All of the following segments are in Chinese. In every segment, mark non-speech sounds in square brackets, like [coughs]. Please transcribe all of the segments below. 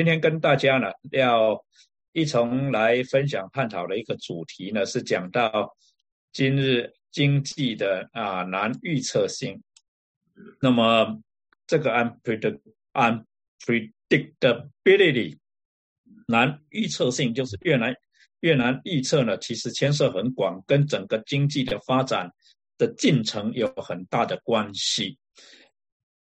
今天跟大家呢要一同来分享探讨的一个主题呢，是讲到今日经济的啊难预测性。那么这个 unpredict unpredictability 难预测性，就是越难越难预测呢，其实牵涉很广，跟整个经济的发展的进程有很大的关系。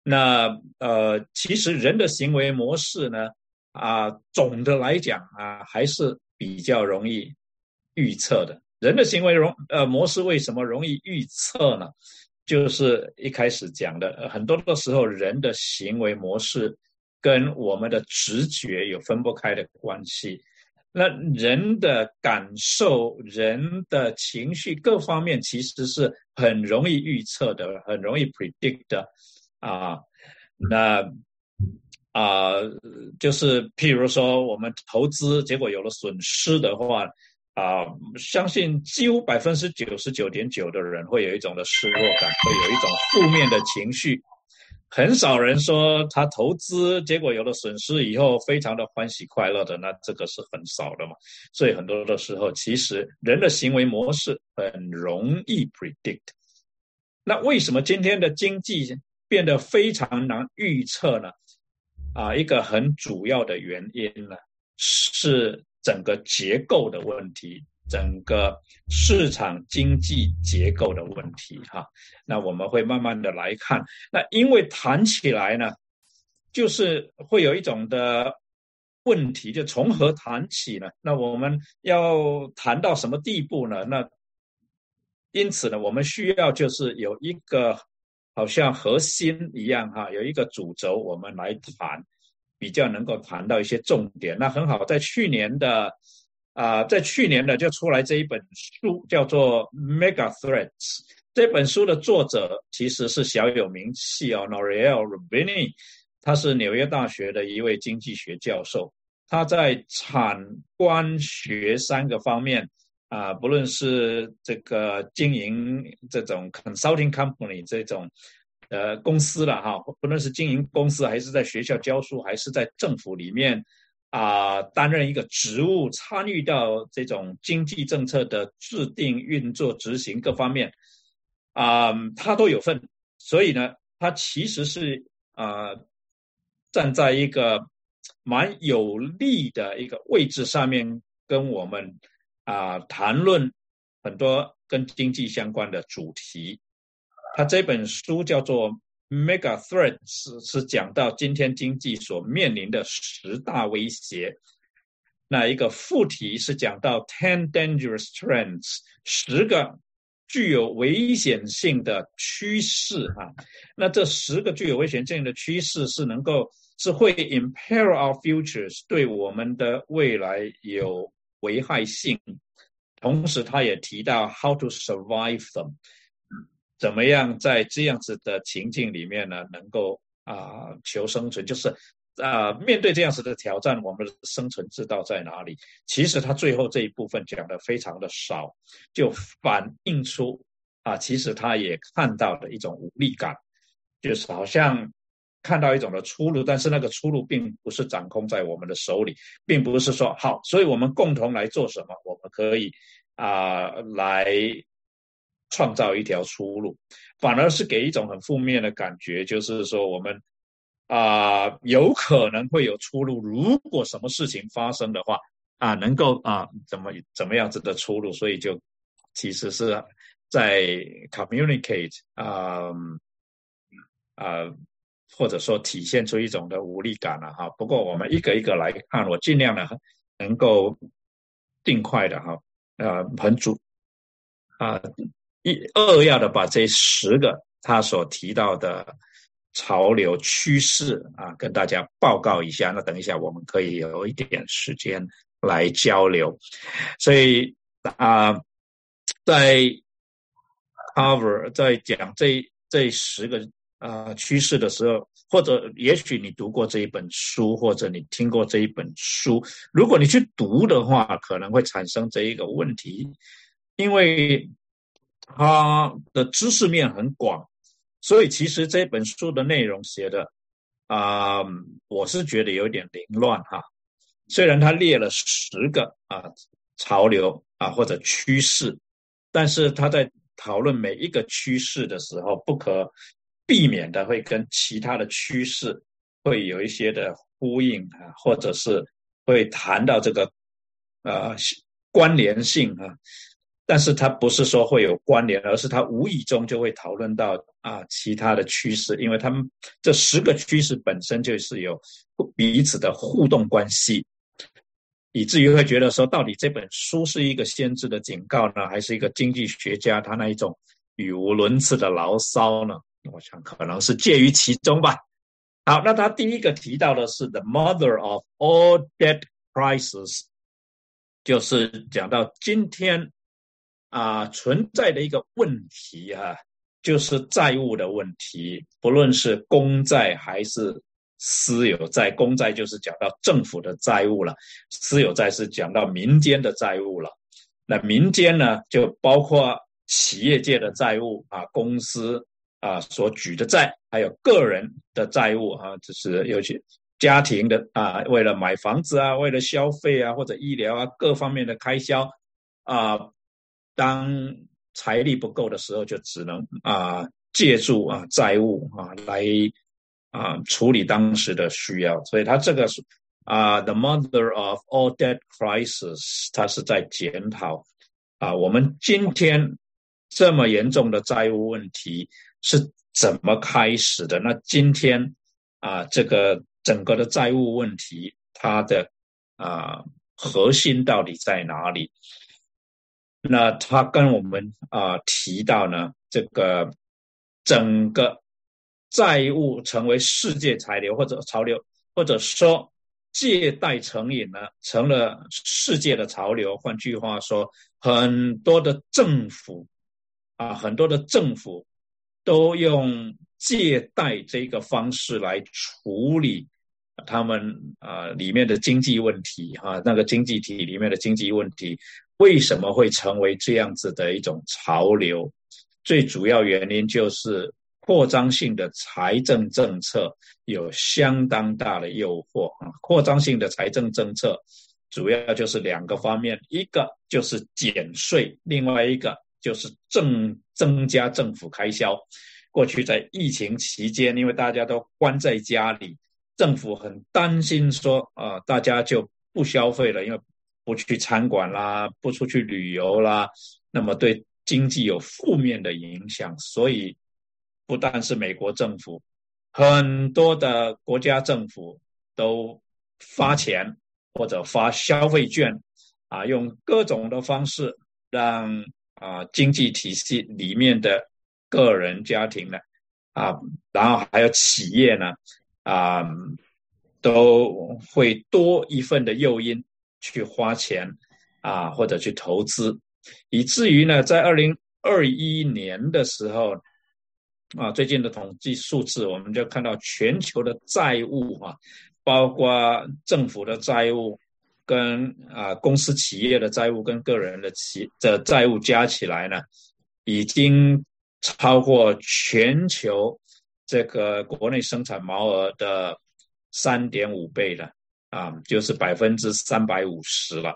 那呃，其实人的行为模式呢？啊，总的来讲啊，还是比较容易预测的。人的行为容呃模式为什么容易预测呢？就是一开始讲的，很多的时候人的行为模式跟我们的直觉有分不开的关系。那人的感受、人的情绪各方面，其实是很容易预测的，很容易 predict 的啊。那啊，就是譬如说，我们投资结果有了损失的话，啊，相信几乎百分之九十九点九的人会有一种的失落感，会有一种负面的情绪。很少人说他投资结果有了损失以后非常的欢喜快乐的，那这个是很少的嘛。所以很多的时候，其实人的行为模式很容易 predict。那为什么今天的经济变得非常难预测呢？啊，一个很主要的原因呢，是整个结构的问题，整个市场经济结构的问题哈。那我们会慢慢的来看。那因为谈起来呢，就是会有一种的问题，就从何谈起呢？那我们要谈到什么地步呢？那因此呢，我们需要就是有一个。好像核心一样哈，有一个主轴，我们来谈，比较能够谈到一些重点。那很好，在去年的啊，在去年的就出来这一本书，叫做《Mega Threats》。这本书的作者其实是小有名气哦，Noriel Roubini，他是纽约大学的一位经济学教授，他在产官学三个方面。啊，不论是这个经营这种 consulting company 这种呃公司了哈，不论是经营公司，还是在学校教书，还是在政府里面啊担任一个职务，参与到这种经济政策的制定、运作、执行各方面啊，他都有份。所以呢，他其实是啊站在一个蛮有利的一个位置上面，跟我们。啊，谈论很多跟经济相关的主题。他这本书叫做《Mega Threats》，是讲到今天经济所面临的十大威胁。那一个副题是讲到 Ten Dangerous Trends，十个具有危险性的趋势。哈，那这十个具有危险性的趋势是能够是会 impair our futures，对我们的未来有。危害性，同时他也提到 how to survive them，怎么样在这样子的情境里面呢，能够啊求生存，就是啊面对这样子的挑战，我们的生存之道在哪里？其实他最后这一部分讲的非常的少，就反映出啊，其实他也看到了一种无力感，就是好像。看到一种的出路，但是那个出路并不是掌控在我们的手里，并不是说好，所以我们共同来做什么，我们可以啊来创造一条出路，反而是给一种很负面的感觉，就是说我们啊有可能会有出路，如果什么事情发生的话啊，能够啊怎么怎么样子的出路，所以就其实是在 communicate 啊啊。或者说体现出一种的无力感了哈。不过我们一个一个来看，我尽量的能够尽快的哈，呃，很主啊一扼要的把这十个他所提到的潮流趋势啊跟大家报告一下。那等一下我们可以有一点时间来交流。所以啊，在 cover 在讲这这十个。啊，趋势的时候，或者也许你读过这一本书，或者你听过这一本书，如果你去读的话，可能会产生这一个问题，因为它的知识面很广，所以其实这本书的内容写的啊，我是觉得有点凌乱哈。虽然他列了十个啊潮流啊或者趋势，但是他在讨论每一个趋势的时候，不可避免的会跟其他的趋势会有一些的呼应啊，或者是会谈到这个呃关联性啊。但是它不是说会有关联，而是它无意中就会讨论到啊其他的趋势，因为他们这十个趋势本身就是有彼此的互动关系，以至于会觉得说，到底这本书是一个先知的警告呢，还是一个经济学家他那一种语无伦次的牢骚呢？我想可能是介于其中吧。好，那他第一个提到的是 the mother of all debt crises，就是讲到今天。啊，存在的一个问题哈，就是债务的问题，不论是公债还是私有债。公债就是讲到政府的债务了，私有债是讲到民间的债务了。那民间呢，就包括企业界的债务啊，公司啊所举的债，还有个人的债务啊，就是尤其家庭的啊，为了买房子啊，为了消费啊，或者医疗啊，各方面的开销啊。当财力不够的时候，就只能啊借助啊债务啊来啊处理当时的需要。所以，他这个是啊，the mother of all debt crisis，他是在检讨啊，我们今天这么严重的债务问题是怎么开始的？那今天啊，这个整个的债务问题，它的啊核心到底在哪里？那他跟我们啊提到呢，这个整个债务成为世界潮流或者潮流，或者说借贷成瘾呢，成了世界的潮流。换句话说，很多的政府啊，很多的政府都用借贷这个方式来处理他们啊里面的经济问题哈，那个经济体里面的经济问题。为什么会成为这样子的一种潮流？最主要原因就是扩张性的财政政策有相当大的诱惑啊！扩张性的财政政策主要就是两个方面，一个就是减税，另外一个就是增增加政府开销。过去在疫情期间，因为大家都关在家里，政府很担心说啊，大家就不消费了，因为。不去餐馆啦，不出去旅游啦，那么对经济有负面的影响。所以，不但是美国政府，很多的国家政府都发钱或者发消费券，啊，用各种的方式让啊经济体系里面的个人家庭呢，啊，然后还有企业呢，啊，都会多一份的诱因。去花钱啊，或者去投资，以至于呢，在二零二一年的时候啊，最近的统计数字，我们就看到全球的债务啊，包括政府的债务、跟啊公司企业的债务、跟个人的企的债务加起来呢，已经超过全球这个国内生产毛额的三点五倍了。啊，就是百分之三百五十了。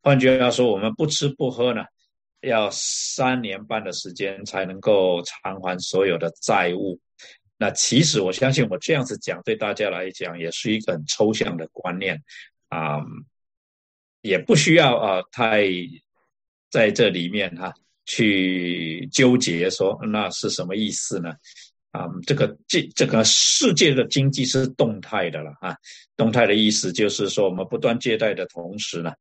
换句话说，我们不吃不喝呢，要三年半的时间才能够偿还所有的债务。那其实我相信，我这样子讲对大家来讲也是一个很抽象的观念啊，也不需要啊太在这里面哈去纠结说那是什么意思呢？啊，这个这这个世界的经济是动态的了啊，动态的意思就是说，我们不断借贷的同时呢，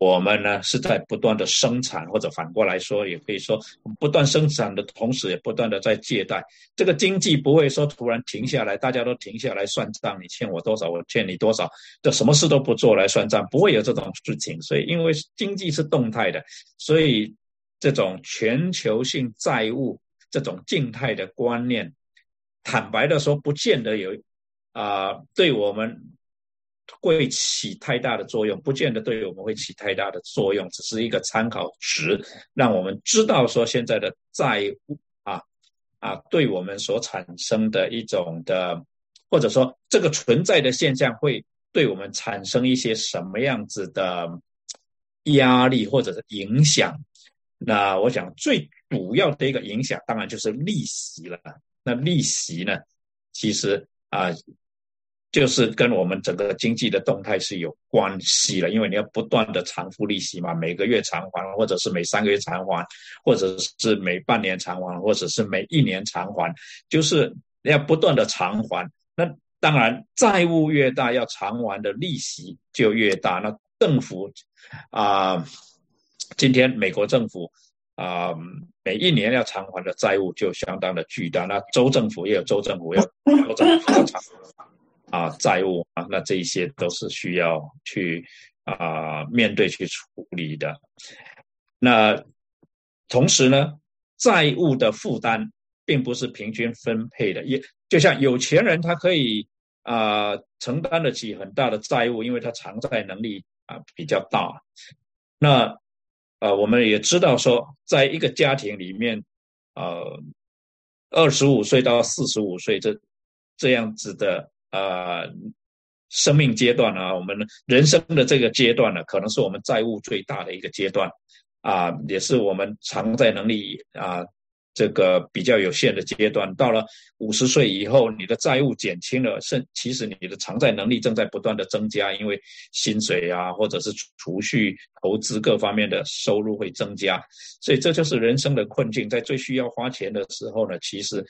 我们呢是在不断的生产，或者反过来说，也可以说，不断生产的同时，也不断的在借贷。这个经济不会说突然停下来，大家都停下来算账，你欠我多少，我欠你多少，这什么事都不做来算账，不会有这种事情。所以，因为经济是动态的，所以这种全球性债务这种静态的观念。坦白的说，不见得有啊，对我们会起太大的作用，不见得对我们会起太大的作用，只是一个参考值，让我们知道说现在的债务啊啊，对我们所产生的一种的或者说这个存在的现象会对我们产生一些什么样子的压力或者是影响？那我想最主要的一个影响，当然就是利息了。那利息呢，其实啊。就是跟我们整个经济的动态是有关系了，因为你要不断的偿付利息嘛，每个月偿还，或者是每三个月偿还，或者是每半年偿还，或者是每一年偿还，就是要不断的偿还。那当然，债务越大，要偿还的利息就越大。那政府啊，今天美国政府啊，每一年要偿还的债务就相当的巨大。那州政府也有州政府要州政府要偿。啊，债务啊，那这一些都是需要去啊面对去处理的。那同时呢，债务的负担并不是平均分配的，也就像有钱人他可以啊承担得起很大的债务，因为他偿债能力啊比较大。那呃，我们也知道说，在一个家庭里面，呃，二十五岁到四十五岁这这样子的。啊，生命阶段啊，我们人生的这个阶段呢，可能是我们债务最大的一个阶段，啊，也是我们偿债能力啊这个比较有限的阶段。到了五十岁以后，你的债务减轻了，甚其实你的偿债能力正在不断的增加，因为薪水啊，或者是储蓄、投资各方面的收入会增加，所以这就是人生的困境。在最需要花钱的时候呢，其实，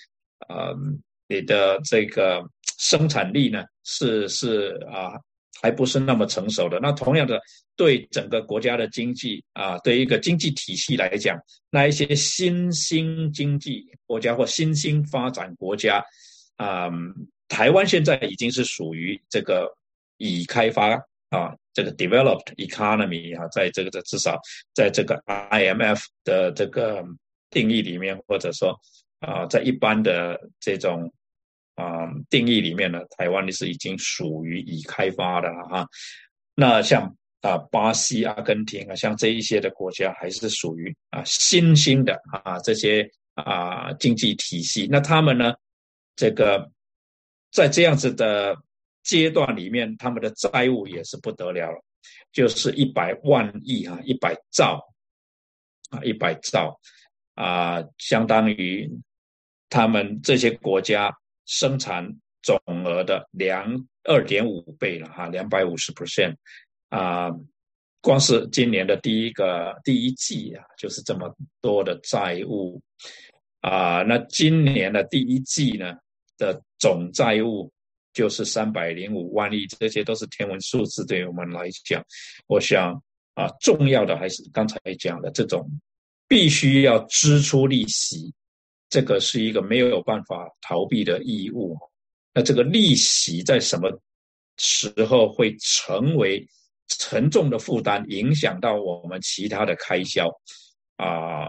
嗯，你的这个。生产力呢是是啊，还不是那么成熟的。那同样的，对整个国家的经济啊，对一个经济体系来讲，那一些新兴经济国家或新兴发展国家啊，台湾现在已经是属于这个已开发啊，这个 developed economy 啊，在这个的至少在这个 IMF 的这个定义里面，或者说啊，在一般的这种。啊，定义里面呢，台湾是已经属于已开发的了哈。那像啊，巴西、阿根廷啊，像这一些的国家，还是属于啊新兴的啊这些啊经济体系。那他们呢，这个在这样子的阶段里面，他们的债务也是不得了了，就是一百万亿啊，一百兆啊，一百兆啊，相当于他们这些国家。生产总额的两二点五倍了哈，两百五十 percent 啊，光是今年的第一个第一季啊，就是这么多的债务啊，那今年的第一季呢的总债务就是三百零五万亿，这些都是天文数字，对于我们来讲，我想啊，重要的还是刚才讲的这种必须要支出利息。这个是一个没有办法逃避的义务，那这个利息在什么时候会成为沉重的负担，影响到我们其他的开销啊？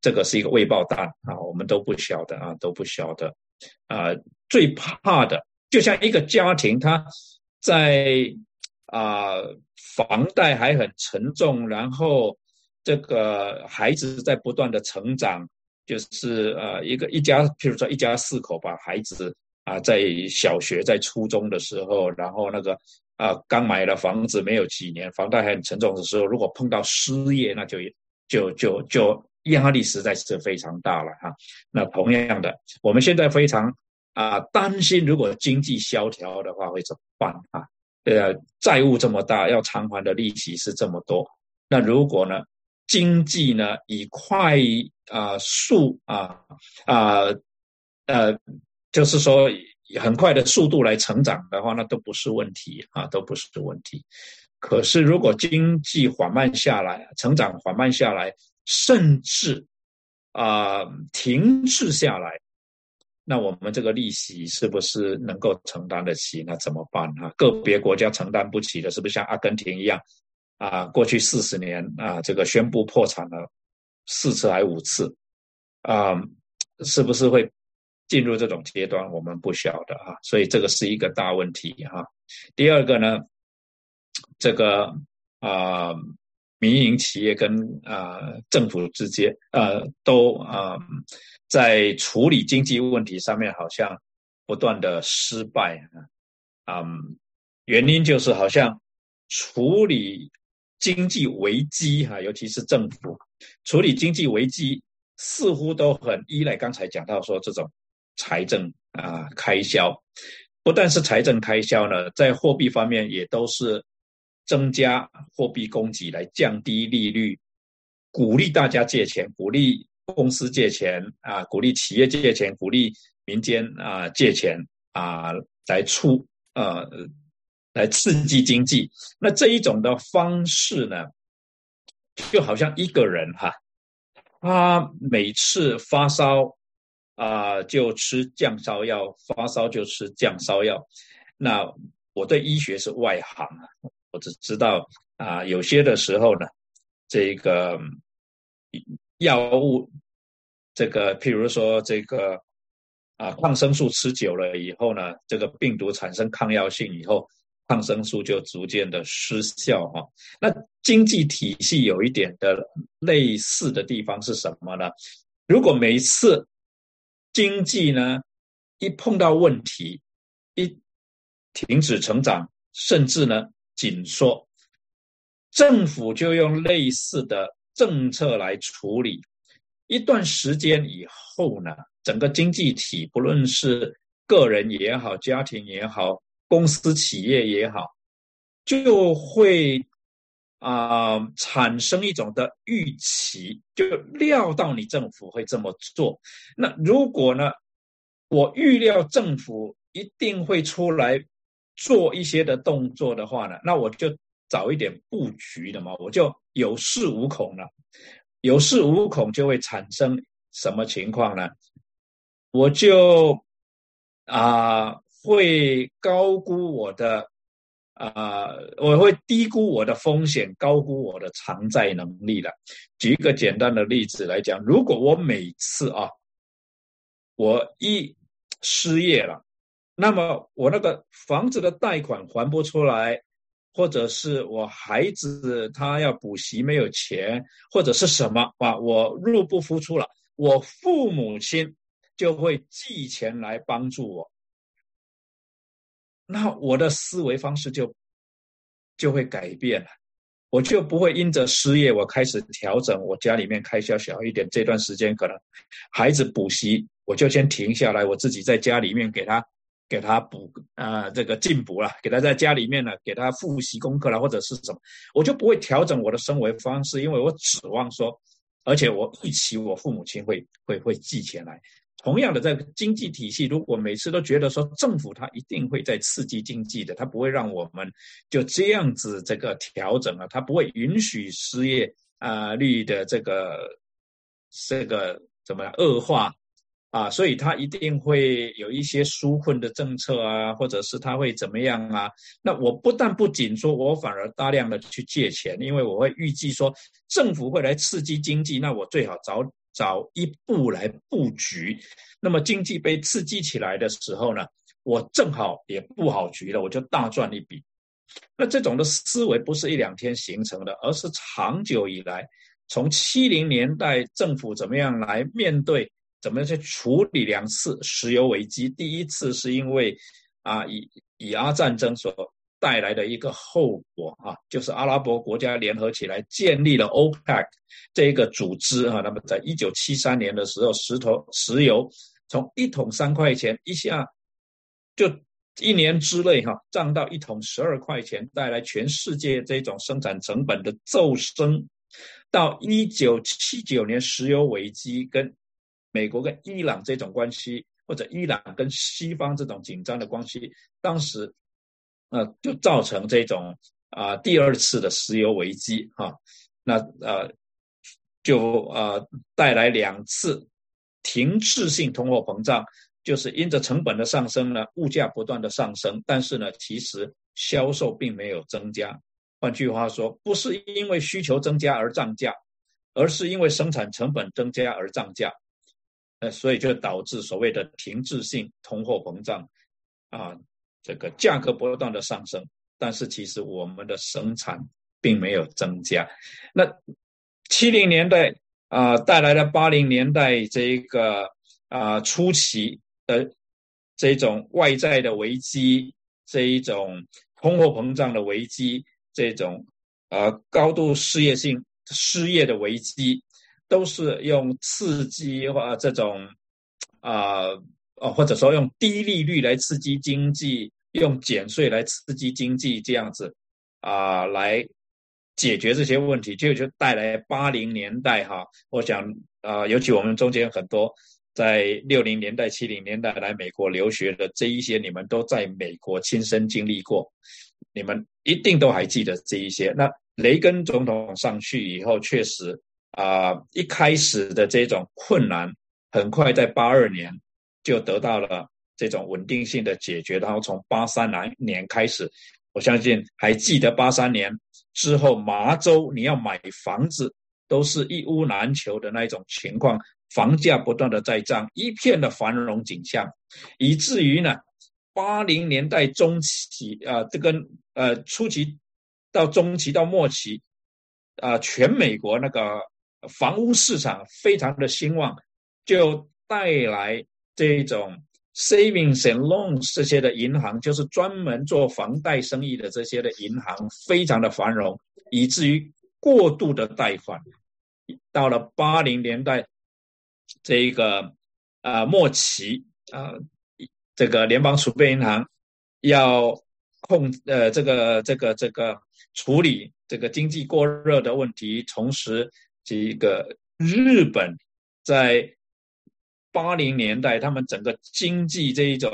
这个是一个未爆弹啊，我们都不晓得啊，都不晓得啊。最怕的，就像一个家庭，他在啊房贷还很沉重，然后这个孩子在不断的成长。就是呃，一个一家，譬如说一家四口，把孩子啊，在小学、在初中的时候，然后那个啊，刚买了房子没有几年，房贷还很沉重的时候，如果碰到失业，那就就就就压力实在是非常大了哈。那同样的，我们现在非常啊担心，如果经济萧条的话会怎么办啊？呃，债务这么大，要偿还的利息是这么多，那如果呢？经济呢，以快啊速啊啊呃，就是说很快的速度来成长的话，那都不是问题啊，都不是问题。可是如果经济缓慢下来，成长缓慢下来，甚至啊停滞下来，那我们这个利息是不是能够承担得起？那怎么办啊？个别国家承担不起的，是不是像阿根廷一样？啊，过去四十年啊，这个宣布破产了四次还五次，啊，是不是会进入这种阶段？我们不晓得啊，所以这个是一个大问题哈。第二个呢，这个啊，民营企业跟啊政府之间呃都啊在处理经济问题上面好像不断的失败啊，嗯，原因就是好像处理经济危机哈，尤其是政府处理经济危机，似乎都很依赖刚才讲到说这种财政啊开销，不但是财政开销呢，在货币方面也都是增加货币供给来降低利率，鼓励大家借钱，鼓励公司借钱啊，鼓励企业借钱，鼓励。民间啊借钱啊来促呃来刺激经济，那这一种的方式呢，就好像一个人哈，他每次发烧啊就吃降烧药，发烧就吃降烧药。那我对医学是外行啊，我只知道啊有些的时候呢，这个药物这个譬如说这个。啊，抗生素吃久了以后呢，这个病毒产生抗药性以后，抗生素就逐渐的失效哈。那经济体系有一点的类似的地方是什么呢？如果每次经济呢一碰到问题，一停止成长，甚至呢紧缩，政府就用类似的政策来处理。一段时间以后呢？整个经济体，不论是个人也好，家庭也好，公司企业也好，就会啊产生一种的预期，就料到你政府会这么做。那如果呢，我预料政府一定会出来做一些的动作的话呢，那我就早一点布局的嘛，我就有恃无恐了。有恃无恐就会产生什么情况呢？我就啊会高估我的啊，我会低估我的风险，高估我的偿债能力了。举一个简单的例子来讲，如果我每次啊，我一失业了，那么我那个房子的贷款还不出来，或者是我孩子他要补习没有钱，或者是什么啊，我入不敷出了，我父母亲。就会寄钱来帮助我，那我的思维方式就就会改变了，我就不会因着失业，我开始调整我家里面开销小一点。这段时间可能孩子补习，我就先停下来，我自己在家里面给他给他补啊，这个进补了，给他在家里面呢给他复习功课了，或者是什么，我就不会调整我的生活方式，因为我指望说，而且我预期我父母亲会会会寄钱来。同样的，在经济体系，如果每次都觉得说政府它一定会在刺激经济的，它不会让我们就这样子这个调整啊，它不会允许失业啊率的这个这个怎么样恶化啊，所以它一定会有一些纾困的政策啊，或者是它会怎么样啊？那我不但不紧缩，我反而大量的去借钱，因为我会预计说政府会来刺激经济，那我最好早。早一步来布局，那么经济被刺激起来的时候呢，我正好也布好局了，我就大赚一笔。那这种的思维不是一两天形成的，而是长久以来，从七零年代政府怎么样来面对，怎么样去处理两次石油危机。第一次是因为啊以以阿战争所。带来的一个后果啊，就是阿拉伯国家联合起来建立了 OPEC 这个组织啊。那么，在一九七三年的时候，石头石油从一桶三块钱一下就一年之内哈涨到一桶十二块钱，带来全世界这种生产成本的骤升。到一九七九年石油危机跟美国跟伊朗这种关系，或者伊朗跟西方这种紧张的关系，当时。那就造成这种啊第二次的石油危机哈，那呃就呃带来两次停滞性通货膨胀，就是因着成本的上升呢，物价不断的上升，但是呢，其实销售并没有增加。换句话说，不是因为需求增加而涨价，而是因为生产成本增加而涨价，呃，所以就导致所谓的停滞性通货膨胀啊。这个价格不断的上升，但是其实我们的生产并没有增加。那七零年代啊带来了八零年代这一个啊初期的这种外在的危机，这一种通货膨胀的危机，这种呃高度失业性失业的危机，都是用刺激或这种啊哦或者说用低利率来刺激经济，用减税来刺激经济这样子啊来解决这些问题，就就带来八零年代哈，我想啊尤其我们中间很多。在六零年代、七零年代来美国留学的这一些，你们都在美国亲身经历过，你们一定都还记得这一些。那雷根总统上去以后，确实啊，一开始的这种困难，很快在八二年就得到了这种稳定性的解决。然后从八三年年开始，我相信还记得八三年之后，麻州你要买房子都是一屋难求的那一种情况。房价不断的在涨，一片的繁荣景象，以至于呢，八零年代中期啊，这个呃初期到中期到末期啊，全美国那个房屋市场非常的兴旺，就带来这种 savings and loans 这些的银行，就是专门做房贷生意的这些的银行，非常的繁荣，以至于过度的贷款，到了八零年代。这一个啊末期啊，这个联邦储备银行要控呃这个这个这个处理这个经济过热的问题，同时这个日本在八零年代他们整个经济这一种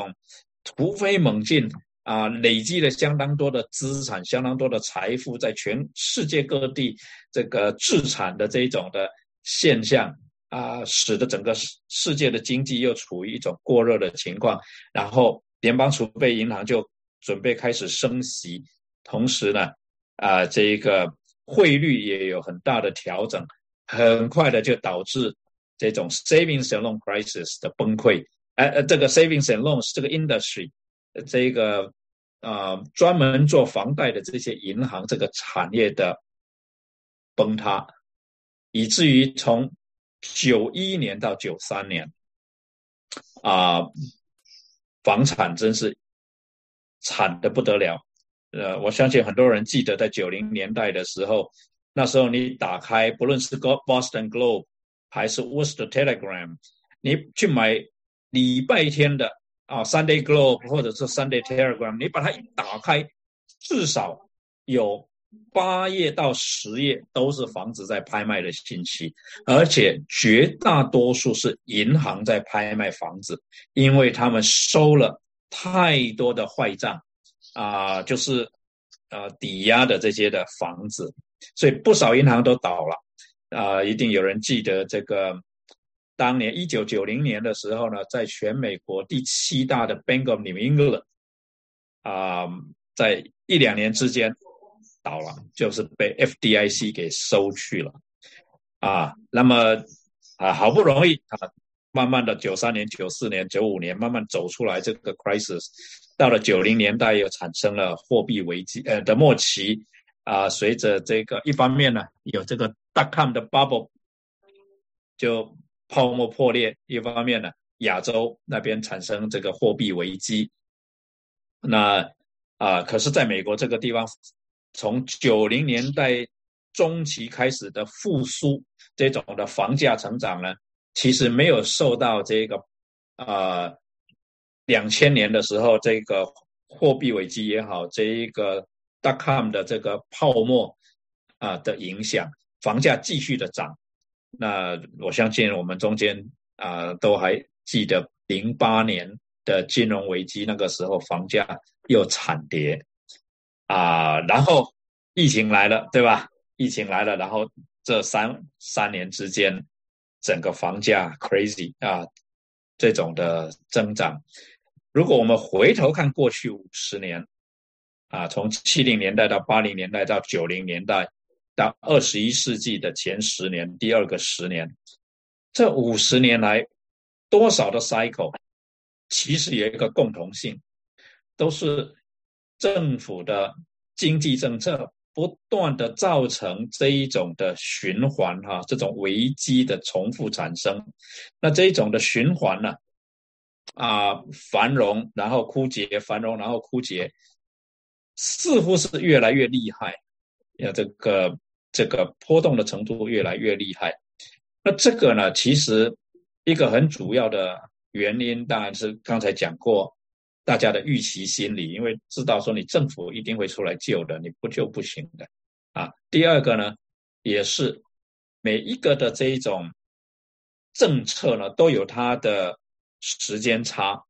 突飞猛进啊，累积了相当多的资产，相当多的财富，在全世界各地这个制产的这一种的现象。啊，使得整个世世界的经济又处于一种过热的情况，然后联邦储备银行就准备开始升息，同时呢，啊，这一个汇率也有很大的调整，很快的就导致这种 savings and loan crisis 的崩溃，哎呃，这个 savings and loans 这个 industry，这个啊专门做房贷的这些银行这个产业的崩塌，以至于从九一年到九三年，啊，房产真是惨的不得了。呃，我相信很多人记得，在九零年代的时候，那时候你打开不论是 Boston Globe 还是 w o r s t Telegram，你去买礼拜天的啊 Sunday Globe 或者是 Sunday Telegram，你把它一打开，至少有。八页到十页都是房子在拍卖的信息，而且绝大多数是银行在拍卖房子，因为他们收了太多的坏账，啊，就是呃抵押的这些的房子，所以不少银行都倒了，啊，一定有人记得这个，当年一九九零年的时候呢，在全美国第七大的 Bank of New England，啊，在一两年之间。倒了，就是被 FDIC 给收去了，啊，那么啊，好不容易啊，慢慢的九三年、九四年、九五年慢慢走出来这个 crisis，到了九零年代又产生了货币危机呃的末期，啊，随着这个一方面呢有这个 dotcom 的 bubble 就泡沫破裂，一方面呢亚洲那边产生这个货币危机，那啊，可是在美国这个地方。从九零年代中期开始的复苏，这种的房价成长呢，其实没有受到这个，啊，两千年的时候这个货币危机也好，这一个 dot com 的这个泡沫啊的影响，房价继续的涨。那我相信我们中间啊都还记得零八年的金融危机，那个时候房价又惨跌。啊，然后疫情来了，对吧？疫情来了，然后这三三年之间，整个房价 crazy 啊，这种的增长。如果我们回头看过去五十年，啊，从七零年代到八零年代到九零年代到二十一世纪的前十年，第二个十年，这五十年来多少的 cycle，其实有一个共同性，都是。政府的经济政策不断的造成这一种的循环，哈，这种危机的重复产生。那这一种的循环呢，啊繁荣，然后枯竭，繁荣，然后枯竭，似乎是越来越厉害，要这个这个波动的程度越来越厉害。那这个呢，其实一个很主要的原因，当然是刚才讲过，大家的预期心理，因为知道说你政府一定会出来救的，你不救不行的啊。第二个呢，也是每一个的这一种政策呢，都有它的时间差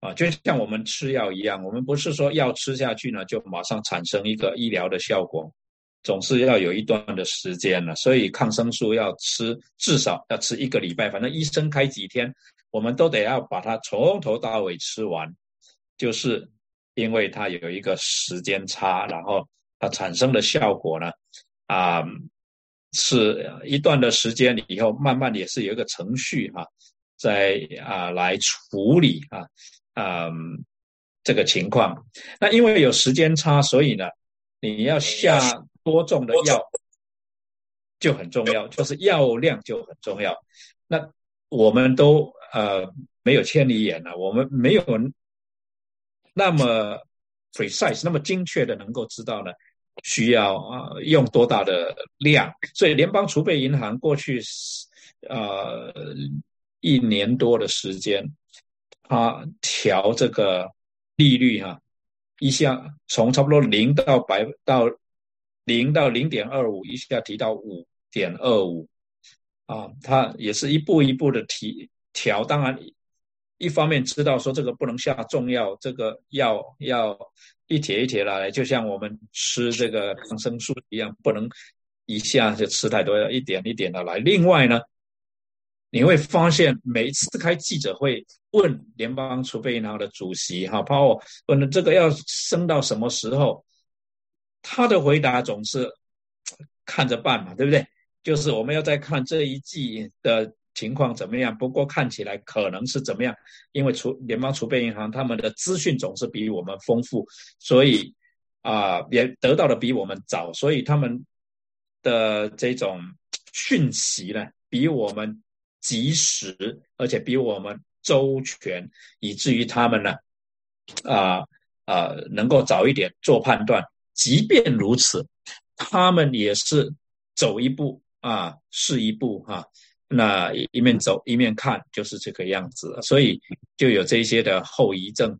啊，就像我们吃药一样，我们不是说药吃下去呢，就马上产生一个医疗的效果。总是要有一段的时间了，所以抗生素要吃至少要吃一个礼拜，反正医生开几天，我们都得要把它从头到尾吃完，就是因为它有一个时间差，然后它产生的效果呢，啊，是一段的时间以后，慢慢也是有一个程序哈，在啊来处理啊，嗯，这个情况。那因为有时间差，所以呢，你要下。多种的药就很重要，就是药量就很重要。那我们都呃没有千里眼了，我们没有那么 precise、那么精确的能够知道呢，需要啊用多大的量。所以联邦储备银行过去呃一年多的时间，它调这个利率哈，一下从差不多零到百到。零到零点二五，一下提到五点二五，啊，它也是一步一步的提调。当然，一方面知道说这个不能下重药，这个药要一帖一帖来，就像我们吃这个抗生素一样，不能一下就吃太多，要一点一点的来。另外呢，你会发现每次开记者会问联邦储备银行的主席哈，包括问这个要升到什么时候。他的回答总是看着办嘛，对不对？就是我们要再看这一季的情况怎么样。不过看起来可能是怎么样，因为储联邦储备银行他们的资讯总是比我们丰富，所以啊也得到的比我们早，所以他们的这种讯息呢比我们及时，而且比我们周全，以至于他们呢啊啊能够早一点做判断。即便如此，他们也是走一步啊是一步哈，那一面走一面看就是这个样子，所以就有这些的后遗症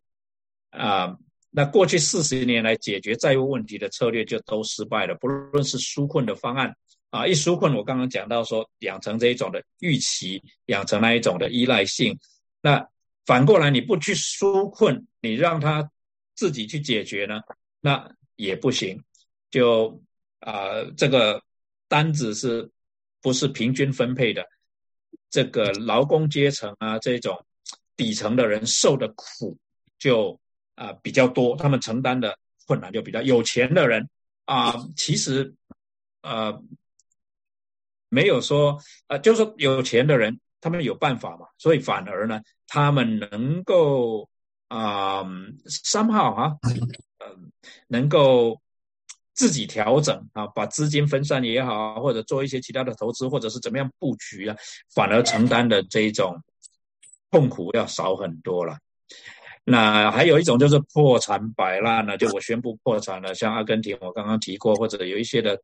啊。那过去四十年来解决债务问题的策略就都失败了，不论是纾困的方案啊，一纾困我刚刚讲到说养成这一种的预期，养成那一种的依赖性，那反过来你不去纾困，你让他自己去解决呢？那也不行，就啊，这个单子是不是平均分配的？这个劳工阶层啊，这种底层的人受的苦就啊比较多，他们承担的困难就比较有钱的人啊，其实呃没有说啊，就是说有钱的人他们有办法嘛，所以反而呢，他们能够啊三号啊。嗯，能够自己调整啊，把资金分散也好，或者做一些其他的投资，或者是怎么样布局啊，反而承担的这一种痛苦要少很多了。那还有一种就是破产摆烂了，就我宣布破产了，像阿根廷我刚刚提过，或者有一些的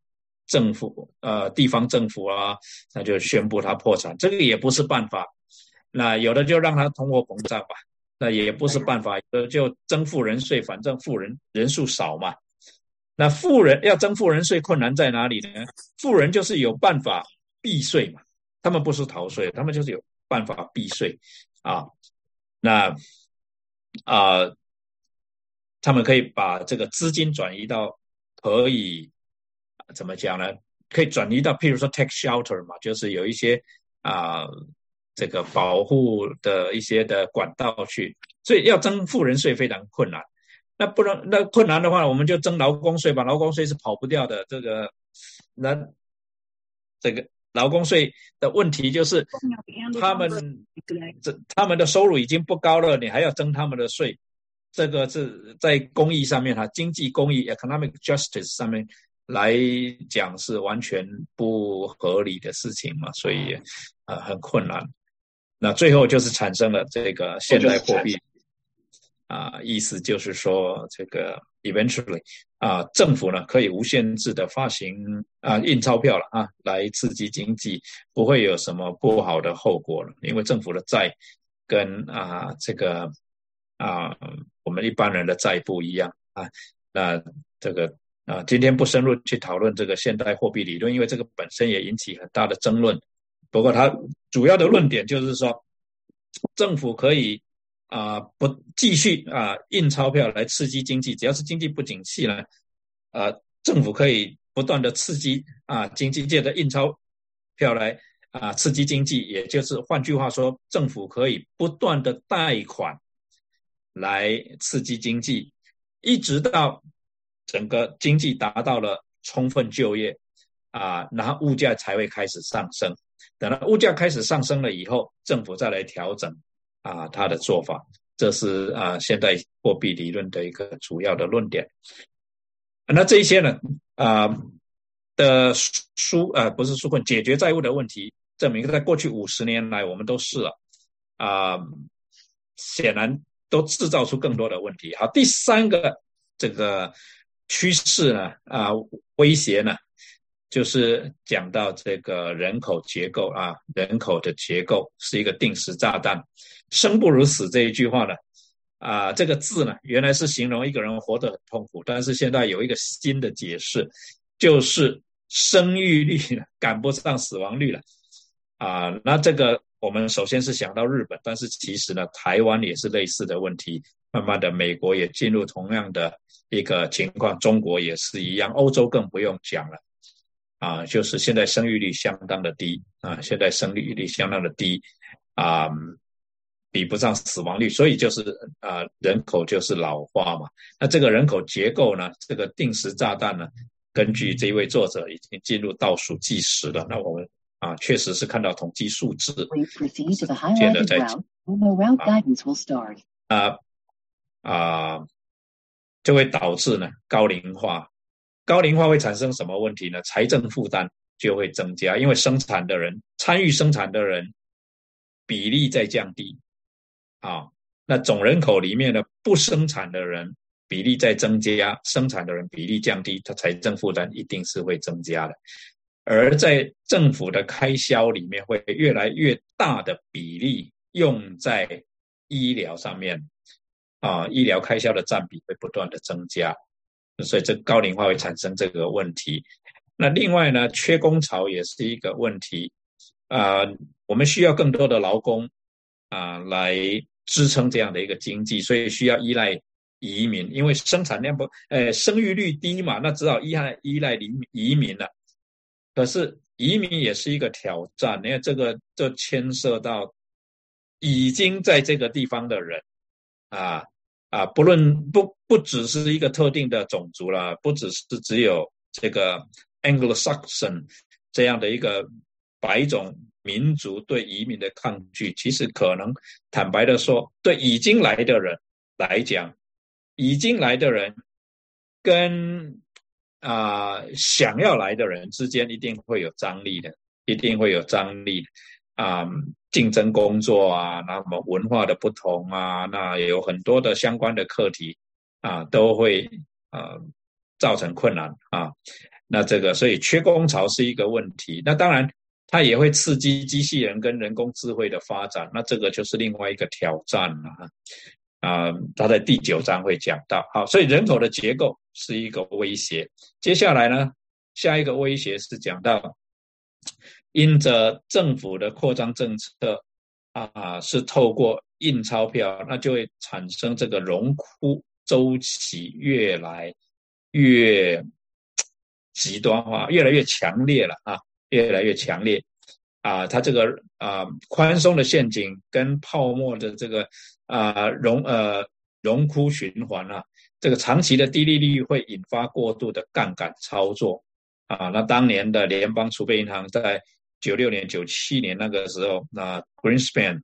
政府呃地方政府啊，那就宣布他破产，这个也不是办法。那有的就让他通货膨胀吧。那也不是办法，呃，就征富人税，反正富人人数少嘛。那富人要征富人税，困难在哪里呢？富人就是有办法避税嘛，他们不是逃税，他们就是有办法避税啊。那啊，他们可以把这个资金转移到可以怎么讲呢？可以转移到，譬如说 tax shelter 嘛，就是有一些啊。这个保护的一些的管道去，所以要征富人税非常困难。那不能，那困难的话，我们就征劳工税吧。劳工税是跑不掉的。这个，那这个劳工税的问题就是，他们这他们的收入已经不高了，你还要征他们的税，这个是在公益上面哈，经济公益 （economic justice） 上面来讲是完全不合理的事情嘛，所以啊很困难。那最后就是产生了这个现代货币，啊，意思就是说这个 eventually 啊，政府呢可以无限制的发行啊印钞票了啊，来刺激经济，不会有什么不好的后果了，因为政府的债跟啊这个啊我们一般人的债不一样啊，那这个。啊，今天不深入去讨论这个现代货币理论，因为这个本身也引起很大的争论。不过，他主要的论点就是说，政府可以啊不继续啊印钞票来刺激经济，只要是经济不景气呢，呃，政府可以不断的刺激啊经济界的印钞票来啊刺激经济，也就是换句话说，政府可以不断的贷款来刺激经济，一直到。整个经济达到了充分就业，啊，然后物价才会开始上升。等到物价开始上升了以后，政府再来调整啊，它的做法。这是啊，现代货币理论的一个主要的论点。那这一些呢，啊的纾啊不是纾困，解决债务的问题，证明在过去五十年来，我们都试了啊，显然都制造出更多的问题。好，第三个这个。趋势呢？啊，威胁呢？就是讲到这个人口结构啊，人口的结构是一个定时炸弹，生不如死这一句话呢，啊，这个字呢，原来是形容一个人活得很痛苦，但是现在有一个新的解释，就是生育率赶不上死亡率了，啊，那这个我们首先是想到日本，但是其实呢，台湾也是类似的问题，慢慢的美国也进入同样的。一个情况，中国也是一样，欧洲更不用讲了，啊，就是现在生育率相当的低啊，现在生育率相当的低，啊，比不上死亡率，所以就是啊，人口就是老化嘛。那这个人口结构呢，这个定时炸弹呢，根据这一位作者已经进入倒数计时了。那我们啊，确实是看到统计数字，接着再啊啊。就会导致呢高龄化，高龄化会产生什么问题呢？财政负担就会增加，因为生产的人参与生产的人比例在降低，啊，那总人口里面的不生产的人比例在增加，生产的人比例降低，它财政负担一定是会增加的，而在政府的开销里面会越来越大的比例用在医疗上面。啊，医疗开销的占比会不断的增加，所以这高龄化会产生这个问题。那另外呢，缺工潮也是一个问题。啊，我们需要更多的劳工啊来支撑这样的一个经济，所以需要依赖移民，因为生产量不，呃，生育率低嘛，那只好依赖依赖移移民了。可是移民也是一个挑战，因为这个就牵涉到已经在这个地方的人啊。啊，不论不不只是一个特定的种族了，不只是只有这个 Anglo-Saxon 这样的一个白种民族对移民的抗拒，其实可能坦白的说，对已经来的人来讲，已经来的人跟啊想要来的人之间一定会有张力的，一定会有张力啊。竞争工作啊，那么文化的不同啊，那也有很多的相关的课题啊，都会啊造成困难啊。那这个所以缺工潮是一个问题。那当然，它也会刺激机器人跟人工智慧的发展。那这个就是另外一个挑战了啊。他在第九章会讲到。好，所以人口的结构是一个威胁。接下来呢，下一个威胁是讲到。因着政府的扩张政策啊，是透过印钞票，那就会产生这个荣枯周期越来越极端化，越来越强烈了啊，越来越强烈啊！它这个啊宽松的陷阱跟泡沫的这个啊荣呃荣枯循环啊，这个长期的低利率会引发过度的杠杆操作啊！那当年的联邦储备银行在九六年、九七年那个时候，那 Greenspan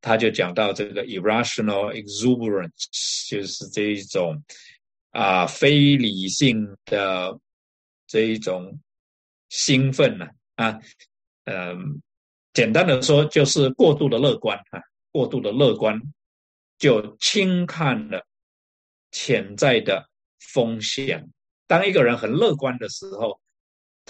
他就讲到这个 irrational exuberance，就是这一种啊非理性的这一种兴奋呢啊，嗯，简单的说，就是过度的乐观啊，过度的乐观就轻看了潜在的风险。当一个人很乐观的时候，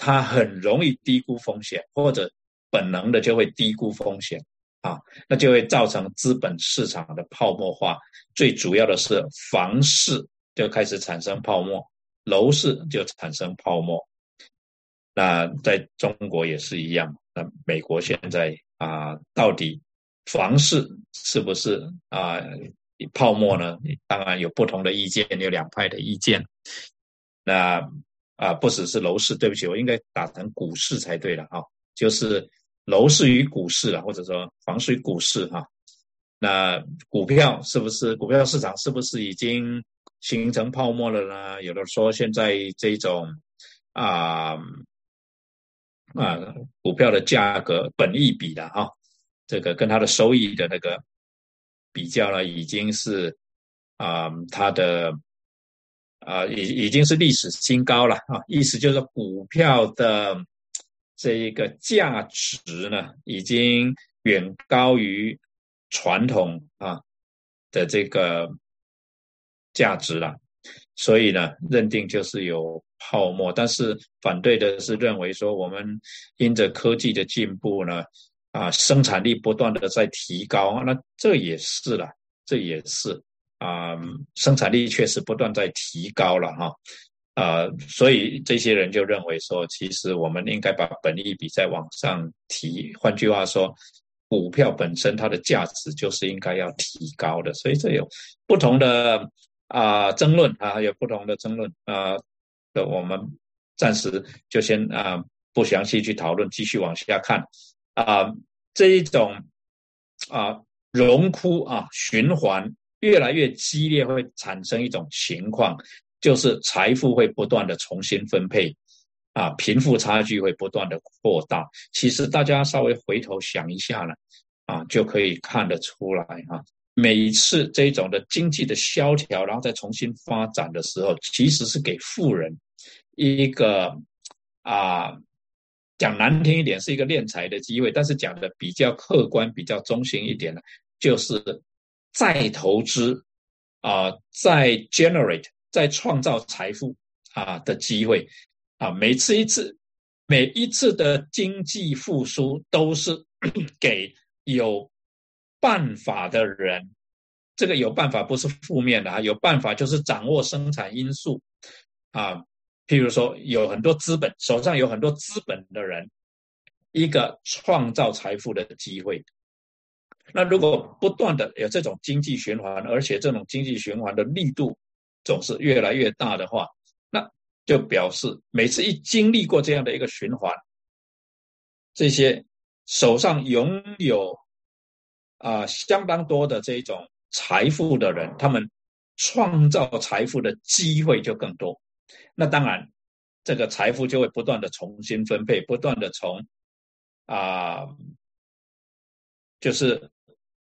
他很容易低估风险，或者本能的就会低估风险啊，那就会造成资本市场的泡沫化。最主要的是房市就开始产生泡沫，楼市就产生泡沫。那在中国也是一样。那美国现在啊，到底房市是不是啊泡沫呢？当然有不同的意见，有两派的意见。那啊，不只是楼市，对不起，我应该打成股市才对了啊，就是楼市与股市啊，或者说房市与股市哈。那股票是不是股票市场是不是已经形成泡沫了呢？有的说现在这种啊。啊，股票的价格本益比的哈，这个跟它的收益的那个比较呢，已经是啊，它的啊，已已经是历史新高了啊。意思就是股票的这一个价值呢，已经远高于传统啊的这个价值了。所以呢，认定就是有泡沫，但是反对的是认为说，我们因着科技的进步呢，啊，生产力不断的在提高，那这也是了，这也是啊，生产力确实不断在提高了哈，啊，所以这些人就认为说，其实我们应该把本利比再往上提，换句话说，股票本身它的价值就是应该要提高的，所以这有不同的。啊，争论啊，有不同的争论啊，的我们暂时就先啊不详细去讨论，继续往下看啊，这一种啊荣枯啊循环越来越激烈，会产生一种情况，就是财富会不断的重新分配啊，贫富差距会不断的扩大。其实大家稍微回头想一下呢，啊，就可以看得出来啊。每一次这种的经济的萧条，然后再重新发展的时候，其实是给富人一个啊，讲难听一点，是一个敛财的机会。但是讲的比较客观、比较中心一点呢，就是再投资啊，再 generate、再创造财富啊的机会啊。每次一次，每一次的经济复苏都是 [coughs] 给有。办法的人，这个有办法不是负面的啊，有办法就是掌握生产因素啊。譬如说，有很多资本，手上有很多资本的人，一个创造财富的机会。那如果不断的有这种经济循环，而且这种经济循环的力度总是越来越大的话，那就表示每次一经历过这样的一个循环，这些手上拥有。啊，相当多的这种财富的人，他们创造财富的机会就更多。那当然，这个财富就会不断的重新分配，不断的从啊，就是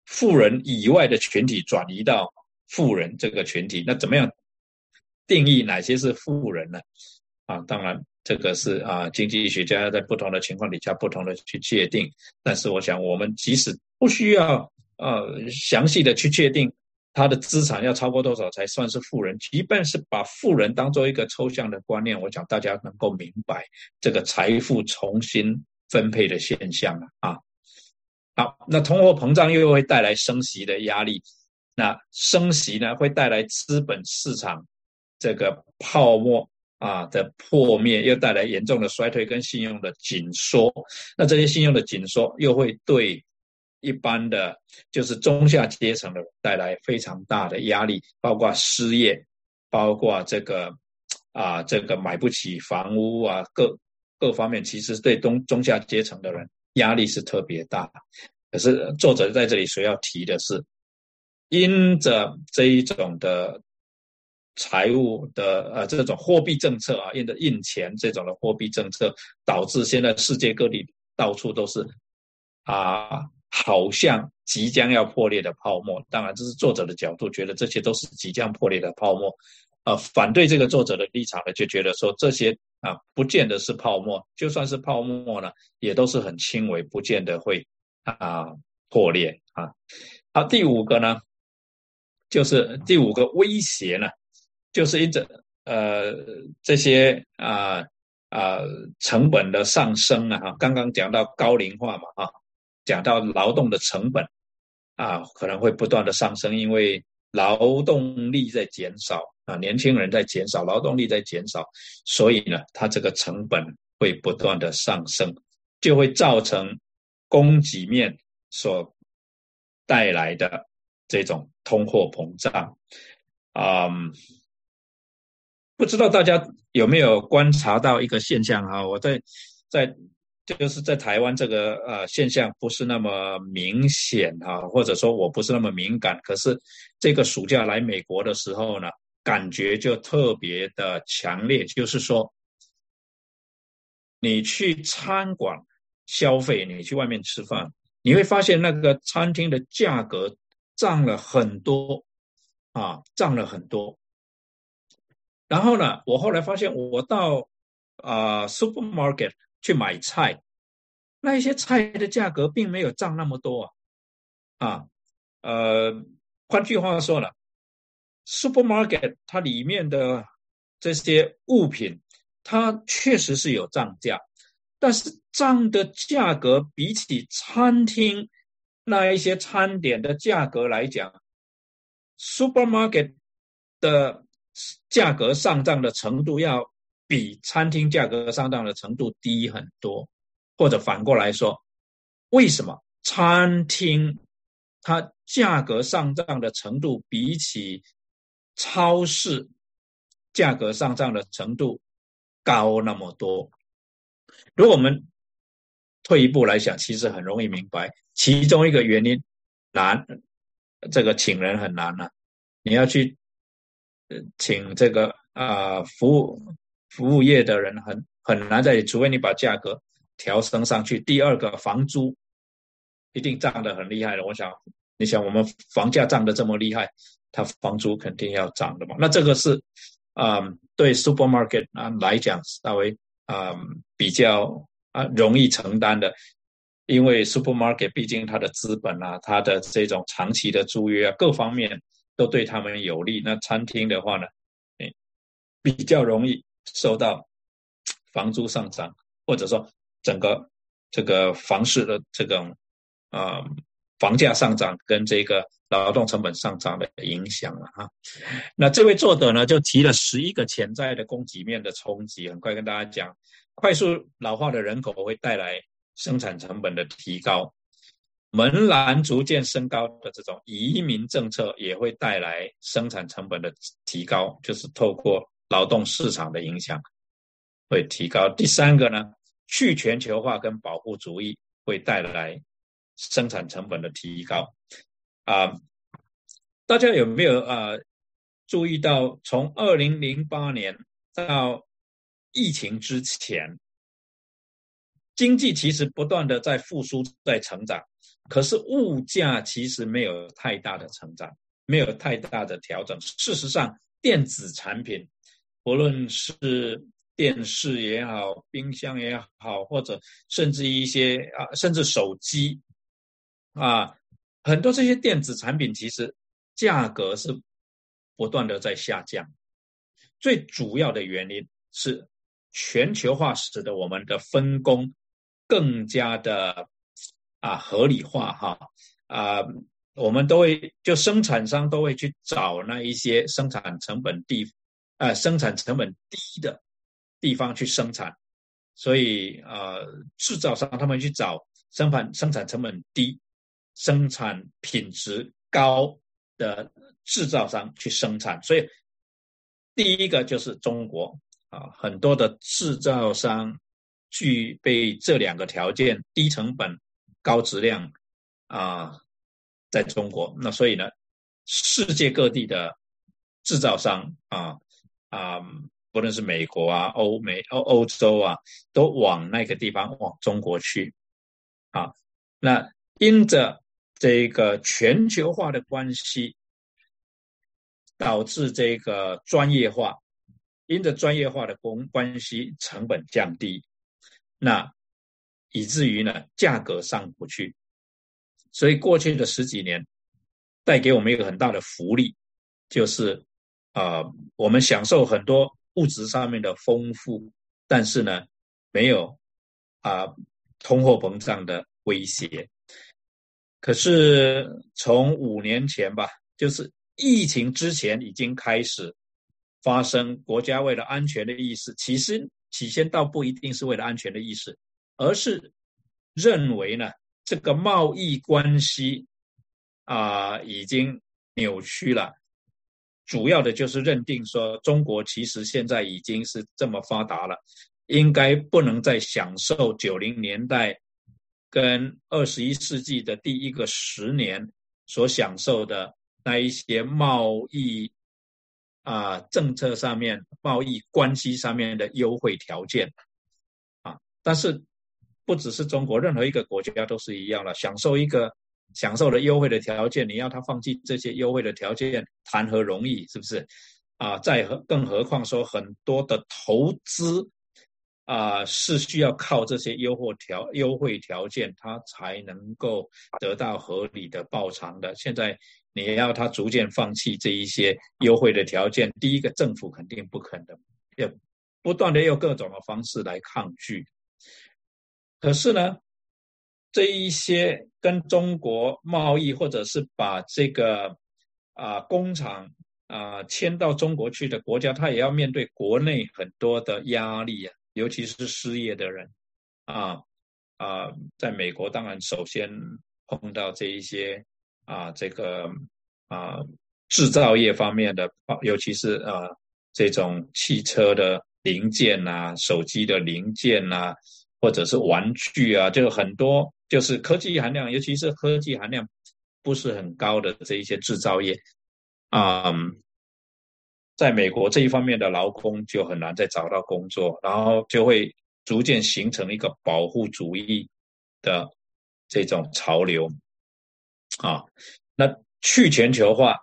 富人以外的群体转移到富人这个群体。那怎么样定义哪些是富人呢？啊，当然这个是啊，经济学家在不同的情况底下不同的去界定。但是我想，我们即使不需要呃详细的去界定他的资产要超过多少才算是富人，即便是把富人当做一个抽象的观念，我想大家能够明白这个财富重新分配的现象了啊。好，那通货膨胀又会带来升息的压力，那升息呢会带来资本市场这个泡沫啊的破灭，又带来严重的衰退跟信用的紧缩，那这些信用的紧缩又会对。一般的，就是中下阶层的带来非常大的压力，包括失业，包括这个啊，这个买不起房屋啊，各各方面，其实对中中下阶层的人压力是特别大。可是作者在这里所要提的是，因着这一种的财务的呃这种货币政策啊，因着印钱这种的货币政策，导致现在世界各地到处都是啊。好像即将要破裂的泡沫，当然这是作者的角度，觉得这些都是即将破裂的泡沫。呃，反对这个作者的立场呢，就觉得说这些啊，不见得是泡沫，就算是泡沫呢，也都是很轻微，不见得会啊破裂啊。好，第五个呢，就是第五个威胁呢，就是一整呃这些啊啊成本的上升啊，刚刚讲到高龄化嘛，啊，讲到劳动的成本啊可能会不断的上升，因为劳动力在减少啊，年轻人在减少，劳动力在减少，所以呢，它这个成本会不断的上升，就会造成供给面所带来的这种通货膨胀啊。不知道大家有没有观察到一个现象哈？我在在就是在台湾这个呃现象不是那么明显啊，或者说我不是那么敏感。可是这个暑假来美国的时候呢，感觉就特别的强烈。就是说，你去餐馆消费，你去外面吃饭，你会发现那个餐厅的价格涨了很多啊，涨了很多。然后呢，我后来发现，我到啊 supermarket 去买菜，那一些菜的价格并没有涨那么多啊，啊，呃，换句话说了，supermarket 它里面的这些物品，它确实是有涨价，但是涨的价格比起餐厅那一些餐点的价格来讲，supermarket 的。价格上涨的程度要比餐厅价格上涨的程度低很多，或者反过来说，为什么餐厅它价格上涨的程度比起超市价格上涨的程度高那么多？如果我们退一步来想，其实很容易明白，其中一个原因难，这个请人很难啊，你要去。请这个啊服务服务业的人很很难在，除非你把价格调升上去。第二个，房租一定涨得很厉害的。我想，你想我们房价涨得这么厉害，它房租肯定要涨的嘛。那这个是啊，对 supermarket 啊来讲稍微啊比较啊容易承担的，因为 supermarket 毕竟它的资本啊，它的这种长期的租约啊，各方面。都对他们有利。那餐厅的话呢，哎，比较容易受到房租上涨，或者说整个这个房市的这种啊房价上涨跟这个劳动成本上涨的影响了哈。那这位作者呢，就提了十一个潜在的供给面的冲击，很快跟大家讲：快速老化的人口会带来生产成本的提高。门栏逐渐升高的这种移民政策也会带来生产成本的提高，就是透过劳动市场的影响会提高。第三个呢，去全球化跟保护主义会带来生产成本的提高。啊，大家有没有啊注意到，从二零零八年到疫情之前，经济其实不断的在复苏，在成长。可是物价其实没有太大的成长，没有太大的调整。事实上，电子产品，不论是电视也好、冰箱也好，或者甚至一些啊，甚至手机啊，很多这些电子产品其实价格是不断的在下降。最主要的原因是全球化使得我们的分工更加的。啊，合理化哈啊，我们都会就生产商都会去找那一些生产成本低，啊，生产成本低的地方去生产，所以啊，制造商他们去找生产生产成本低、生产品质高的制造商去生产，所以第一个就是中国啊，很多的制造商具备这两个条件，低成本。高质量啊，在中国，那所以呢，世界各地的制造商啊啊，不论是美国啊、欧美、欧欧洲啊，都往那个地方往中国去啊。那因着这个全球化的关系，导致这个专业化因着专业化的工关系，成本降低，那以至于呢价格上不去。所以过去的十几年带给我们一个很大的福利，就是啊，我们享受很多物质上面的丰富，但是呢没有啊通货膨胀的威胁。可是从五年前吧，就是疫情之前已经开始发生，国家为了安全的意识，其实起先倒不一定是为了安全的意识，而是认为呢这个贸易关系啊已经扭曲了，主要的就是认定说中国其实现在已经是这么发达了，应该不能再享受九零年代。跟二十一世纪的第一个十年所享受的那一些贸易啊政策上面、贸易关系上面的优惠条件啊，但是不只是中国，任何一个国家都是一样的，享受一个享受的优惠的条件，你要他放弃这些优惠的条件，谈何容易？是不是？啊，再何更何况说很多的投资。啊，是需要靠这些优惠条优惠条件，他才能够得到合理的报偿的。现在你要他逐渐放弃这一些优惠的条件，第一个政府肯定不可能，也不断的用各种的方式来抗拒。可是呢，这一些跟中国贸易，或者是把这个啊工厂啊迁到中国去的国家，他也要面对国内很多的压力啊。尤其是失业的人，啊啊，在美国当然首先碰到这一些啊，这个啊制造业方面的，尤其是啊这种汽车的零件呐、手机的零件呐，或者是玩具啊，就很多就是科技含量，尤其是科技含量不是很高的这一些制造业，啊。在美国这一方面的劳工就很难再找到工作，然后就会逐渐形成一个保护主义的这种潮流啊。那去全球化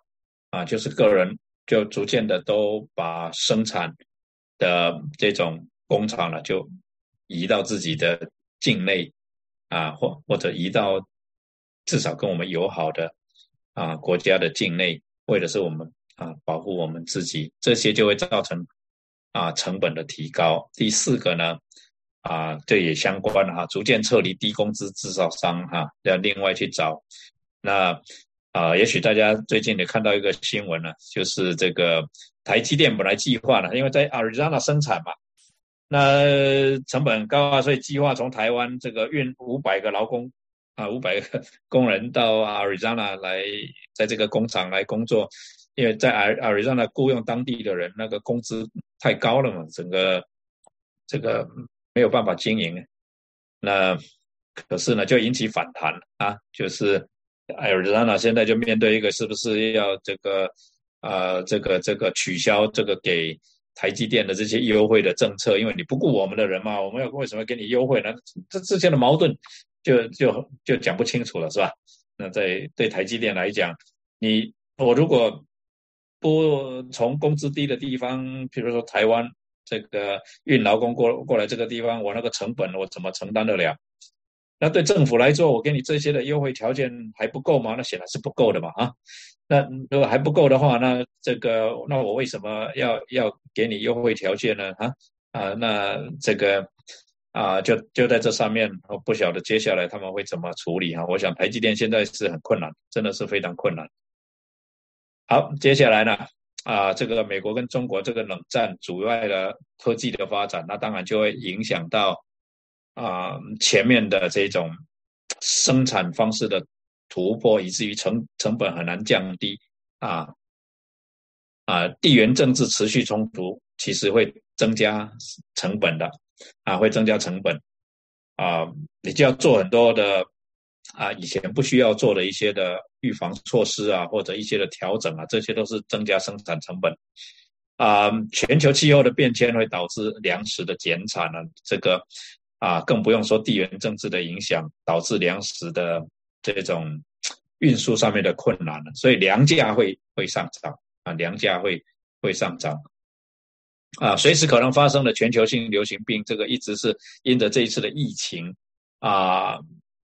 啊，就是个人就逐渐的都把生产的这种工厂呢，就移到自己的境内啊，或或者移到至少跟我们友好的啊国家的境内，为的是我们。啊，保护我们自己，这些就会造成啊成本的提高。第四个呢，啊，这也相关哈，逐渐撤离低工资制造商哈，要另外去找。那啊，也许大家最近也看到一个新闻呢，就是这个台积电本来计划呢，因为在 Arizona 生产嘛，那成本高啊，所以计划从台湾这个运五百个劳工啊，五百个工人到 Arizona 来，在这个工厂来工作。因为在阿阿瑞让他雇佣当地的人，那个工资太高了嘛，整个这个没有办法经营。那可是呢，就引起反弹啊，就是阿瑞让他现在就面对一个是不是要这个啊，这个这个取消这个给台积电的这些优惠的政策，因为你不雇我们的人嘛，我们要为什么给你优惠呢？这之间的矛盾就就就讲不清楚了，是吧？那在对台积电来讲，你我如果不从工资低的地方，比如说台湾这个运劳工过过来这个地方，我那个成本我怎么承担得了？那对政府来说，我给你这些的优惠条件还不够吗？那显然是不够的嘛啊！那如果还不够的话，那这个那我为什么要要给你优惠条件呢？啊啊，那这个啊就就在这上面，我不晓得接下来他们会怎么处理啊？我想台积电现在是很困难，真的是非常困难。好，接下来呢，啊，这个美国跟中国这个冷战阻碍了科技的发展，那当然就会影响到啊前面的这种生产方式的突破，以至于成成本很难降低啊啊，地缘政治持续冲突其实会增加成本的啊，会增加成本啊，你就要做很多的。啊，以前不需要做的一些的预防措施啊，或者一些的调整啊，这些都是增加生产成本。啊，全球气候的变迁会导致粮食的减产呢，这个啊，更不用说地缘政治的影响，导致粮食的这种运输上面的困难了，所以粮价会会上涨啊，粮价会会上涨。啊，随时可能发生的全球性流行病，这个一直是因着这一次的疫情啊，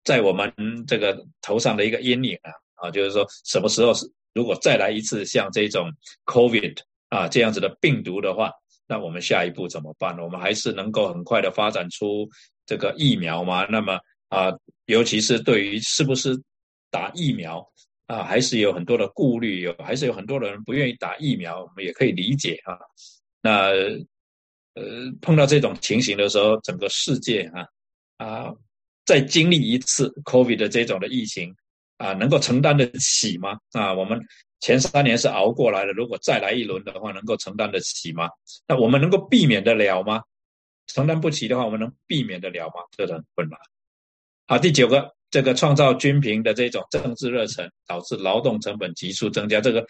在我们这个头上的一个阴影啊啊，就是说什么时候是如果再来一次像这种 COVID 啊这样子的病毒的话，那我们下一步怎么办？我们还是能够很快的发展出这个疫苗吗？那么啊，尤其是对于是不是打疫苗啊，还是有很多的顾虑，有还是有很多的人不愿意打疫苗，我们也可以理解啊。那呃，碰到这种情形的时候，整个世界啊啊，再经历一次 COVID 的这种的疫情啊，能够承担得起吗？啊，我们前三年是熬过来了，如果再来一轮的话，能够承担得起吗？那我们能够避免得了吗？承担不起的话，我们能避免得了吗？这很困难。好，第九个，这个创造均平的这种政治热忱，导致劳动成本急速增加，这个。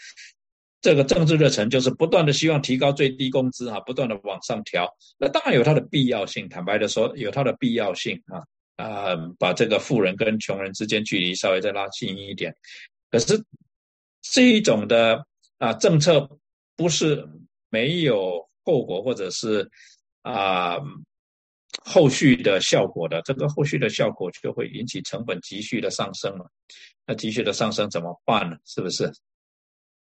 这个政治热忱就是不断的希望提高最低工资啊，不断的往上调，那当然有它的必要性。坦白的说，有它的必要性啊啊，把这个富人跟穷人之间距离稍微再拉近一点。可是这一种的啊政策不是没有后果或者是啊后续的效果的，这个后续的效果就会引起成本急剧的上升了。那急剧的上升怎么办呢？是不是？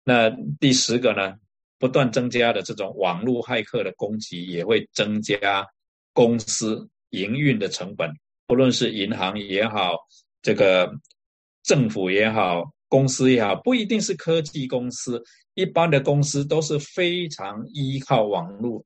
那第十个呢？不断增加的这种网络骇客的攻击，也会增加公司营运的成本。不论是银行也好，这个政府也好，公司也好，不一定是科技公司，一般的公司都是非常依靠网络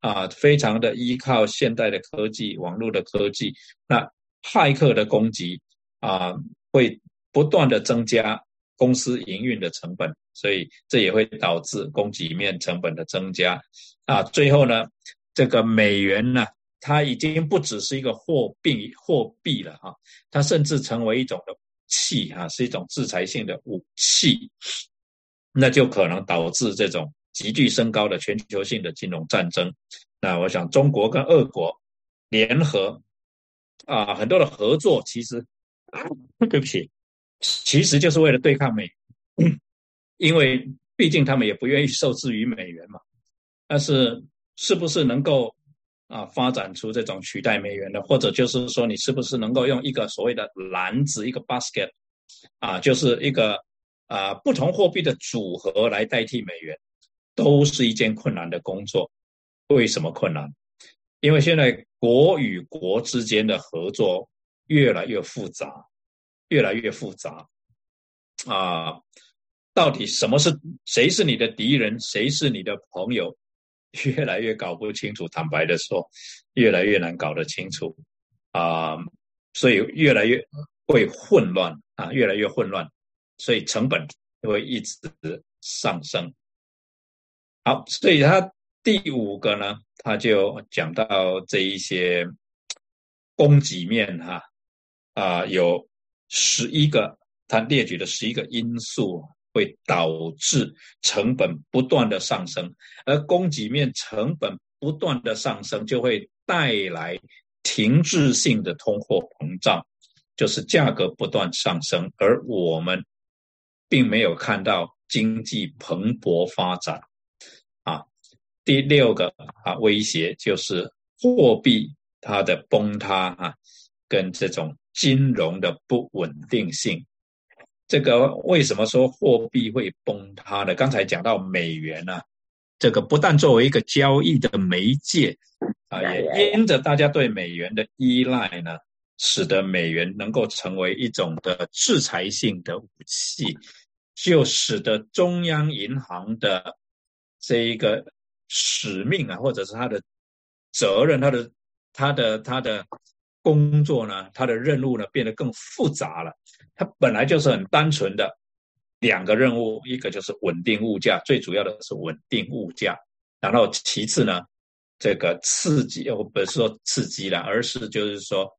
啊，非常的依靠现代的科技，网络的科技。那骇客的攻击啊，会不断的增加公司营运的成本。所以这也会导致供给面成本的增加，啊，最后呢，这个美元呢，它已经不只是一个货币货币了啊，它甚至成为一种的器啊，是一种制裁性的武器，那就可能导致这种急剧升高的全球性的金融战争。那我想，中国跟俄国联合啊，很多的合作，其实 [coughs] 对不起，其实就是为了对抗美。[coughs] 因为毕竟他们也不愿意受制于美元嘛，但是是不是能够啊发展出这种取代美元的，或者就是说你是不是能够用一个所谓的篮子一个 basket 啊，就是一个啊不同货币的组合来代替美元，都是一件困难的工作。为什么困难？因为现在国与国之间的合作越来越复杂，越来越复杂啊。到底什么是谁是你的敌人，谁是你的朋友，越来越搞不清楚。坦白的说，越来越难搞得清楚啊，所以越来越会混乱啊，越来越混乱，所以成本会一直上升。好，所以他第五个呢，他就讲到这一些供给面哈啊，有十一个，他列举的十一个因素。会导致成本不断的上升，而供给面成本不断的上升，就会带来停滞性的通货膨胀，就是价格不断上升，而我们并没有看到经济蓬勃发展。啊，第六个啊威胁就是货币它的崩塌啊，跟这种金融的不稳定性。这个为什么说货币会崩塌呢？刚才讲到美元呢，这个不但作为一个交易的媒介啊，也因着大家对美元的依赖呢，使得美元能够成为一种的制裁性的武器，就使得中央银行的这一个使命啊，或者是他的责任、他的、他的、他的工作呢，他的任务呢，变得更复杂了。它本来就是很单纯的两个任务，一个就是稳定物价，最主要的是稳定物价，然后其次呢，这个刺激，呃，不是说刺激了，而是就是说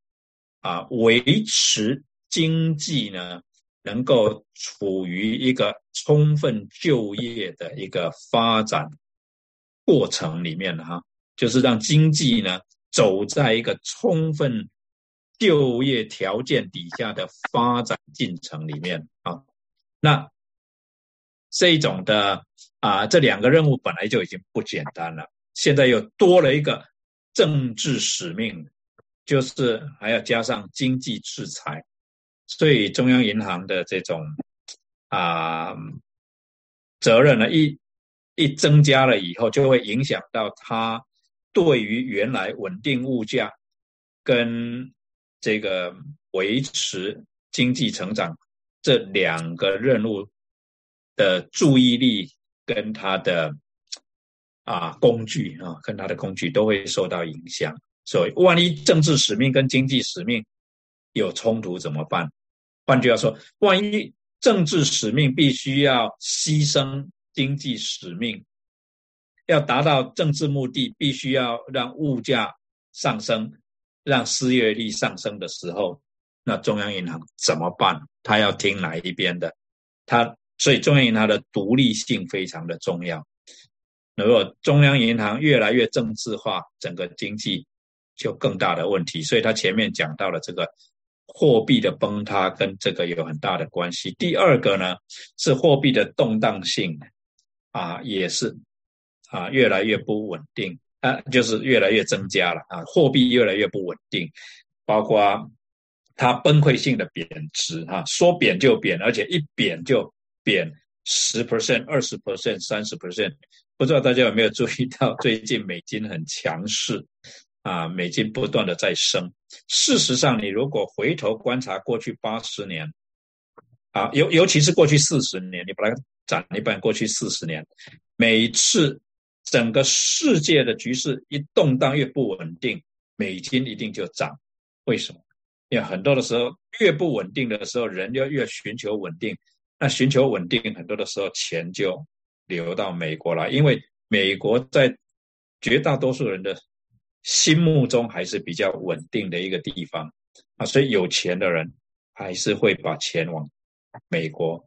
啊，维持经济呢能够处于一个充分就业的一个发展过程里面哈，就是让经济呢走在一个充分。就业条件底下的发展进程里面啊，那这种的啊，这两个任务本来就已经不简单了。现在又多了一个政治使命，就是还要加上经济制裁，所以中央银行的这种啊责任呢，一一增加了以后，就会影响到它对于原来稳定物价跟这个维持经济成长这两个任务的注意力跟它的。啊，工具啊，跟他的工具都会受到影响。所以，万一政治使命跟经济使命有冲突怎么办？换句话说，万一政治使命必须要牺牲经济使命，要达到政治目的，必须要让物价上升，让失业率上升的时候，那中央银行怎么办？他要听哪一边的？他所以，中央银行的独立性非常的重要。如果中央银行越来越政治化，整个经济就更大的问题。所以他前面讲到了这个货币的崩塌，跟这个有很大的关系。第二个呢，是货币的动荡性啊，也是啊越来越不稳定啊，就是越来越增加了啊，货币越来越不稳定，包括它崩溃性的贬值哈，说贬就贬，而且一贬就贬十 percent、二十 percent、三十 percent。不知道大家有没有注意到，最近美金很强势，啊，美金不断的在升。事实上，你如果回头观察过去八十年，啊，尤尤其是过去四十年，你把它涨一半，过去四十年，每次整个世界的局势一动荡越不稳定，美金一定就涨。为什么？因为很多的时候越不稳定的时候，人就越寻求稳定。那寻求稳定，很多的时候钱就。流到美国来，因为美国在绝大多数人的心目中还是比较稳定的一个地方啊，所以有钱的人还是会把钱往美国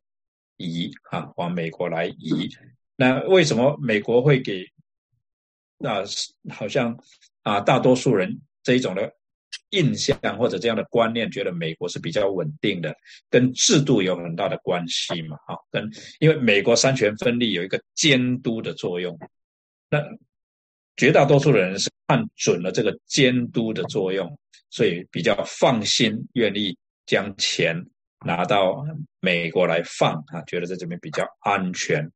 移啊，往美国来移。那为什么美国会给啊，好像啊，大多数人这一种的？印象或者这样的观念，觉得美国是比较稳定的，跟制度有很大的关系嘛？哈，跟因为美国三权分立有一个监督的作用，那绝大多数的人是看准了这个监督的作用，所以比较放心，愿意将钱拿到美国来放啊，觉得在这边比较安全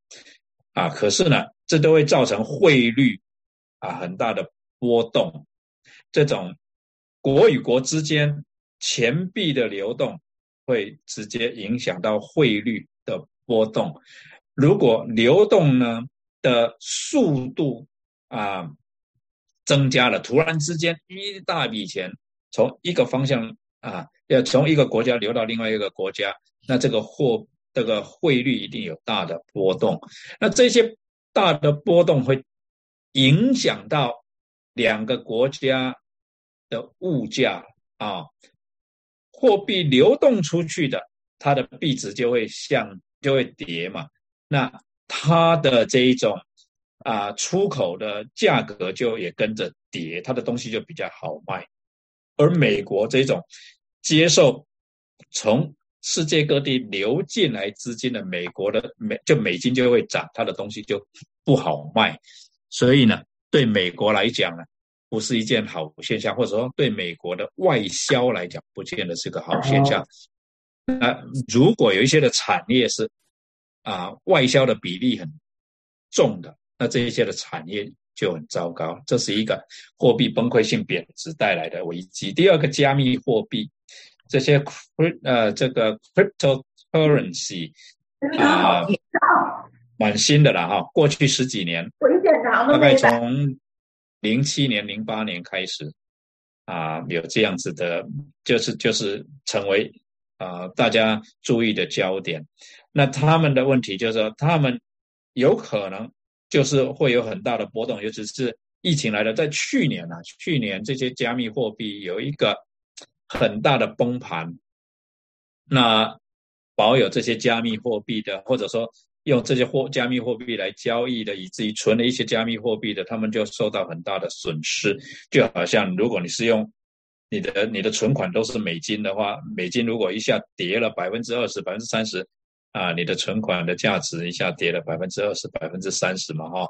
啊。可是呢，这都会造成汇率啊很大的波动，这种。国与国之间钱币的流动会直接影响到汇率的波动。如果流动呢的速度啊增加了，突然之间一大笔钱从一个方向啊要从一个国家流到另外一个国家，那这个货这个汇率一定有大的波动。那这些大的波动会影响到两个国家。的物价啊，货币流动出去的，它的币值就会向就会跌嘛。那它的这一种啊出口的价格就也跟着跌，它的东西就比较好卖。而美国这种接受从世界各地流进来资金的美国的美就美金就会涨，它的东西就不好卖。所以呢，对美国来讲呢。不是一件好现象，或者说对美国的外销来讲，不见得是个好现象。那如果有一些的产业是啊外销的比例很重的，那这一些的产业就很糟糕。这是一个货币崩溃性贬值带来的危机。第二个，加密货币这些呃这个 cryptocurrency 啊，蛮新的了哈，过去十几年，大概从。零七年、零八年开始，啊，有这样子的，就是就是成为啊大家注意的焦点。那他们的问题就是说，他们有可能就是会有很大的波动，尤其是疫情来了，在去年啊，去年这些加密货币有一个很大的崩盘。那保有这些加密货币的，或者说。用这些货加密货币来交易的，以至于存了一些加密货币的，他们就受到很大的损失。就好像如果你是用你的你的存款都是美金的话，美金如果一下跌了百分之二十、百分之三十，啊，你的存款的价值一下跌了百分之二十、百分之三十嘛，哈，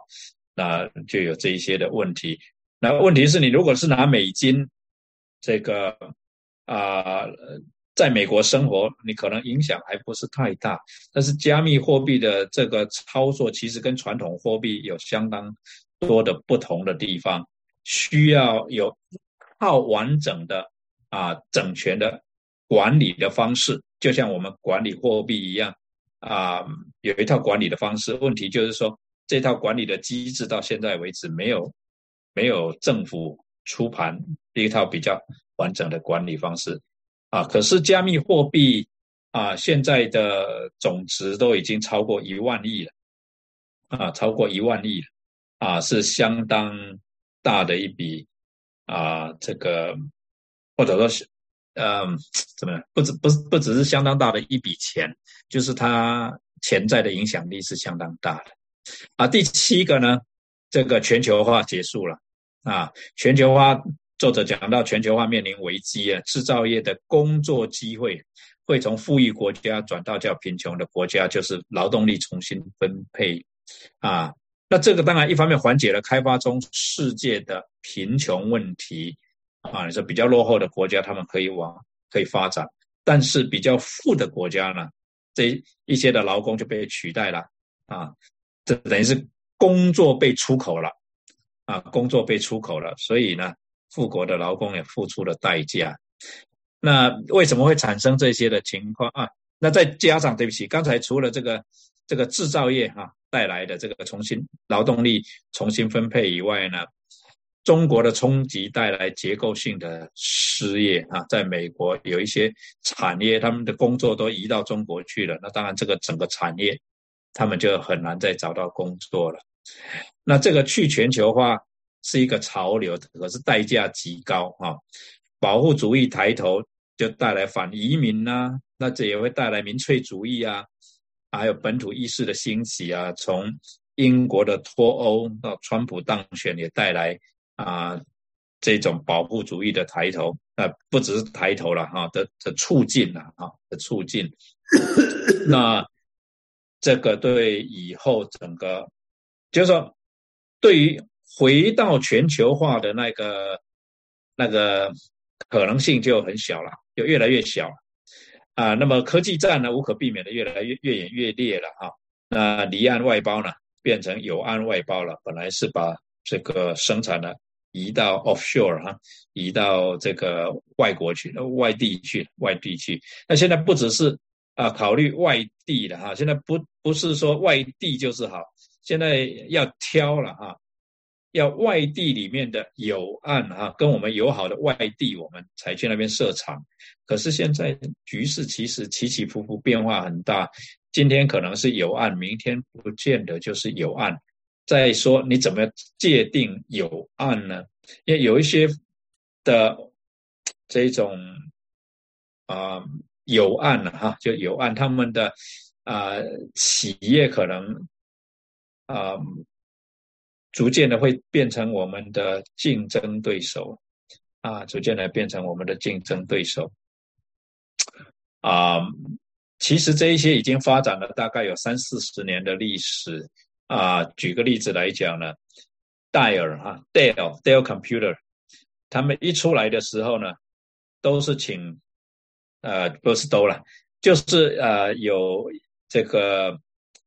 那就有这一些的问题。那问题是你如果是拿美金，这个啊，在美国生活，你可能影响还不是太大。但是加密货币的这个操作，其实跟传统货币有相当多的不同的地方，需要有套完整的啊整全的管理的方式，就像我们管理货币一样啊，有一套管理的方式。问题就是说，这套管理的机制到现在为止没有。没有政府出盘一套比较完整的管理方式啊，可是加密货币啊，现在的总值都已经超过一万亿了啊，超过一万亿了啊，是相当大的一笔啊，这个或者说是嗯，怎么样？不止不不只是相当大的一笔钱，就是它潜在的影响力是相当大的啊。第七个呢？这个全球化结束了啊！全球化，作者讲到全球化面临危机啊，制造业的工作机会会从富裕国家转到较贫穷的国家，就是劳动力重新分配啊。那这个当然一方面缓解了开发中世界的贫穷问题啊，你说比较落后的国家他们可以往可以发展，但是比较富的国家呢，这一些的劳工就被取代了啊，这等于是。工作被出口了，啊，工作被出口了，所以呢，富国的劳工也付出了代价。那为什么会产生这些的情况啊？那再加上，对不起，刚才除了这个这个制造业哈带来的这个重新劳动力重新分配以外呢，中国的冲击带来结构性的失业啊，在美国有一些产业，他们的工作都移到中国去了，那当然这个整个产业他们就很难再找到工作了。那这个去全球化是一个潮流，可是代价极高啊！保护主义抬头就带来反移民呐，那这也会带来民粹主义啊，还有本土意识的兴起啊。从英国的脱欧到川普当选，也带来啊这种保护主义的抬头啊，不只是抬头了哈的的促进了啊的促进。那这个对以后整个。就是说，对于回到全球化的那个那个可能性就很小了，就越来越小了啊。那么科技战呢，无可避免的越来越越演越烈了啊。那离岸外包呢，变成有岸外包了。本来是把这个生产呢移到 offshore 哈，移到这个外国去、外地去、外地去。那现在不只是啊考虑外地的哈，现在不不是说外地就是好。现在要挑了哈，要外地里面的有岸哈，跟我们友好的外地，我们才去那边设厂。可是现在局势其实起起伏伏，变化很大。今天可能是有岸，明天不见得就是有岸。再说你怎么界定有岸呢？因为有一些的这种啊有岸哈，就有岸他们的啊企业可能。啊，逐渐的会变成我们的竞争对手，啊，逐渐的变成我们的竞争对手。啊，其实这一些已经发展了大概有三四十年的历史。啊，举个例子来讲呢，戴尔哈，Dell Dell Computer，他们一出来的时候呢，都是请，呃，不是都了，就是呃有这个。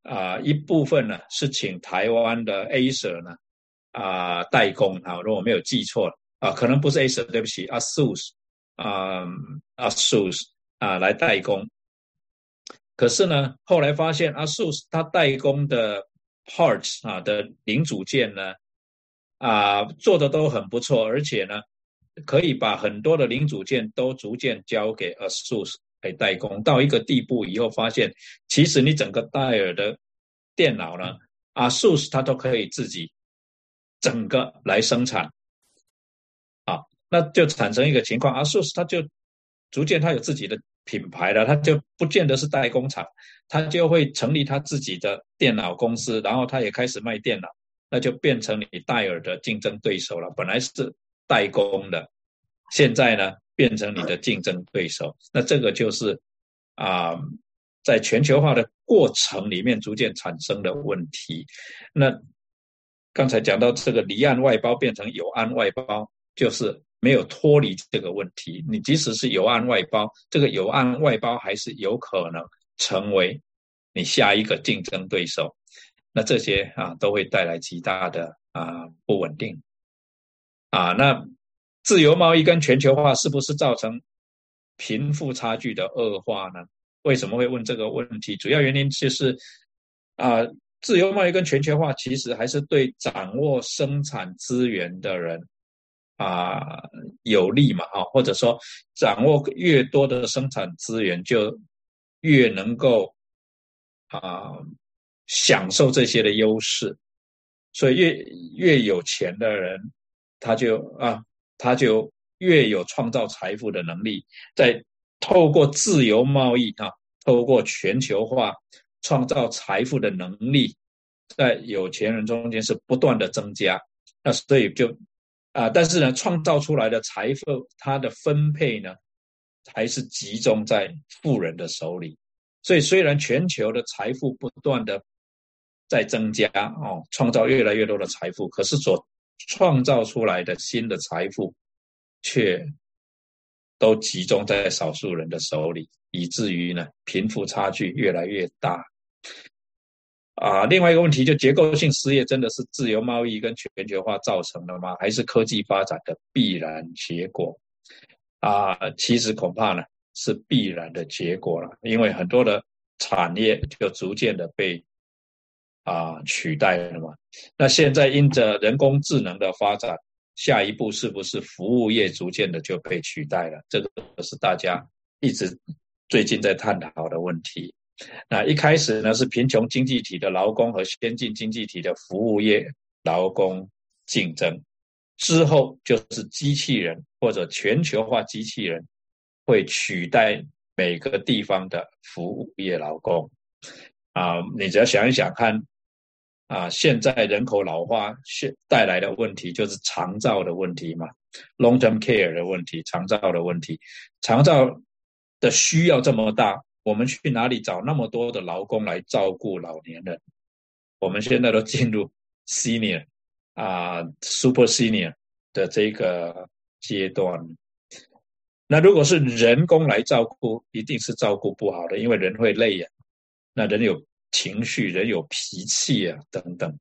啊，一部分呢是请台湾的 Acer 呢啊代工啊，如果我没有记错啊，可能不是 Acer，对不起，ASUS 啊，ASUS 啊来代工。可是呢，后来发现 ASUS 它代工的 parts 啊的零组件呢啊做的都很不错，而且呢可以把很多的零组件都逐渐交给 ASUS。可以代工到一个地步以后，发现其实你整个戴尔的电脑呢啊，SUS 它都可以自己整个来生产，啊，那就产生一个情况啊，SUS 它就逐渐它有自己的品牌了，它就不见得是代工厂，它就会成立它自己的电脑公司，然后它也开始卖电脑，那就变成你戴尔的竞争对手了。本来是代工的，现在呢？变成你的竞争对手，那这个就是啊，在全球化的过程里面逐渐产生的问题。那刚才讲到这个离岸外包变成有岸外包，就是没有脱离这个问题。你即使是有岸外包，这个有岸外包还是有可能成为你下一个竞争对手。那这些啊都会带来极大的啊不稳定。啊，那自由贸易跟全球化是不是造成贫富差距的恶化呢？为什么会问这个问题？主要原因就是啊。自由贸易跟全球化其实还是对掌握生产资源的人啊有利嘛，啊，或者说掌握越多的生产资源，就越能够啊享受这些的优势，所以越越有钱的人，他就啊他就越有创造财富的能力，在透过自由贸易啊，透过全球化。创造财富的能力，在有钱人中间是不断的增加，那所以就啊，但是呢，创造出来的财富它的分配呢，还是集中在富人的手里。所以虽然全球的财富不断的在增加哦，创造越来越多的财富，可是所创造出来的新的财富，却都集中在少数人的手里，以至于呢，贫富差距越来越大。啊，另外一个问题就结构性失业，真的是自由贸易跟全球化造成的吗？还是科技发展的必然结果？啊，其实恐怕呢是必然的结果了，因为很多的产业就逐渐的被啊取代了嘛。那现在因着人工智能的发展，下一步是不是服务业逐渐的就被取代了？这个是大家一直最近在探讨的问题。那一开始呢，是贫穷经济体的劳工和先进经济体的服务业劳工竞争，之后就是机器人或者全球化机器人会取代每个地方的服务业劳工。啊，你只要想一想看，啊，现在人口老化现带来的问题就是长照的问题嘛，long-term care 的问题，长照的问题，长照的需要这么大。我们去哪里找那么多的劳工来照顾老年人？我们现在都进入 senior 啊，super senior 的这个阶段。那如果是人工来照顾，一定是照顾不好的，因为人会累呀。那人有情绪，人有脾气啊，等等。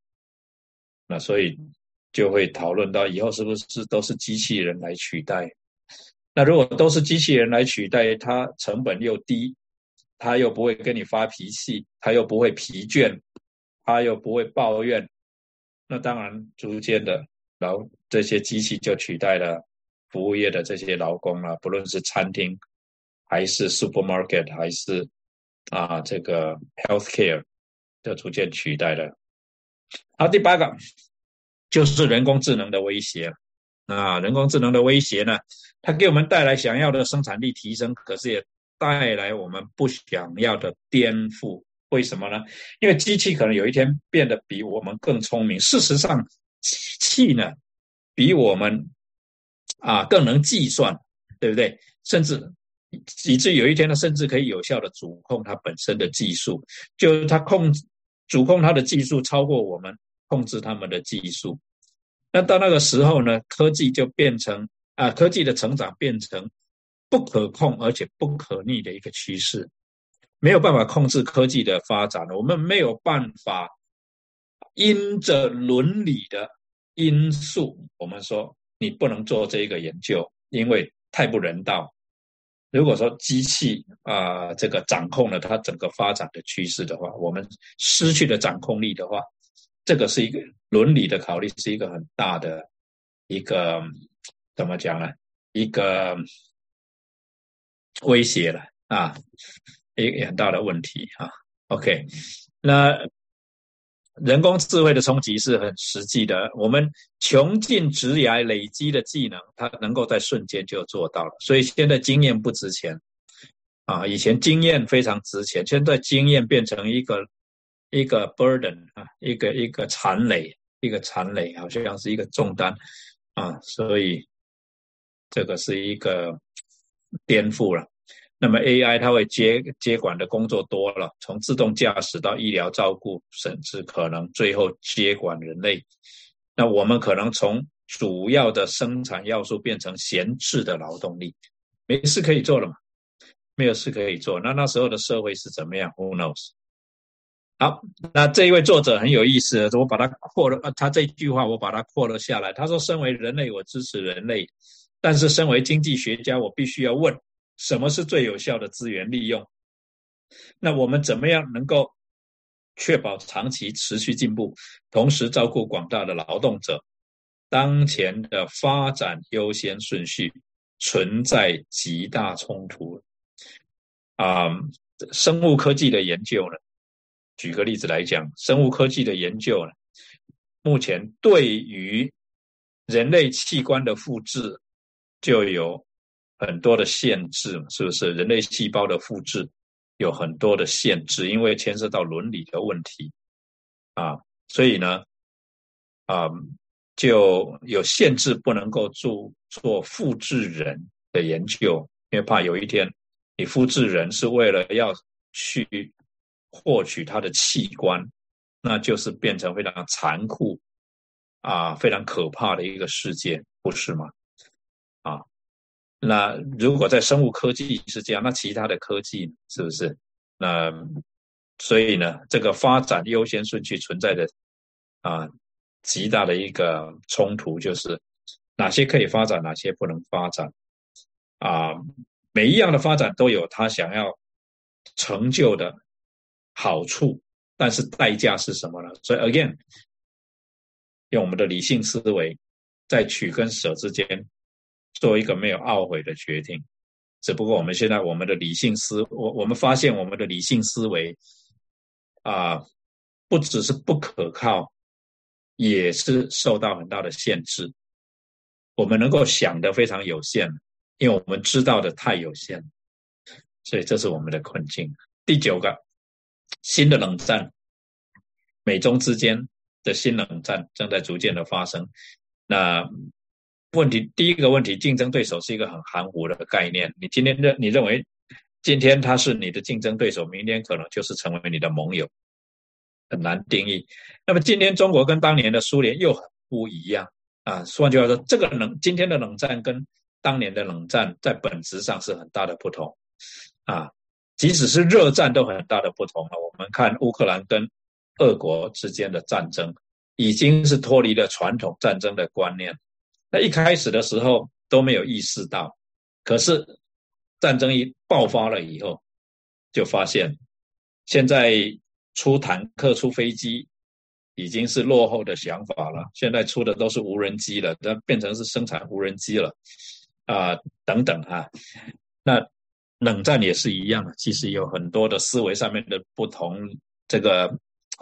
那所以就会讨论到以后是不是都是机器人来取代？那如果都是机器人来取代，它成本又低。它又不会跟你发脾气，它又不会疲倦，它又不会抱怨，那当然逐渐的，然后这些机器就取代了服务业的这些劳工了，不论是餐厅，还是 supermarket，还是啊这个 healthcare，就逐渐取代了。好，第八个就是人工智能的威胁啊，人工智能的威胁呢，它给我们带来想要的生产力提升，可是也。带来我们不想要的颠覆，为什么呢？因为机器可能有一天变得比我们更聪明。事实上，机器呢，比我们啊更能计算，对不对？甚至以至有一天呢，甚至可以有效的主控它本身的技术，就是它控主控它的技术超过我们控制他们的技术。那到那个时候呢，科技就变成啊，科技的成长变成。不可控而且不可逆的一个趋势，没有办法控制科技的发展了我们没有办法因着伦理的因素，我们说你不能做这个研究，因为太不人道。如果说机器啊，这个掌控了它整个发展的趋势的话，我们失去了掌控力的话，这个是一个伦理的考虑，是一个很大的一个怎么讲呢？一个。威胁了啊，一个很大的问题啊。OK，那人工智慧的冲击是很实际的。我们穷尽职涯累积的技能，它能够在瞬间就做到了。所以现在经验不值钱啊，以前经验非常值钱，现在经验变成一个一个 burden 啊，一个一个残累，一个残累，好像是一个重担啊。所以这个是一个颠覆了。那么 AI 它会接接管的工作多了，从自动驾驶到医疗照顾，甚至可能最后接管人类。那我们可能从主要的生产要素变成闲置的劳动力，没事可以做了嘛？没有事可以做，那那时候的社会是怎么样？Who knows？好，那这一位作者很有意思，我把它扩了，他这句话我把它扩了下来。他说：“身为人类，我支持人类，但是身为经济学家，我必须要问，什么是最有效的资源利用？那我们怎么样能够确保长期持续进步，同时照顾广大的劳动者？当前的发展优先顺序存在极大冲突。啊，生物科技的研究呢？”举个例子来讲，生物科技的研究呢，目前对于人类器官的复制就有很多的限制，是不是？人类细胞的复制有很多的限制，因为牵涉到伦理的问题啊，所以呢，啊，就有限制，不能够做做复制人的研究，因为怕有一天你复制人是为了要去。获取他的器官，那就是变成非常残酷啊，非常可怕的一个世界，不是吗？那如果在生物科技是这样，那其他的科技是不是？那所以呢，这个发展优先顺序存在的啊极大的一个冲突，就是哪些可以发展，哪些不能发展啊？每一样的发展都有他想要成就的。好处，但是代价是什么呢？所以，again，用我们的理性思维，在取跟舍之间做一个没有懊悔的决定。只不过我们现在我们的理性思，我我们发现我们的理性思维啊，不只是不可靠，也是受到很大的限制。我们能够想的非常有限，因为我们知道的太有限，所以这是我们的困境。第九个。新的冷战，美中之间的新冷战正在逐渐的发生。那问题第一个问题，竞争对手是一个很含糊的概念。你今天认你认为今天他是你的竞争对手，明天可能就是成为你的盟友，很难定义。那么今天中国跟当年的苏联又很不一样啊。换句话说，这个冷今天的冷战跟当年的冷战在本质上是很大的不同啊。即使是热战都很大的不同了。我们看乌克兰跟俄国之间的战争，已经是脱离了传统战争的观念。那一开始的时候都没有意识到，可是战争一爆发了以后，就发现现在出坦克、出飞机已经是落后的想法了。现在出的都是无人机了，那变成是生产无人机了啊，等等啊，那。冷战也是一样，其实有很多的思维上面的不同。这个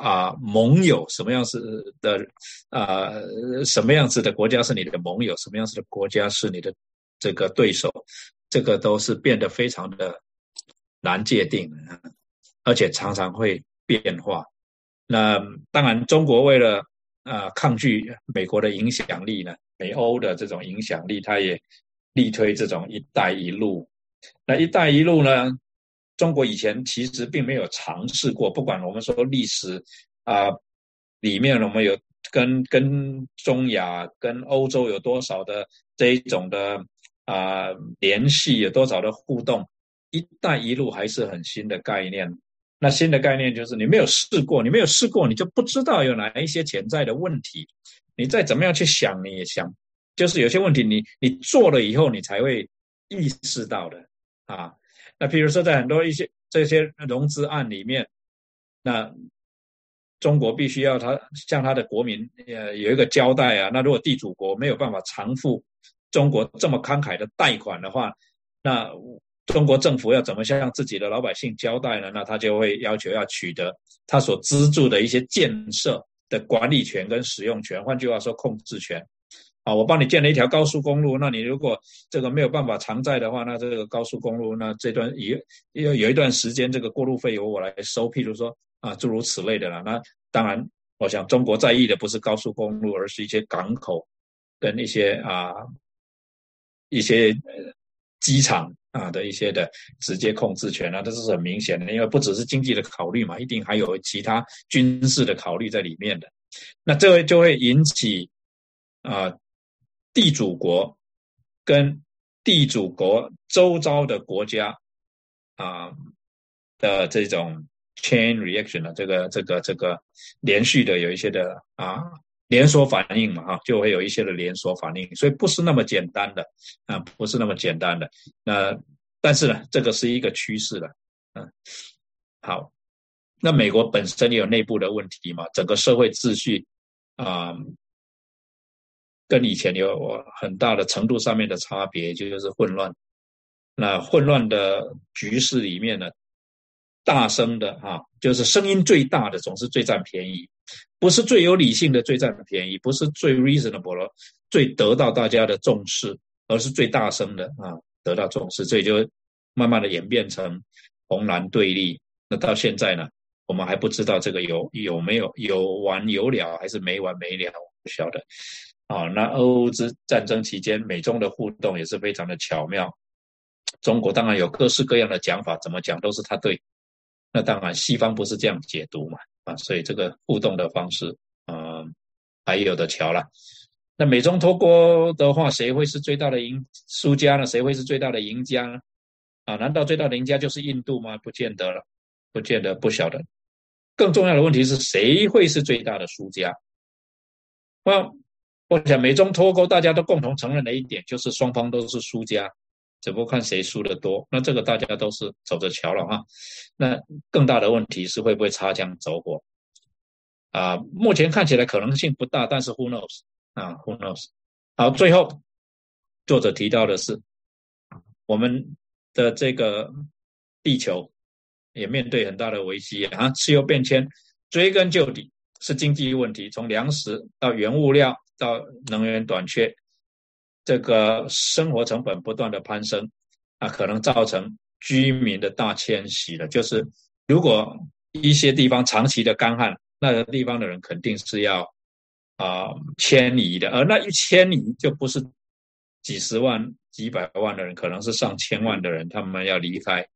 啊，盟友什么样子的啊，什么样子的国家是你的盟友，什么样子的国家是你的这个对手，这个都是变得非常的难界定，而且常常会变化。那当然，中国为了啊抗拒美国的影响力呢，美欧的这种影响力，它也力推这种“一带一路”。那“一带一路”呢？中国以前其实并没有尝试过。不管我们说历史啊，里面我们有跟跟中亚、跟欧洲有多少的这一种的啊联系，有多少的互动，“一带一路”还是很新的概念。那新的概念就是你没有试过，你没有试过，你就不知道有哪一些潜在的问题。你再怎么样去想，你也想，就是有些问题，你你做了以后，你才会意识到的。啊，那比如说在很多一些这些融资案里面，那中国必须要他向他的国民呃有一个交代啊。那如果地主国没有办法偿付中国这么慷慨的贷款的话，那中国政府要怎么向自己的老百姓交代呢？那他就会要求要取得他所资助的一些建设的管理权跟使用权，换句话说控制权。啊，我帮你建了一条高速公路，那你如果这个没有办法偿债的话，那这个高速公路，那这段有有有一段时间，这个过路费由我来收。譬如说啊，诸如此类的啦。那当然，我想中国在意的不是高速公路，而是一些港口跟一些啊一些机场啊的一些的直接控制权啊，这是很明显的，因为不只是经济的考虑嘛，一定还有其他军事的考虑在里面的。那这就会引起啊地主国跟地主国周遭的国家啊的这种 chain reaction 的这个这个这个连续的有一些的啊。连锁反应嘛，哈，就会有一些的连锁反应，所以不是那么简单的啊，不是那么简单的。那但是呢，这个是一个趋势了，嗯，好，那美国本身也有内部的问题嘛，整个社会秩序啊，跟以前有很大的程度上面的差别，就是混乱。那混乱的局势里面呢，大声的哈，就是声音最大的总是最占便宜。不是最有理性的最占便宜，不是最 reasonable，最得到大家的重视，而是最大声的啊，得到重视，所以就慢慢的演变成红蓝对立。那到现在呢，我们还不知道这个有有没有有完有了，还是没完没了，不晓得。啊，那俄乌之战争期间，美中的互动也是非常的巧妙。中国当然有各式各样的讲法，怎么讲都是他对。那当然，西方不是这样解读嘛。啊，所以这个互动的方式，嗯，还有的瞧了。那美中脱钩的话，谁会是最大的赢输家呢？谁会是最大的赢家呢？啊，难道最大的赢家就是印度吗？不见得了，不见得，不晓得。更重要的问题是谁会是最大的输家？那我想美中脱钩，大家都共同承认的一点就是双方都是输家。只不过看谁输的多，那这个大家都是走着瞧了哈。那更大的问题是会不会擦枪走火啊？目前看起来可能性不大，但是 who knows 啊？who knows？好，最后作者提到的是，我们的这个地球也面对很大的危机啊，气候变迁追根究底是经济问题，从粮食到原物料到能源短缺。这个生活成本不断的攀升，啊，可能造成居民的大迁徙了。就是如果一些地方长期的干旱，那个地方的人肯定是要啊迁移的。而那一迁移，就不是几十万、几百万的人，可能是上千万的人，他们要离开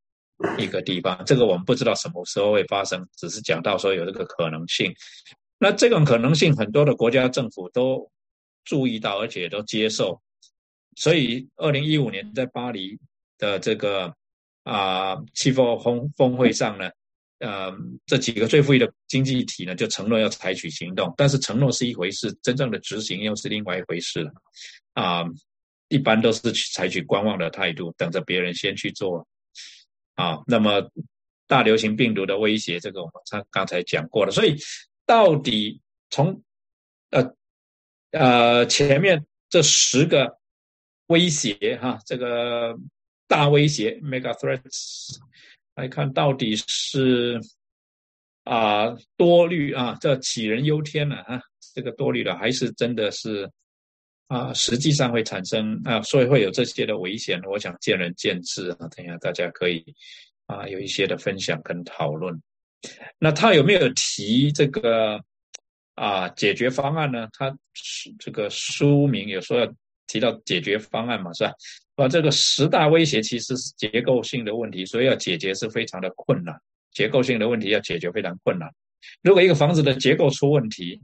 一个地方。这个我们不知道什么时候会发生，只是讲到说有这个可能性。那这种可能性，很多的国家政府都注意到，而且都接受。所以，二零一五年在巴黎的这个啊气候峰峰会上呢，呃，这几个最富裕的经济体呢就承诺要采取行动，但是承诺是一回事，真正的执行又是另外一回事了。啊，一般都是采取观望的态度，等着别人先去做。啊，那么大流行病毒的威胁，这个我们刚刚才讲过了。所以，到底从呃前面这十个。威胁哈，这个大威胁 （mega threats） 来看，到底是啊多虑啊，这杞人忧天了啊，这个多虑了，还是真的是啊，实际上会产生啊，所以会有这些的危险。我想见仁见智啊，等一下大家可以啊有一些的分享跟讨论。那他有没有提这个啊解决方案呢？它这个书名有说要。提到解决方案嘛，是吧？把这个十大威胁其实是结构性的问题，所以要解决是非常的困难。结构性的问题要解决非常困难。如果一个房子的结构出问题，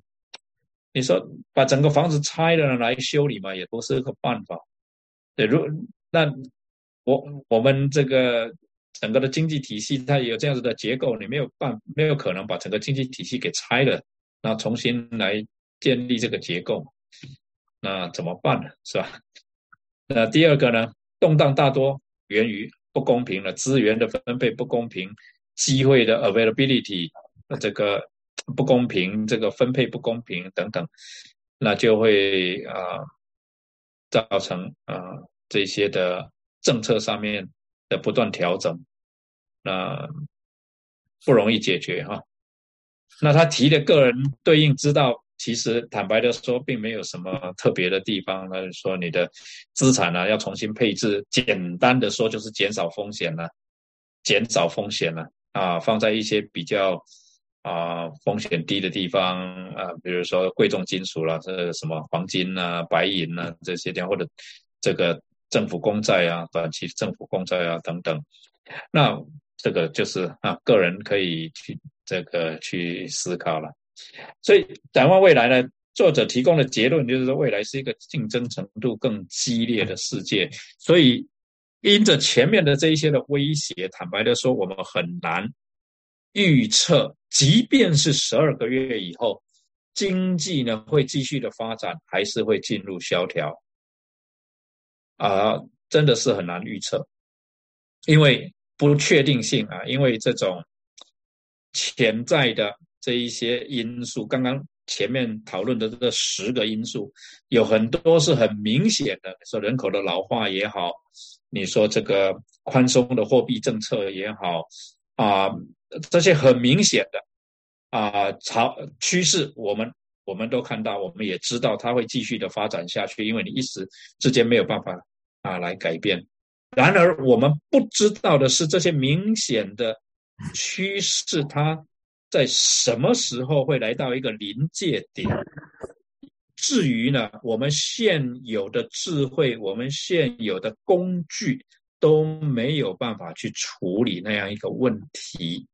你说把整个房子拆了来修理嘛，也不是个办法。对，如那我我们这个整个的经济体系它有这样子的结构，你没有办没有可能把整个经济体系给拆了，那重新来建立这个结构。那怎么办呢？是吧？那第二个呢？动荡大多源于不公平的资源的分配不公平，机会的 availability 这个不公平，这个分配不公平等等，那就会啊造成啊这些的政策上面的不断调整，那不容易解决哈。那他提的个人对应知道。其实坦白的说，并没有什么特别的地方。那说你的资产呢要重新配置，简单的说就是减少风险了，减少风险了啊，放在一些比较啊风险低的地方啊，比如说贵重金属了，这什么黄金啊、白银啊这些地方，或者这个政府公债啊，短期政府公债啊等等。那这个就是啊，个人可以去这个去思考了。所以展望未来呢，作者提供的结论就是说，未来是一个竞争程度更激烈的世界。所以，因着前面的这一些的威胁，坦白的说，我们很难预测，即便是十二个月以后，经济呢会继续的发展，还是会进入萧条啊，真的是很难预测，因为。不确定性啊，因为这种潜在的这一些因素，刚刚前面讨论的这个十个因素，有很多是很明显的，说人口的老化也好，你说这个宽松的货币政策也好，啊，这些很明显的啊潮趋势，我们我们都看到，我们也知道它会继续的发展下去，因为你一时之间没有办法啊来改变。然而，我们不知道的是，这些明显的趋势，它在什么时候会来到一个临界点？至于呢，我们现有的智慧，我们现有的工具都没有办法去处理那样一个问题。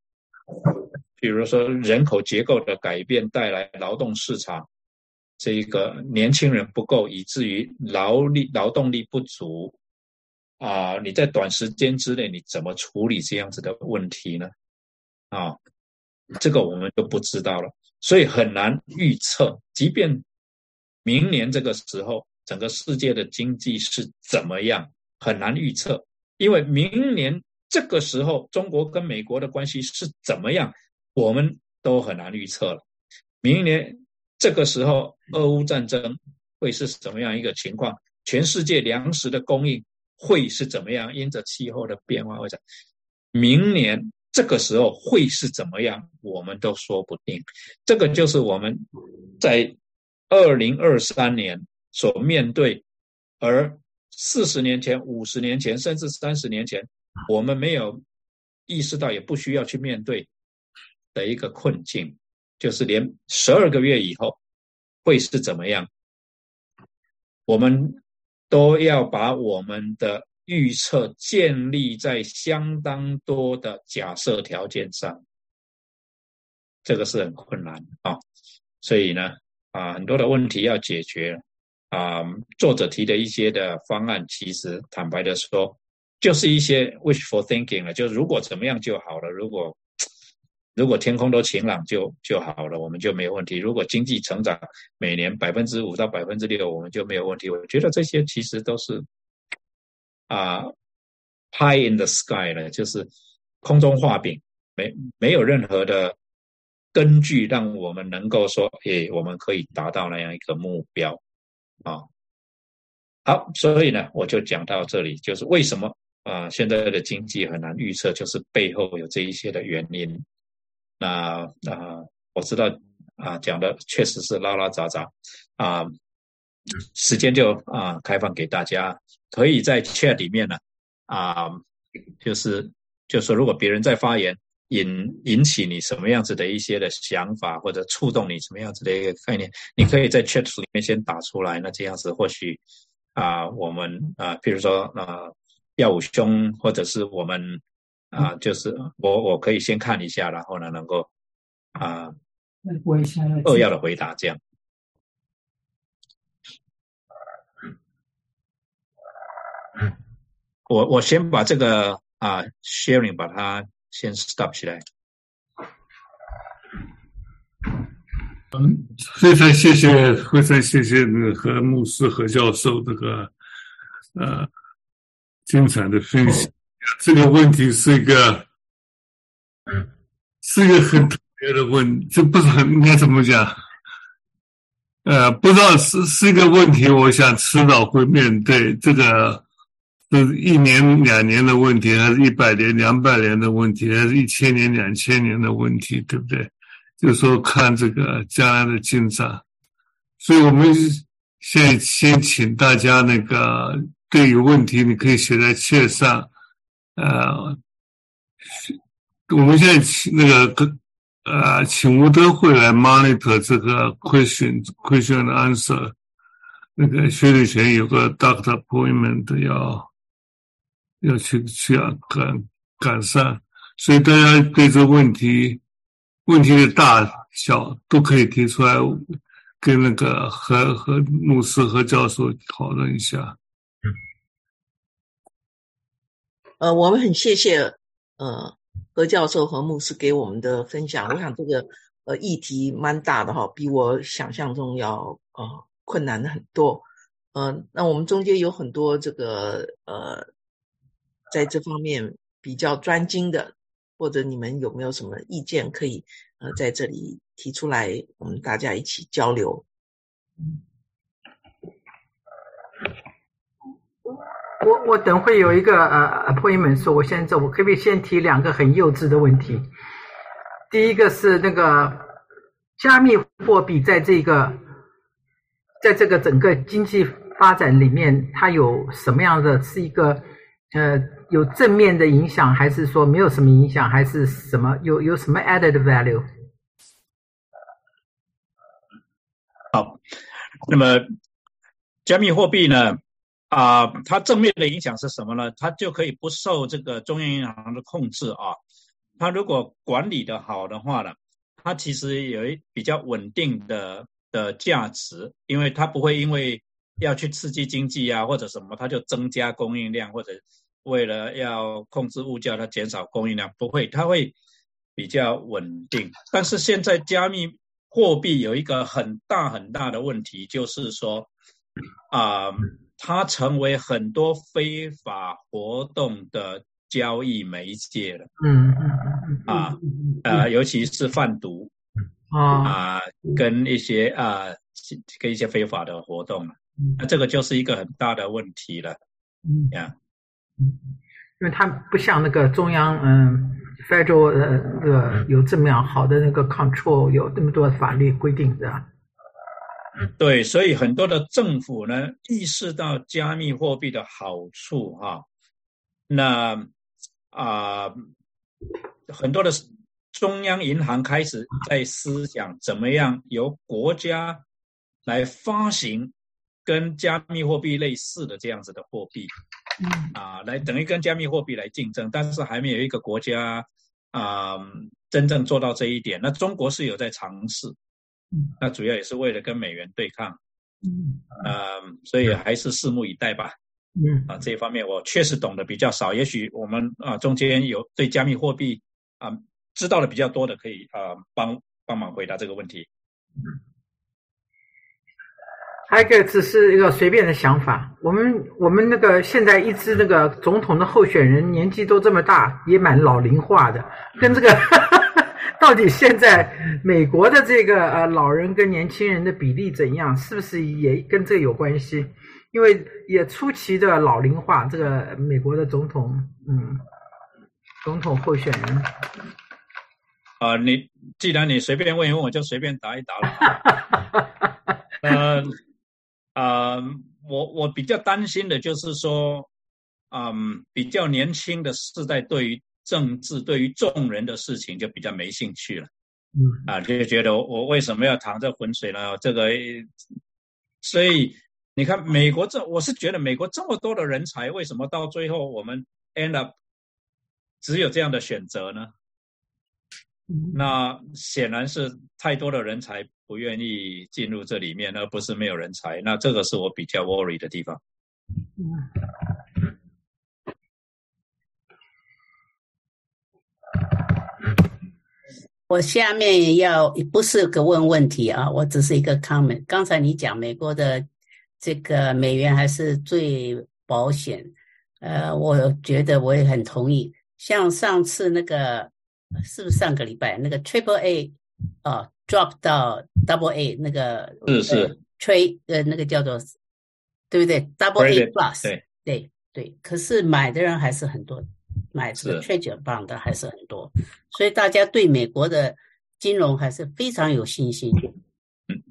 比如说，人口结构的改变带来劳动市场这个年轻人不够，以至于劳力劳动力不足。啊，你在短时间之内你怎么处理这样子的问题呢？啊，这个我们都不知道了，所以很难预测。即便明年这个时候整个世界的经济是怎么样，很难预测，因为明年这个时候中国跟美国的关系是怎么样，我们都很难预测了。明年这个时候俄乌战争会是什么样一个情况？全世界粮食的供应。会是怎么样？因着气候的变化，或者明年这个时候会是怎么样，我们都说不定。这个就是我们在二零二三年所面对，而四十年前、五十年前，甚至三十年前，我们没有意识到，也不需要去面对的一个困境，就是连十二个月以后会是怎么样，我们。都要把我们的预测建立在相当多的假设条件上，这个是很困难啊。所以呢，啊，很多的问题要解决啊。作者提的一些的方案，其实坦白的说，就是一些 wishful thinking 了，就如果怎么样就好了，如果。如果天空都晴朗就就好了，我们就没有问题。如果经济成长每年百分之五到百分之六，我们就没有问题。我觉得这些其实都是啊，pie in the sky 了，就是空中画饼，没没有任何的根据让我们能够说，诶，我们可以达到那样一个目标啊。好，所以呢，我就讲到这里，就是为什么啊，现在的经济很难预测，就是背后有这一些的原因。那啊，我知道啊，讲的确实是拉拉杂杂啊，时间就啊开放给大家，可以在 chat 里面呢啊，就是就是，如果别人在发言引引起你什么样子的一些的想法，或者触动你什么样子的一个概念，你可以在 chat 里面先打出来，那这样子或许啊，我们啊，譬如说啊，耀武兄或者是我们。啊，就是我我可以先看一下，然后呢，能够啊，我一下扼要的回答这样。我我先把这个啊 sharing 把它先 stop 起来。嗯，非常谢谢，非常谢谢那个何牧师何教授这个呃精彩的分析。这个问题是一个，是一个很特别的问，这不是很应该怎么讲？呃，不知道是是一个问题，我想迟早会面对这个，是一年两年的问题，还是一百年两百年的问题，还是一千年两千年的问题，对不对？就说看这个将来的进展，所以我们先先请大家那个对于问题，你可以写在册上。呃，我们现在请那个跟呃，请吴德惠来 monitor 这个 question question 的 answer。那个薛立权有个 doctor appointment 要要去去赶赶上，所以大家对这个问题问题的大小都可以提出来，跟那个和和牧师和教授讨论一下。呃，我们很谢谢呃何教授和牧师给我们的分享。我想这个呃议题蛮大的哈，比我想象中要呃困难的很多。呃，那我们中间有很多这个呃在这方面比较专精的，或者你们有没有什么意见可以呃在这里提出来，我们大家一起交流。我我等会有一个呃 appointment，说我先走，我可不可以先提两个很幼稚的问题？第一个是那个加密货币在这个在这个整个经济发展里面，它有什么样的是一个呃有正面的影响，还是说没有什么影响，还是什么有有什么 added value？好，那么加密货币呢？啊，它正面的影响是什么呢？它就可以不受这个中央银行的控制啊。它如果管理的好的话呢，它其实有一比较稳定的的价值，因为它不会因为要去刺激经济啊或者什么，它就增加供应量，或者为了要控制物价，它减少供应量，不会，它会比较稳定。但是现在加密货币有一个很大很大的问题，就是说啊。它成为很多非法活动的交易媒介了。嗯嗯嗯啊呃，尤其是贩毒啊，跟一些啊跟一些非法的活动了。那这个就是一个很大的问题了。嗯呀，因为它不像那个中央嗯，Federal 呃那个有这么样好的那个 control，有这么多法律规定的。对，所以很多的政府呢意识到加密货币的好处哈，那啊很多的中央银行开始在思想怎么样由国家来发行跟加密货币类似的这样子的货币，啊，来等于跟加密货币来竞争，但是还没有一个国家啊真正做到这一点。那中国是有在尝试。那主要也是为了跟美元对抗，嗯，呃，所以还是拭目以待吧。嗯，啊，这一方面我确实懂得比较少，也许我们啊中间有对加密货币啊知道的比较多的，可以啊帮帮忙回答这个问题。还有一个只是一个随便的想法，我们我们那个现在一支那个总统的候选人年纪都这么大，也蛮老龄化的，跟这个。[laughs] 到底现在美国的这个呃老人跟年轻人的比例怎样？是不是也跟这有关系？因为也出奇的老龄化，这个美国的总统，嗯，总统候选人。啊，你既然你随便问一问，我就随便答一答了。[laughs] 呃，啊，我我比较担心的就是说，嗯，比较年轻的世代对于。政治对于众人的事情就比较没兴趣了，嗯啊，就觉得我为什么要淌这浑水呢？这个，所以你看，美国这，我是觉得美国这么多的人才，为什么到最后我们 end up 只有这样的选择呢？那显然是太多的人才不愿意进入这里面，而不是没有人才。那这个是我比较 worry 的地方。我下面要不是个问问题啊，我只是一个 comment。刚才你讲美国的这个美元还是最保险，呃，我觉得我也很同意。像上次那个是不是上个礼拜那个 Triple A 啊 drop 到 Double A 那个是是 Trade 呃那个叫做对不对 Double A Plus 对对对，可是买的人还是很多。买这个确诊榜的还是很多所以大家对美国的金融还是非常有信心。嗯，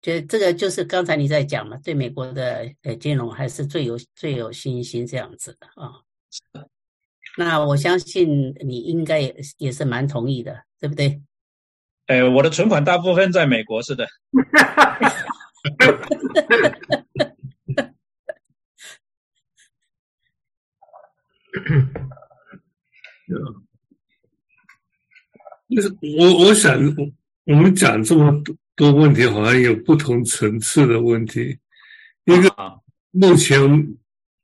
就这个就是刚才你在讲嘛对美国的呃金融还是最有最有信心这样子的啊那我相信你应该也也是蛮同意的对不对？呃我的存款大部分在美国是的。[laughs] 就是我我想，我们讲这么多问题，好像有不同层次的问题。一个目前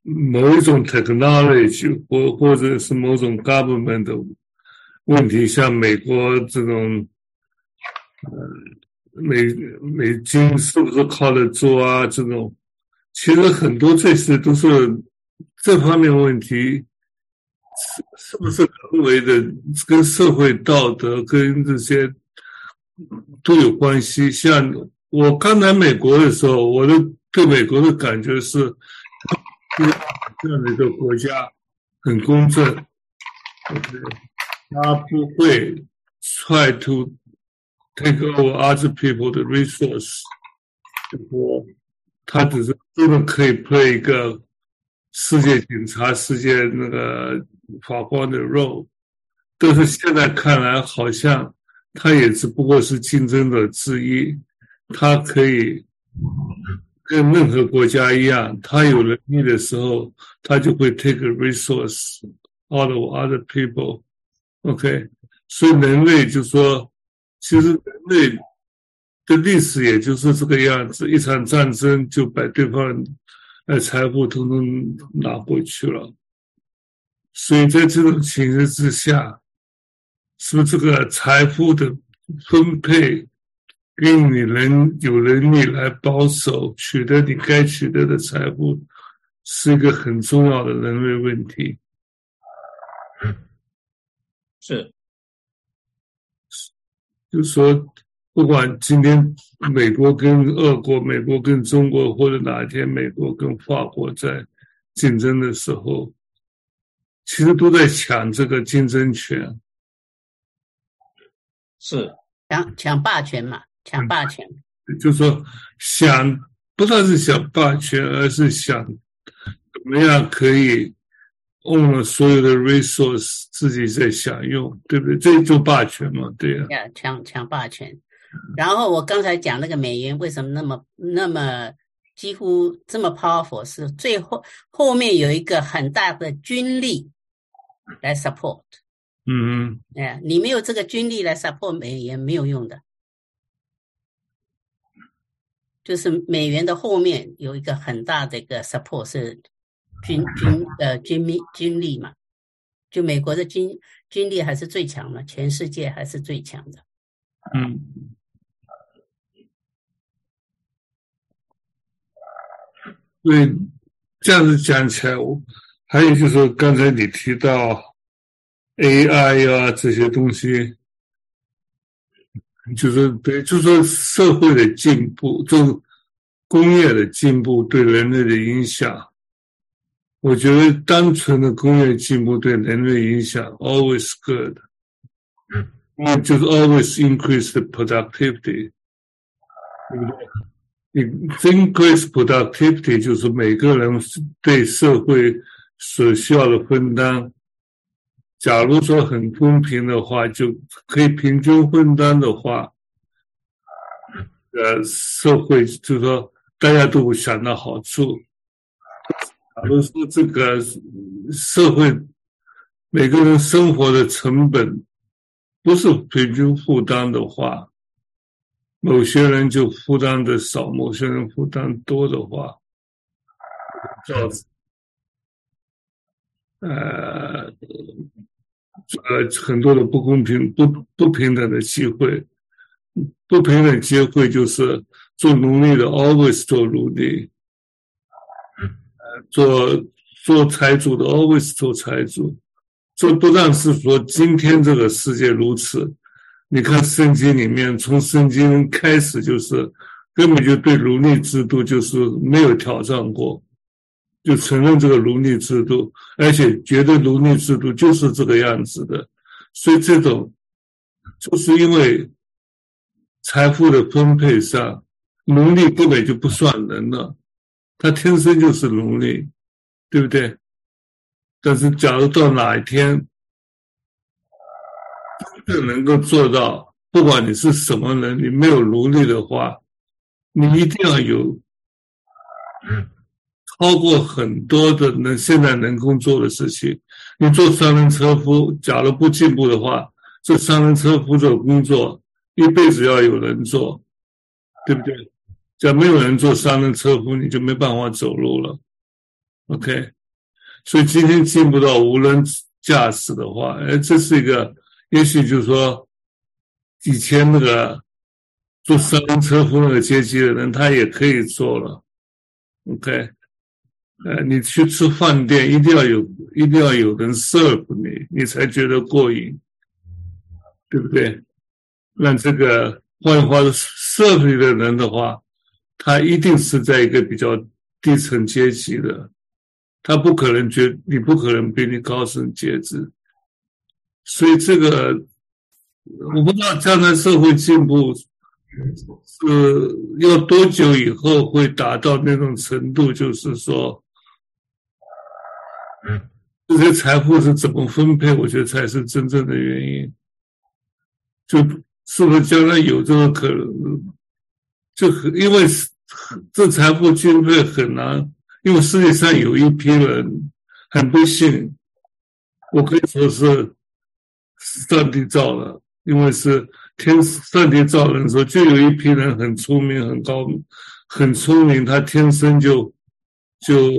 某一种 technology 或或者是某种 government 的问题，像美国这种，呃，美美金是不是靠得住啊？这种，其实很多这些都是这方面问题。是是不是人为的，跟社会道德跟这些都有关系？像我刚来美国的时候，我的对美国的感觉是，这样的一个国家很公正，他不会 try to take over other people 的 resource，我他只是真的可以 play 一个世界警察、世界那个。法官的肉，但是现在看来，好像他也只不过是竞争者之一。他可以跟任何国家一样，他有能力的时候，他就会 take resource out of other people。OK，所以人类就说，其实人类的历史也就是这个样子，一场战争就把对方的财富统统拿过去了。所以在这种情形之下，是不这个财富的分配，跟你能有能力来保守取得你该取得的财富，是一个很重要的人类问题。是，就说，不管今天美国跟俄国、美国跟中国，或者哪一天美国跟法国在竞争的时候。其实都在抢这个竞争权，是抢抢霸权嘛？抢霸权，就是说想不但是想霸权，而是想怎么样可以 own 了所有的 resource 自己在享用，对不对？这就霸权嘛，对呀。抢抢霸权。然后我刚才讲那个美元为什么那么那么几乎这么 powerful，是最后后面有一个很大的军力。来 support，嗯。嗯，哎，你没有这个军力来 support 美元没有用的，就是美元的后面有一个很大的一个 support 是军 [laughs] 军呃军力军力嘛，就美国的军军力还是最强的，全世界还是最强的，嗯，对，这样子讲起来我。还有就是刚才你提到 AI 啊这些东西，就是对，就说社会的进步，就工业的进步对人类的影响。我觉得单纯的工业进步对人类影响 always good，嗯，就是 always increase the productivity，对不对？你 increase productivity 就是每个人对社会。所需要的分担，假如说很公平的话，就可以平均分担的话，呃，社会就是说大家都会想到好处。假如说这个社会每个人生活的成本不是平均负担的话，某些人就负担的少，某些人负担多的话，造成。呃，呃，很多的不公平、不不平等的机会，不平等机会就是做奴隶的 always 做奴隶，呃，做做财主的 always 做财主。这不但是说今天这个世界如此，你看圣经里面，从圣经开始就是根本就对奴隶制度就是没有挑战过。就承认这个奴隶制度，而且觉得奴隶制度就是这个样子的，所以这种就是因为财富的分配上，奴隶根本就不算人了，他天生就是奴隶，对不对？但是假如到哪一天真正能够做到，不管你是什么人，你没有奴隶的话，你一定要有。超过很多的能现在能工作的事情，你做三轮车夫，假如不进步的话，这三轮车夫这工作一辈子要有人做，对不对？假如没有人做三轮车夫，你就没办法走路了。OK，所以今天进步到无人驾驶的话，哎，这是一个，也许就是说，以前那个做三轮车夫那个阶级的人，他也可以做了。OK。呃，你去吃饭店，一定要有，一定要有人 serve 你，你才觉得过瘾，对不对？那这个换句话说，serve 你的人的话，他一定是在一个比较低层阶级的，他不可能觉，你不可能比你高层阶级。所以这个，我不知道将来社会进步是要多久以后会达到那种程度，就是说。嗯，这些财富是怎么分配？我觉得才是真正的原因。就是不是将来有这个可能？就很因为这财富分配很难，因为世界上有一批人很不幸，我可以说是上帝造的，因为是天上帝造人的时候，就有一批人很聪明、很高、很聪明，他天生就。就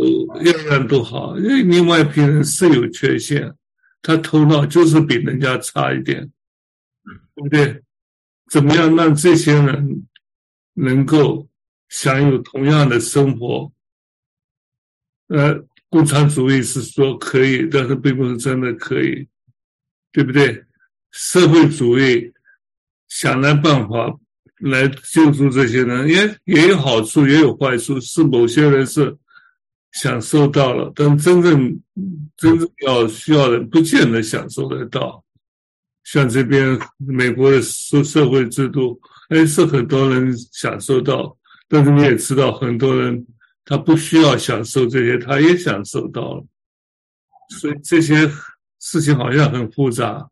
样样都好，因为另外一批人是有缺陷，他头脑就是比人家差一点，对不对？怎么样让这些人能够享有同样的生活？呃，共产主义是说可以，但是并不是真的可以，对不对？社会主义想来办法来救助这些人，也也有好处，也有坏处，是某些人是。享受到了，但真正真正要需要的，不见得享受得到。像这边美国的社社会制度，哎，是很多人享受到，但是你也知道，很多人他不需要享受这些，他也享受到了。所以这些事情好像很复杂，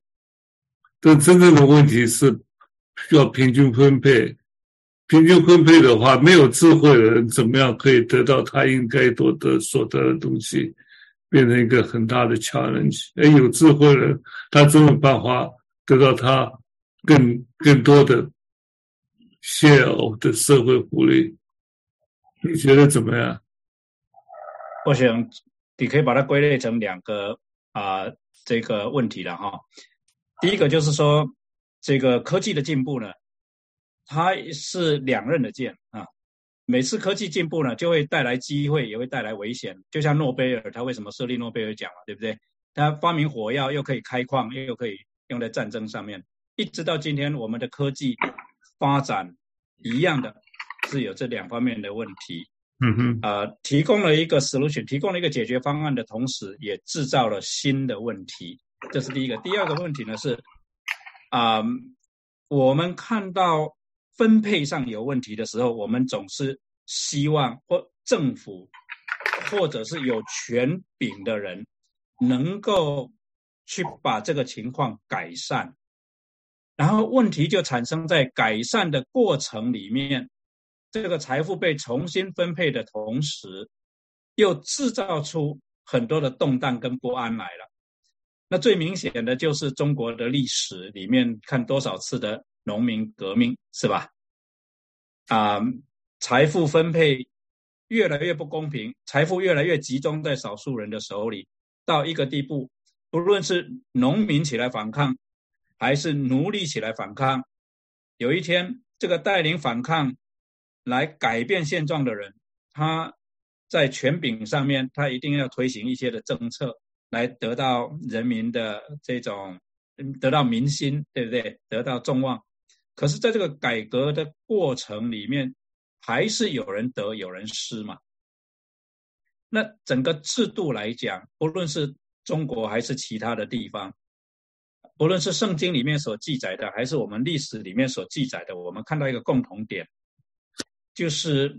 但真正的问题是需要平均分配。平均分配的话，没有智慧的人怎么样可以得到他应该夺得所得的东西，变成一个很大的 challenge。而有智慧的人，他总有办法得到他更更多的 share 的社会福利。你觉得怎么样？我想你可以把它归类成两个啊这个问题了哈。第一个就是说，这个科技的进步呢。它是两刃的剑啊！每次科技进步呢，就会带来机会，也会带来危险。就像诺贝尔，他为什么设立诺贝尔奖嘛，对不对？他发明火药，又可以开矿，又可以用在战争上面。一直到今天，我们的科技发展一样的是有这两方面的问题。嗯哼，呃，提供了一个 solution，提供了一个解决方案的同时，也制造了新的问题。这是第一个。第二个问题呢是，啊，我们看到。分配上有问题的时候，我们总是希望或政府，或者是有权柄的人，能够去把这个情况改善。然后问题就产生在改善的过程里面，这个财富被重新分配的同时，又制造出很多的动荡跟不安来了。那最明显的就是中国的历史里面，看多少次的。农民革命是吧？啊，财富分配越来越不公平，财富越来越集中在少数人的手里，到一个地步，不论是农民起来反抗，还是奴隶起来反抗，有一天，这个带领反抗来改变现状的人，他在权柄上面，他一定要推行一些的政策，来得到人民的这种，得到民心，对不对？得到众望。可是，在这个改革的过程里面，还是有人得有人失嘛。那整个制度来讲，不论是中国还是其他的地方，不论是圣经里面所记载的，还是我们历史里面所记载的，我们看到一个共同点，就是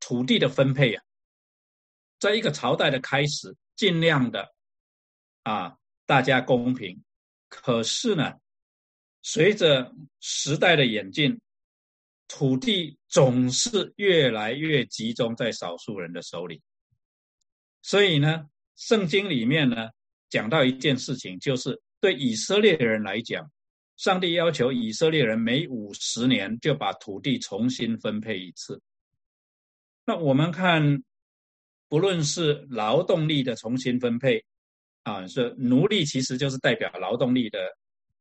土地的分配啊，在一个朝代的开始，尽量的啊，大家公平。可是呢？随着时代的演进，土地总是越来越集中在少数人的手里。所以呢，圣经里面呢，讲到一件事情，就是对以色列人来讲，上帝要求以色列人每五十年就把土地重新分配一次。那我们看，不论是劳动力的重新分配，啊，是奴隶其实就是代表劳动力的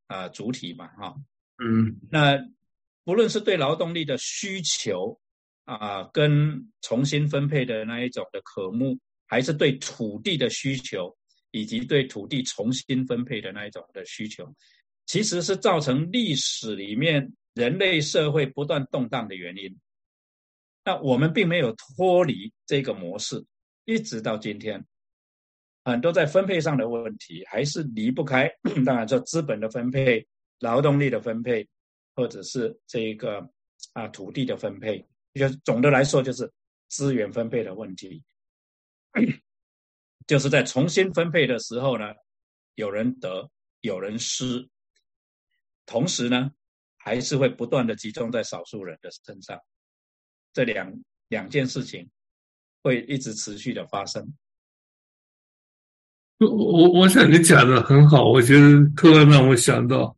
啊主体嘛，哈，嗯，那不论是对劳动力的需求啊，跟重新分配的那一种的渴慕，还是对土地的需求，以及对土地重新分配的那一种的需求，其实是造成历史里面人类社会不断动荡的原因。那我们并没有脱离这个模式，一直到今天，很多在分配上的问题还是离不开。当然，说资本的分配、劳动力的分配，或者是这一个啊土地的分配，就总的来说就是资源分配的问题。[coughs] 就是在重新分配的时候呢，有人得，有人失，同时呢，还是会不断的集中在少数人的身上。这两两件事情会一直持续的发生。我我我想你讲的很好，我觉得突然让我想到，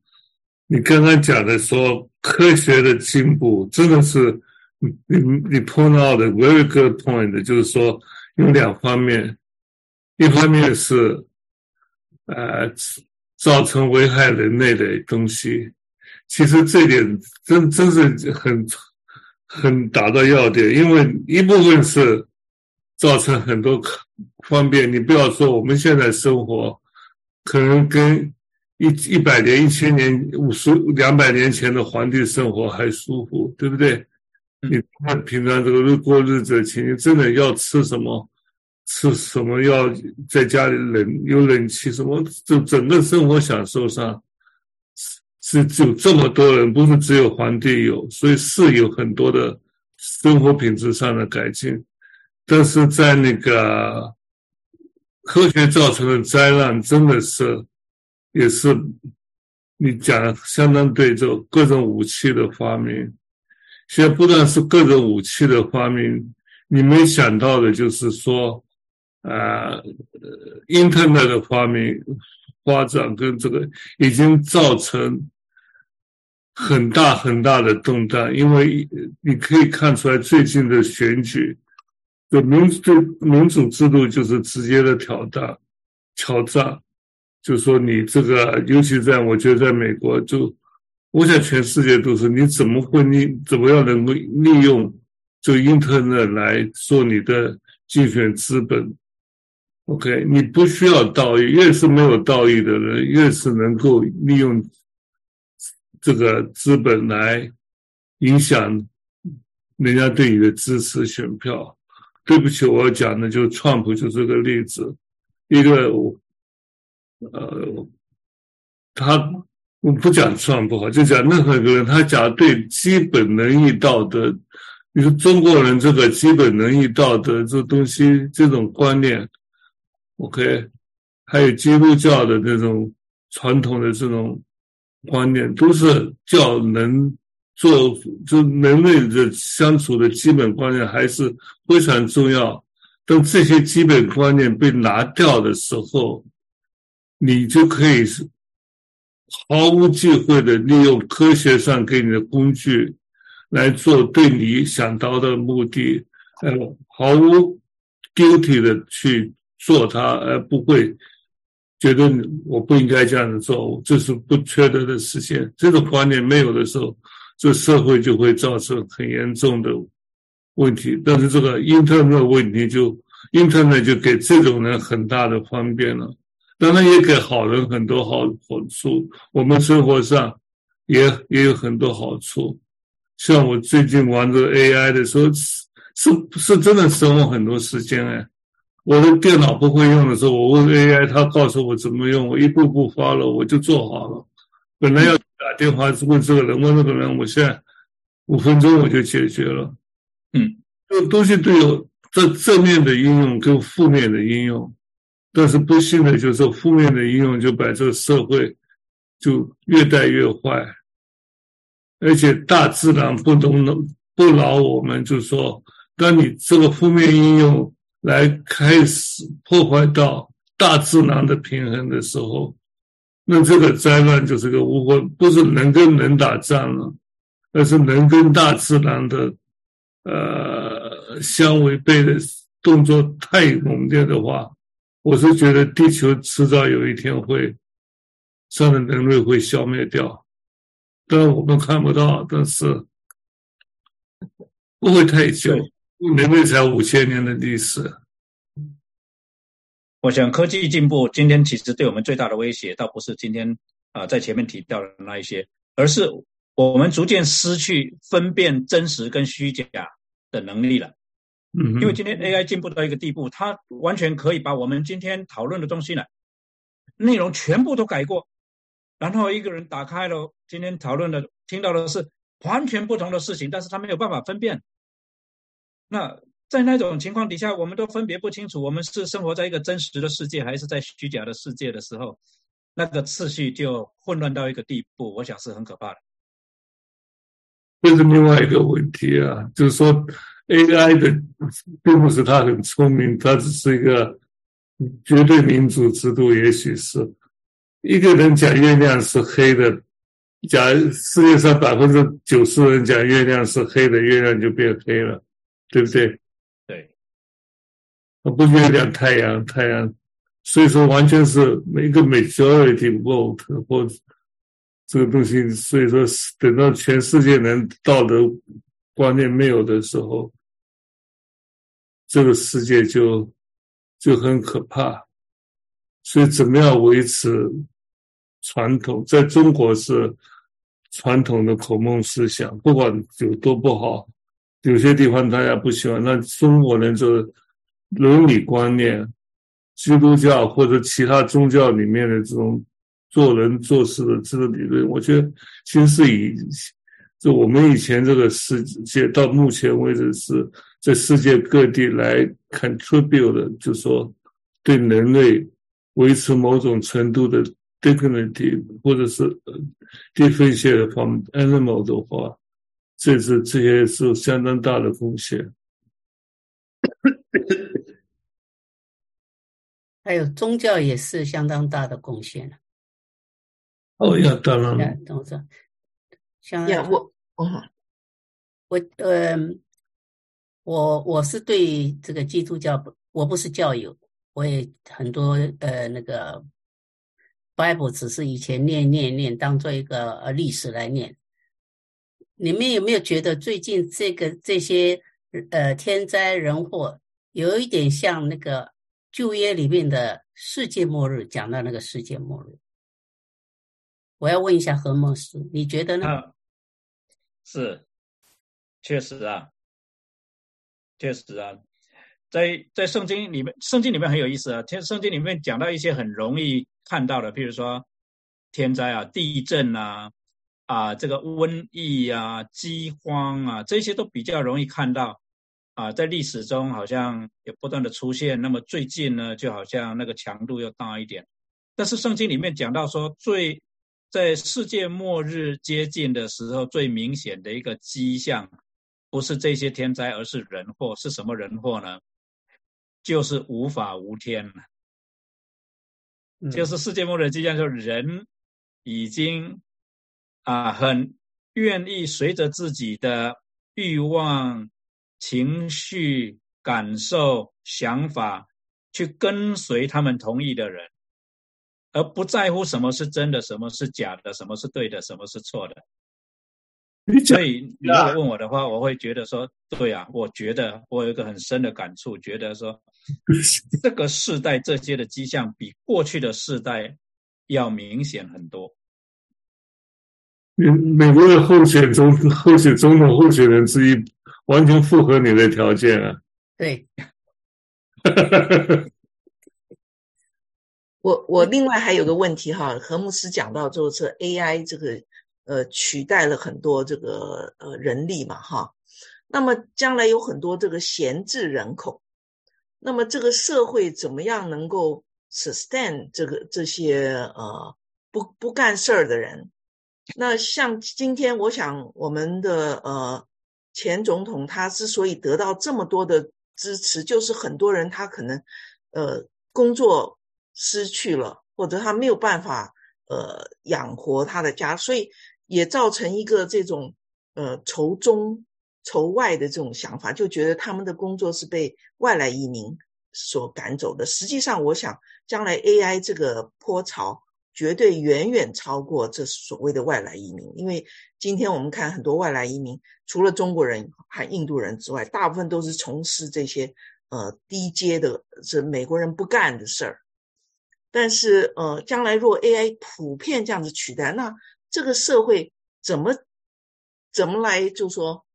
你刚刚讲的说科学的进步真的是你你你 point out 的 very good point，就是说有两方面，一方面是呃造成危害人类的东西，其实这点真真是很。很达到要点，因为一部分是造成很多方便。你不要说我们现在生活，可能跟一一百年、一千年、五十、两百年前的皇帝生活还舒服，对不对？你看平常这个日过日子，请你真的要吃什么，吃什么要在家里冷有冷气，什么就整个生活享受上。是有这么多人，不是只有皇帝有，所以是有很多的生活品质上的改进。但是在那个科学造成的灾难，真的是也是你讲相当对，就各种武器的发明，现在不但是各种武器的发明，你没想到的就是说，呃，Internet 的发明。发展跟这个已经造成很大很大的动荡，因为你可以看出来最近的选举，对民主民主制度就是直接的挑战，挑战，就说你这个，尤其在我觉得在美国，就我想全世界都是，你怎么会利怎么样能够利用就 Internet 来做你的竞选资本？OK，你不需要道义，越是没有道义的人，越是能够利用这个资本来影响人家对你的支持选票。对不起，我要讲的就是川普就是个例子，一个呃，他我不讲川普好，就讲任何一个人，他讲对基本仁义道德，你说中国人这个基本仁义道德这东西，这种观念。OK，还有基督教的这种传统的这种观念，都是叫能做，就人类的相处的基本观念还是非常重要。当这些基本观念被拿掉的时候，你就可以是毫无忌讳的利用科学上给你的工具来做对你想到的目的，呃，毫无 guilty 的去。做它而不会觉得我不应该这样子做，这是不缺德的事情。这种观念没有的时候，这社会就会造成很严重的问题。但是这个 Internet 问题就 Internet 就给这种人很大的方便了，当然也给好人很多好好处。我们生活上也也有很多好处。像我最近玩这个 AI 的时候，是是真的省我很多时间哎。我的电脑不会用的时候，我问 AI，它告诉我怎么用，我一步步发了，我就做好了。本来要打电话问这个人，问那个人，我现在五分钟我就解决了。嗯，这个东西都有正正面的应用跟负面的应用，但是不幸的就是负面的应用就把这个社会就越带越坏，而且大自然不能不饶我们，就说当你这个负面应用。来开始破坏到大自然的平衡的时候，那这个灾难就是个无关，不是人跟人打仗了，而是人跟大自然的呃相违背的动作太猛烈的话，我是觉得地球迟早有一天会，上的人类会消灭掉，但我们看不到，但是不会太久，人类才五千年的历史。我想科技进步，今天其实对我们最大的威胁，倒不是今天啊在前面提到的那一些，而是我们逐渐失去分辨真实跟虚假的能力了。嗯，因为今天 AI 进步到一个地步，它完全可以把我们今天讨论的东西呢，内容全部都改过，然后一个人打开了今天讨论的，听到的是完全不同的事情，但是他没有办法分辨。那。在那种情况底下，我们都分别不清楚，我们是生活在一个真实的世界，还是在虚假的世界的时候，那个次序就混乱到一个地步，我想是很可怕的。这是另外一个问题啊，就是说 AI 的并不是它很聪明，它只是一个绝对民主制度，也许是一个人讲月亮是黑的，假世界上百分之九十人讲月亮是黑的，月亮就变黑了，对不对？啊不月亮、太阳、太阳，所以说完全是每个 majority vote 或这个东西，所以说等到全世界人道德观念没有的时候，这个世界就就很可怕。所以怎么样维持传统？在中国是传统的孔孟思想，不管有多不好，有些地方大家不喜欢，那中国人就。伦理观念，基督教或者其他宗教里面的这种做人做事的这个理论，我觉得其实是以就我们以前这个世界到目前为止是在世界各地来 contribute 的，就说对人类维持某种程度的 dignity 或者是 differentiate from animal 的话，这是这些是相当大的贡献。还有宗教也是相当大的贡献哦要，当然了，等我说，像我，我呃，我我是对这个基督教，我不是教友，我也很多呃那个 Bible 只是以前念念念，当做一个呃历史来念。你们有没有觉得最近这个这些呃天灾人祸有一点像那个？旧约里面的世界末日讲到那个世界末日，我要问一下何牧师，你觉得呢？是，确实啊，确实啊，在在圣经里面，圣经里面很有意思啊。天圣经里面讲到一些很容易看到的，譬如说天灾啊、地震啊、啊这个瘟疫啊、饥荒啊，这些都比较容易看到。啊，在历史中好像也不断的出现，那么最近呢，就好像那个强度又大一点。但是圣经里面讲到说，最在世界末日接近的时候，最明显的一个迹象，不是这些天灾，而是人祸。是什么人祸呢？就是无法无天了。就是世界末日迹象，就是人已经啊，很愿意随着自己的欲望。情绪、感受、想法，去跟随他们同意的人，而不在乎什么是真的，什么是假的，什么是对的，什么是错的。所以你如果问我的话，我会觉得说，对啊，我觉得我有一个很深的感触，觉得说，[laughs] 这个世代这些的迹象比过去的世代要明显很多。美美国的候选中候选总统候选人之一。完全符合你的条件啊！对，[laughs] 我我另外还有个问题哈，何牧师讲到就是 AI 这个呃取代了很多这个呃人力嘛哈，那么将来有很多这个闲置人口，那么这个社会怎么样能够 sustain 这个这些呃不不干事儿的人？那像今天我想我们的呃。前总统他之所以得到这么多的支持，就是很多人他可能，呃，工作失去了，或者他没有办法呃养活他的家，所以也造成一个这种呃仇中仇外的这种想法，就觉得他们的工作是被外来移民所赶走的。实际上，我想将来 AI 这个波潮。绝对远远超过这所谓的外来移民，因为今天我们看很多外来移民，除了中国人和印度人之外，大部分都是从事这些呃低阶的，是美国人不干的事儿。但是呃，将来若 AI 普遍这样子取代，那这个社会怎么怎么来就说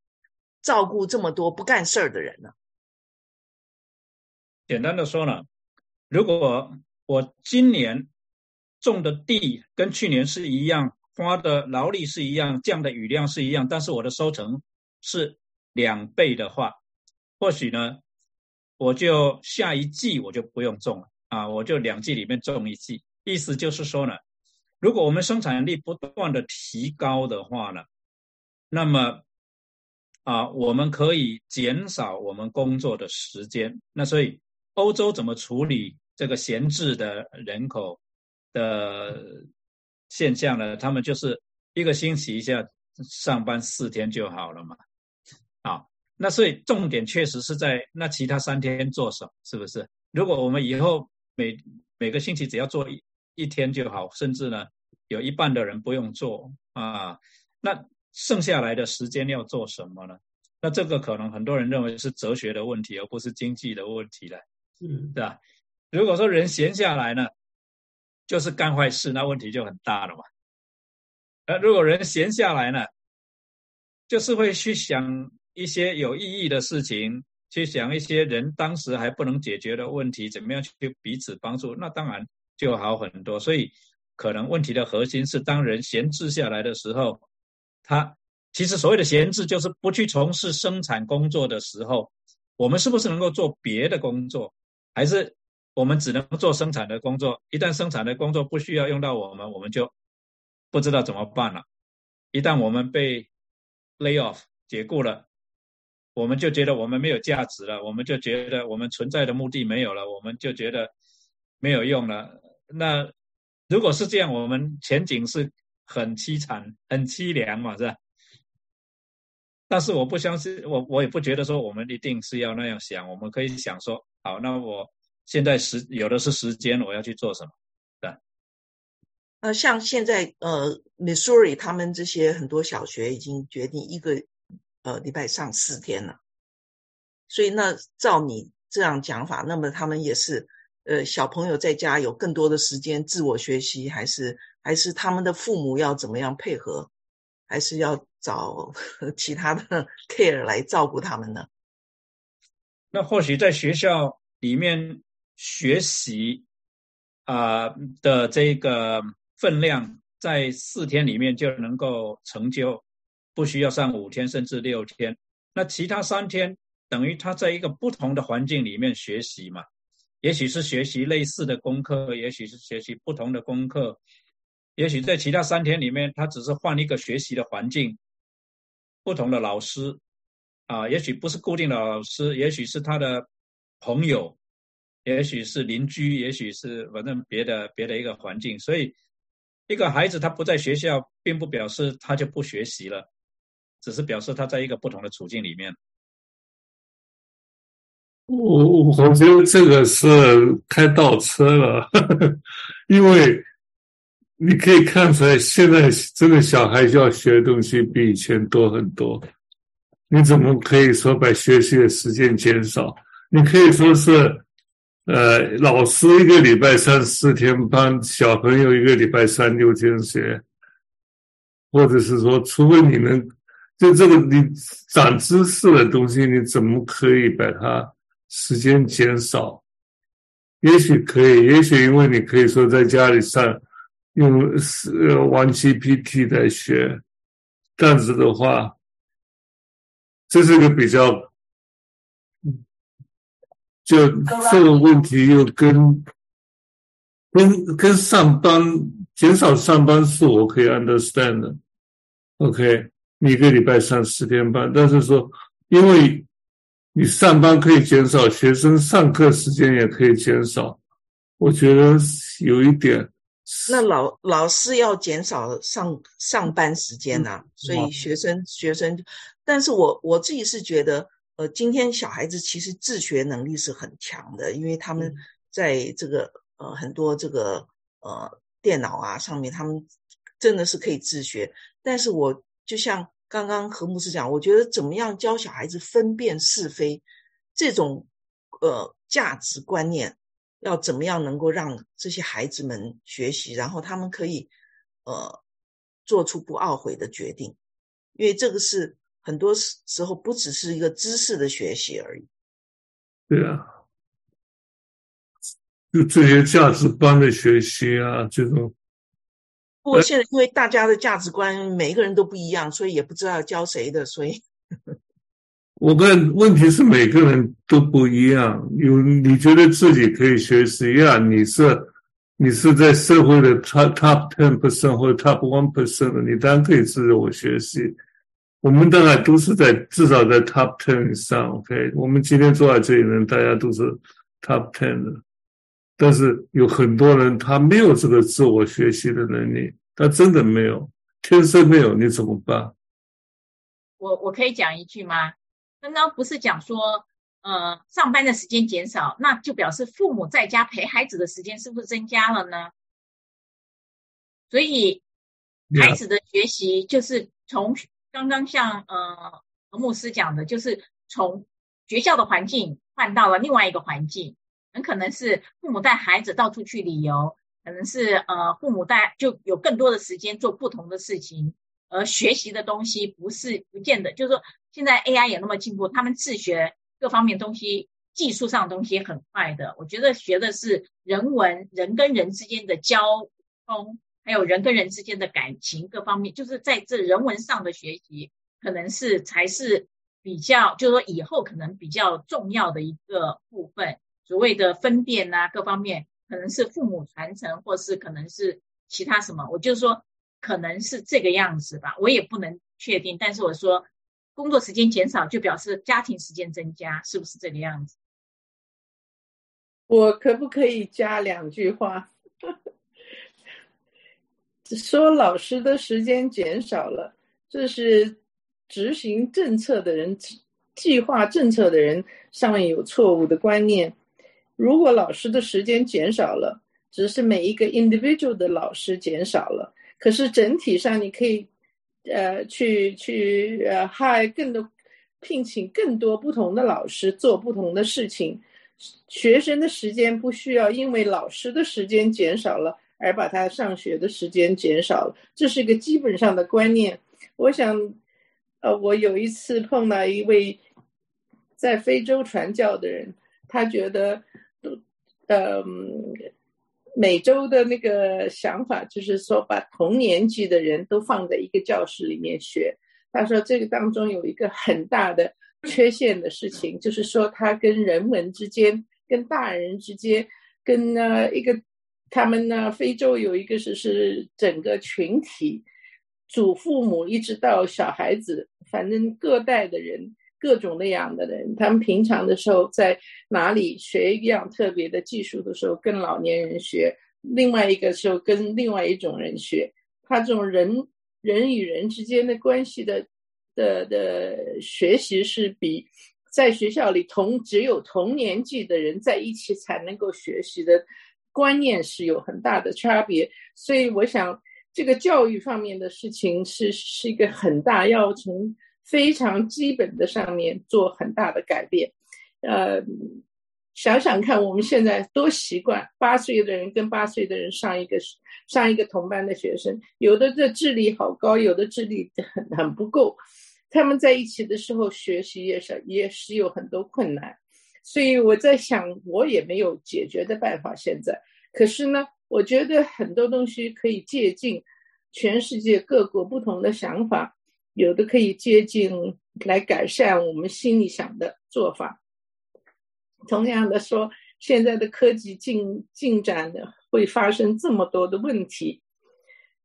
照顾这么多不干事儿的人呢？简单的说呢，如果我今年。种的地跟去年是一样，花的劳力是一样，降的雨量是一样，但是我的收成是两倍的话，或许呢，我就下一季我就不用种了啊，我就两季里面种一季。意思就是说呢，如果我们生产力不断的提高的话呢，那么啊，我们可以减少我们工作的时间。那所以欧洲怎么处理这个闲置的人口？的现象呢，他们就是一个星期一下上班四天就好了嘛，啊，那所以重点确实是在那其他三天做什么，是不是？如果我们以后每每个星期只要做一一天就好，甚至呢有一半的人不用做啊，那剩下来的时间要做什么呢？那这个可能很多人认为是哲学的问题，而不是经济的问题了，嗯，对吧？如果说人闲下来呢？就是干坏事，那问题就很大了嘛。呃，如果人闲下来呢，就是会去想一些有意义的事情，去想一些人当时还不能解决的问题，怎么样去彼此帮助，那当然就好很多。所以，可能问题的核心是，当人闲置下来的时候，他其实所谓的闲置，就是不去从事生产工作的时候，我们是不是能够做别的工作，还是？我们只能做生产的工作，一旦生产的工作不需要用到我们，我们就不知道怎么办了。一旦我们被 lay off 解雇了，我们就觉得我们没有价值了，我们就觉得我们存在的目的没有了，我们就觉得没有用了。那如果是这样，我们前景是很凄惨、很凄凉嘛，是吧？但是我不相信，我我也不觉得说我们一定是要那样想，我们可以想说，好，那我。现在时有的是时间，我要去做什么？对。那像现在呃，Missouri 他们这些很多小学已经决定一个呃礼拜上四天了，所以那照你这样讲法，那么他们也是呃小朋友在家有更多的时间自我学习，还是还是他们的父母要怎么样配合，还是要找 [laughs] 其他的 care 来照顾他们呢？[laughs] 那或许在学校里面。学习啊的这个分量，在四天里面就能够成就，不需要上五天甚至六天。那其他三天等于他在一个不同的环境里面学习嘛？也许是学习类似的功课，也许是学习不同的功课，也许在其他三天里面，他只是换一个学习的环境，不同的老师啊，也许不是固定的老师，也许是他的朋友。也许是邻居，也许是反正别的别的一个环境，所以一个孩子他不在学校，并不表示他就不学习了，只是表示他在一个不同的处境里面。我我觉得这个是开倒车了，[laughs] 因为你可以看出来，现在这个小孩要学的东西比以前多很多。你怎么可以说把学习的时间减少？你可以说是。呃，老师一个礼拜上四天班，小朋友一个礼拜上六天学，或者是说，除非你能就这个你长知识的东西，你怎么可以把它时间减少？也许可以，也许因为你可以说在家里上用是玩 GPT 来学，这样子的话，这是个比较。就这个问题又跟跟跟上班减少上班是我可以 understand 的，OK，你一个礼拜上十天班，但是说因为你上班可以减少，学生上课时间也可以减少，我觉得有一点。那老老师要减少上上班时间呐，所以学生学生，但是我我自己是觉得，呃，今天小孩子其实自学能力是很强的，因为他们在这个呃很多这个呃电脑啊上面，他们真的是可以自学。但是我就像刚刚何牧师讲，我觉得怎么样教小孩子分辨是非这种呃价值观念。要怎么样能够让这些孩子们学习，然后他们可以呃做出不懊悔的决定，因为这个是很多时时候不只是一个知识的学习而已。对啊，就这些价值观的学习啊，这种。不过现在因为大家的价值观每一个人都不一样，所以也不知道教谁的，所以。我看问题是每个人都不一样，有你觉得自己可以学习呀？你是你是在社会的 top top ten percent 或者 top one percent 的，你当然可以自我学习。我们当然都是在至少在 top ten 以上。OK，我们今天坐在这里人，大家都是 top ten 的，但是有很多人他没有这个自我学习的能力，他真的没有，天生没有，你怎么办？我我可以讲一句吗？刚刚不是讲说，呃，上班的时间减少，那就表示父母在家陪孩子的时间是不是增加了呢？所以，孩子的学习就是从刚刚像呃何牧师讲的，就是从学校的环境换到了另外一个环境，很可能是父母带孩子到处去旅游，可能是呃父母带就有更多的时间做不同的事情。而学习的东西不是不见得，就是说现在 AI 也那么进步，他们自学各方面东西，技术上东西很快的。我觉得学的是人文，人跟人之间的交通，还有人跟人之间的感情各方面，就是在这人文上的学习，可能是才是比较，就是说以后可能比较重要的一个部分。所谓的分辨啊，各方面可能是父母传承，或是可能是其他什么。我就说。可能是这个样子吧，我也不能确定。但是我说，工作时间减少就表示家庭时间增加，是不是这个样子？我可不可以加两句话？说老师的时间减少了，这是执行政策的人、计划政策的人上面有错误的观念。如果老师的时间减少了，只是每一个 individual 的老师减少了。可是整体上，你可以，呃，去去呃，hire 更多，聘请更多不同的老师做不同的事情。学生的时间不需要因为老师的时间减少了而把他上学的时间减少了，这是一个基本上的观念。我想，呃，我有一次碰到一位在非洲传教的人，他觉得都，呃。每周的那个想法就是说，把同年级的人都放在一个教室里面学。他说，这个当中有一个很大的缺陷的事情，就是说他跟人文之间、跟大人之间、跟呢一个他们呢非洲有一个是是整个群体，祖父母一直到小孩子，反正各代的人。各种那样的人，他们平常的时候在哪里学一样特别的技术的时候，跟老年人学；另外一个时候跟另外一种人学。他这种人人与人之间的关系的的的学习，是比在学校里同只有同年纪的人在一起才能够学习的观念是有很大的差别。所以，我想这个教育方面的事情是是一个很大要从。非常基本的上面做很大的改变，呃，想想看，我们现在多习惯八岁的人跟八岁的人上一个上一个同班的学生，有的这智力好高，有的智力很很不够，他们在一起的时候学习也是也是有很多困难，所以我在想，我也没有解决的办法。现在，可是呢，我觉得很多东西可以借鉴全世界各国不同的想法。有的可以接近来改善我们心里想的做法。同样的说，现在的科技进进展的会发生这么多的问题。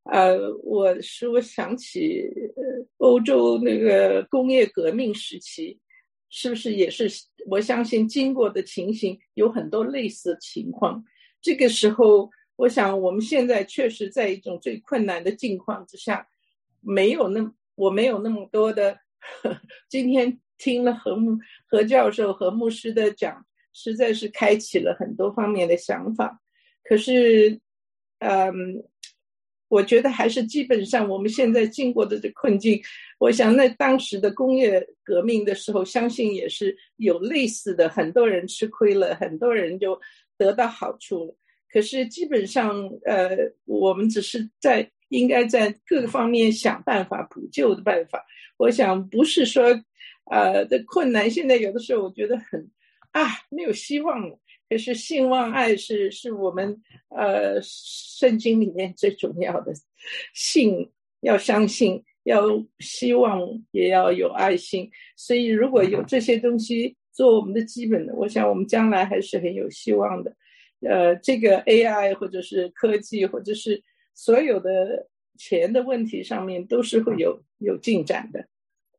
呃，我使我想起欧洲那个工业革命时期，是不是也是？我相信经过的情形有很多类似情况。这个时候，我想我们现在确实在一种最困难的境况之下，没有那我没有那么多的。呵 [laughs] 今天听了何牧何教授和牧师的讲，实在是开启了很多方面的想法。可是，嗯。我觉得还是基本上我们现在经过的这困境，我想那当时的工业革命的时候，相信也是有类似的，很多人吃亏了，很多人就得到好处了。可是基本上，呃，我们只是在应该在各个方面想办法补救的办法。我想不是说，呃，的困难现在有的时候我觉得很啊没有希望了。可是信望爱是是我们呃圣经里面最重要的，信要相信，要希望，也要有爱心。所以如果有这些东西做我们的基本的，我想我们将来还是很有希望的。呃，这个 AI 或者是科技，或者是所有的钱的问题上面，都是会有有进展的。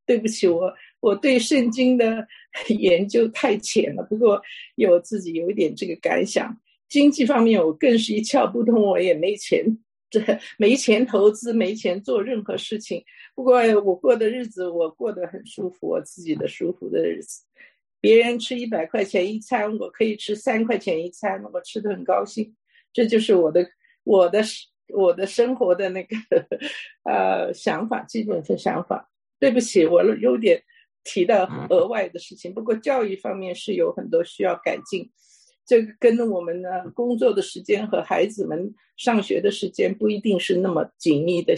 对不起，我我对圣经的 [laughs] 研究太浅了。不过有自己有一点这个感想，经济方面我更是一窍不通，我也没钱，这没钱投资，没钱做任何事情。不过我过的日子，我过得很舒服，我自己的舒服的日子。别人吃一百块钱一餐，我可以吃三块钱一餐，我吃的很高兴。这就是我的我的我的生活的那个 [laughs] 呃想法，基本的想法。对不起，我有点提到额外的事情。不过教育方面是有很多需要改进，这个跟我们呢工作的时间和孩子们上学的时间不一定是那么紧密的，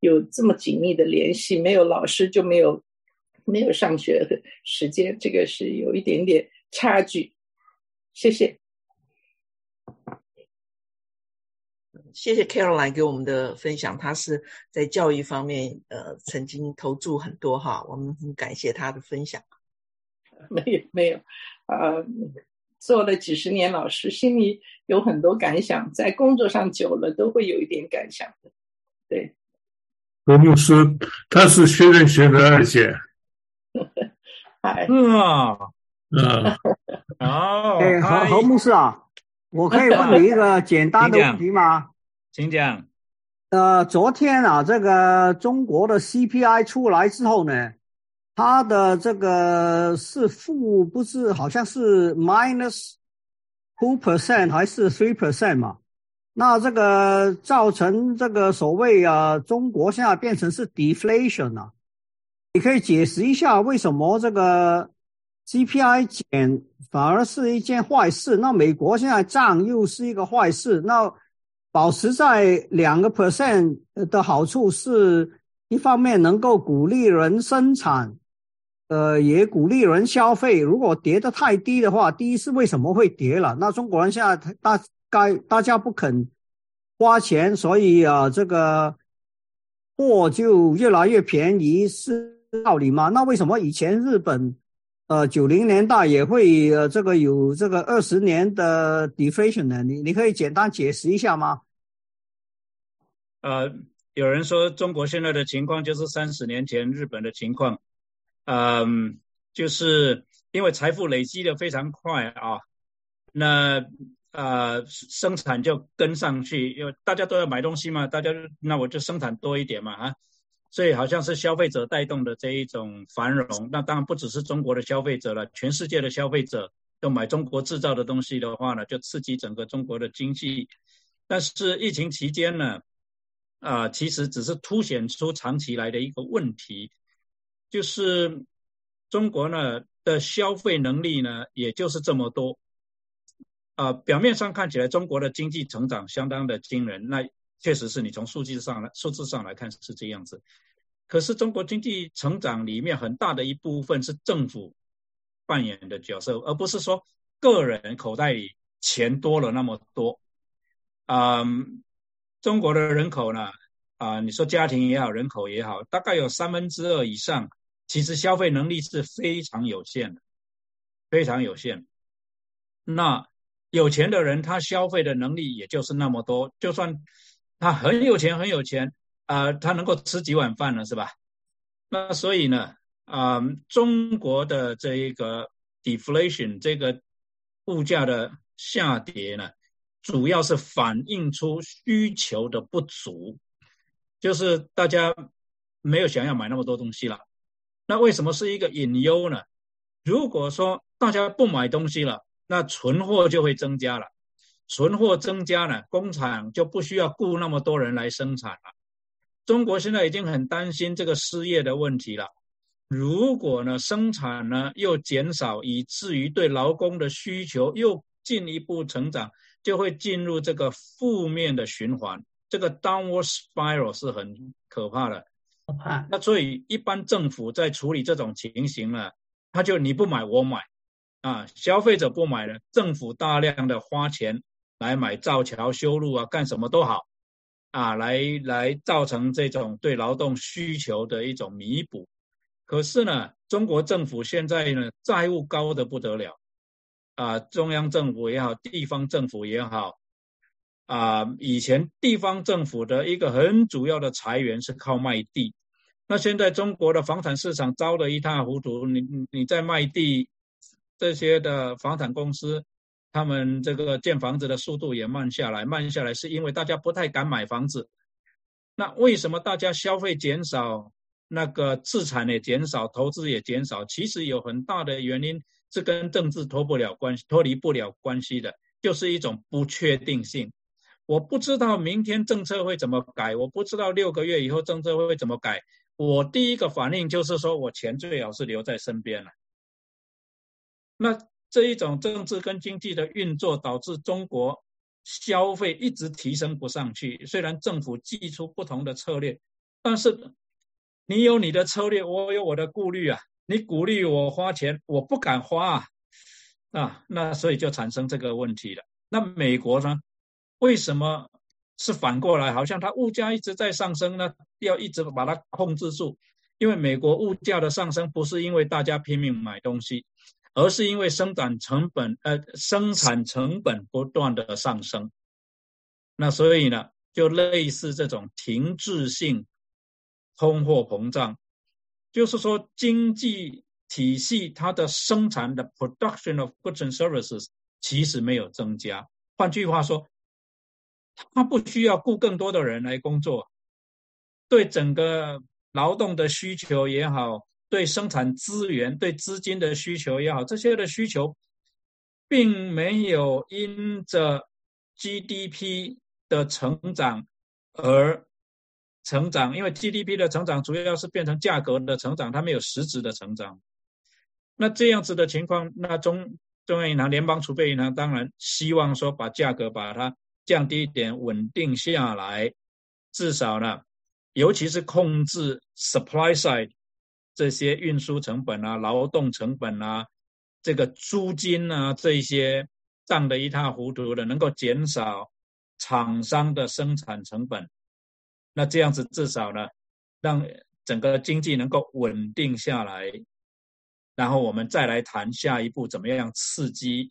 有这么紧密的联系。没有老师就没有没有上学的时间，这个是有一点点差距。谢谢。谢谢 Caroline 给我们的分享，他是在教育方面呃曾经投注很多哈，我们很感谢他的分享。[laughs] 没有没有，呃，做了几十年老师，心里有很多感想，在工作上久了都会有一点感想的。对，何牧师他是学人学的二姐。[laughs] 嗨，啊，嗯，哦，哎，何何牧师啊，我可以问你一个简单的问题吗？请讲。呃，昨天啊，这个中国的 CPI 出来之后呢，它的这个是负，不是好像是 minus two percent 还是 three percent 嘛？那这个造成这个所谓啊，中国现在变成是 deflation 啊？你可以解释一下为什么这个 CPI 减反而是一件坏事？那美国现在涨又是一个坏事？那？保持在两个 percent 的好处是一方面能够鼓励人生产，呃，也鼓励人消费。如果跌得太低的话，第一是为什么会跌了？那中国人现在大概大家不肯花钱，所以啊，这个货就越来越便宜，是道理吗？那为什么以前日本？呃，九零年代也会呃，这个有这个二十年的 deflation 呢，你你可以简单解释一下吗？呃，有人说中国现在的情况就是三十年前日本的情况，嗯，就是因为财富累积的非常快啊，那呃生产就跟上去，因为大家都要买东西嘛，大家那我就生产多一点嘛啊。所以好像是消费者带动的这一种繁荣，那当然不只是中国的消费者了，全世界的消费者都买中国制造的东西的话呢，就刺激整个中国的经济。但是疫情期间呢，啊，其实只是凸显出长期来的一个问题，就是中国呢的消费能力呢，也就是这么多。啊，表面上看起来中国的经济成长相当的惊人，那。确实是你从数据上来数字上来看是这样子，可是中国经济成长里面很大的一部分是政府扮演的角色，而不是说个人口袋里钱多了那么多。嗯，中国的人口呢，啊，你说家庭也好，人口也好，大概有三分之二以上，其实消费能力是非常有限的，非常有限。那有钱的人他消费的能力也就是那么多，就算。他很有钱，很有钱啊！他能够吃几碗饭了，是吧？那所以呢，啊，中国的这一个 deflation，这个物价的下跌呢，主要是反映出需求的不足，就是大家没有想要买那么多东西了。那为什么是一个隐忧呢？如果说大家不买东西了，那存货就会增加了，存货增加了，工厂就不需要雇那么多人来生产了。中国现在已经很担心这个失业的问题了。如果呢生产呢又减少，以至于对劳工的需求又进一步成长，就会进入这个负面的循环。这个 downward spiral 是很可怕的。可怕。那所以一般政府在处理这种情形呢，他就你不买我买，啊，消费者不买了，政府大量的花钱来买造桥修路啊，干什么都好，啊，来来造成这种对劳动需求的一种弥补。可是呢，中国政府现在呢债务高的不得了，啊，中央政府也好，地方政府也好，啊，以前地方政府的一个很主要的财源是靠卖地，那现在中国的房产市场糟得一塌糊涂，你你你在卖地，这些的房产公司，他们这个建房子的速度也慢下来，慢下来是因为大家不太敢买房子，那为什么大家消费减少？那个资产也减少，投资也减少，其实有很大的原因是跟政治脱不了关系，脱离不了关系的，就是一种不确定性。我不知道明天政策会怎么改，我不知道六个月以后政策会怎么改。我第一个反应就是说我钱最好是留在身边了。那这一种政治跟经济的运作，导致中国消费一直提升不上去。虽然政府祭出不同的策略，但是。你有你的策略，我有我的顾虑啊！你鼓励我花钱，我不敢花啊！啊，那所以就产生这个问题了。那美国呢？为什么是反过来？好像它物价一直在上升呢？要一直把它控制住？因为美国物价的上升不是因为大家拼命买东西，而是因为生产成本呃生产成本不断的上升。那所以呢，就类似这种停滞性。通货膨胀，就是说经济体系它的生产的 production of goods and services 其实没有增加。换句话说，它不需要雇更多的人来工作，对整个劳动的需求也好，对生产资源、对资金的需求也好，这些的需求并没有因着 GDP 的成长而。成长，因为 GDP 的成长主要是变成价格的成长，它没有实质的成长。那这样子的情况，那中中央银行、联邦储备银行当然希望说把价格把它降低一点，稳定下来，至少呢，尤其是控制 supply side 这些运输成本啊、劳动成本啊、这个租金啊这些涨得一塌糊涂的，能够减少厂商的生产成本。那这样子至少呢，让整个经济能够稳定下来，然后我们再来谈下一步怎么样刺激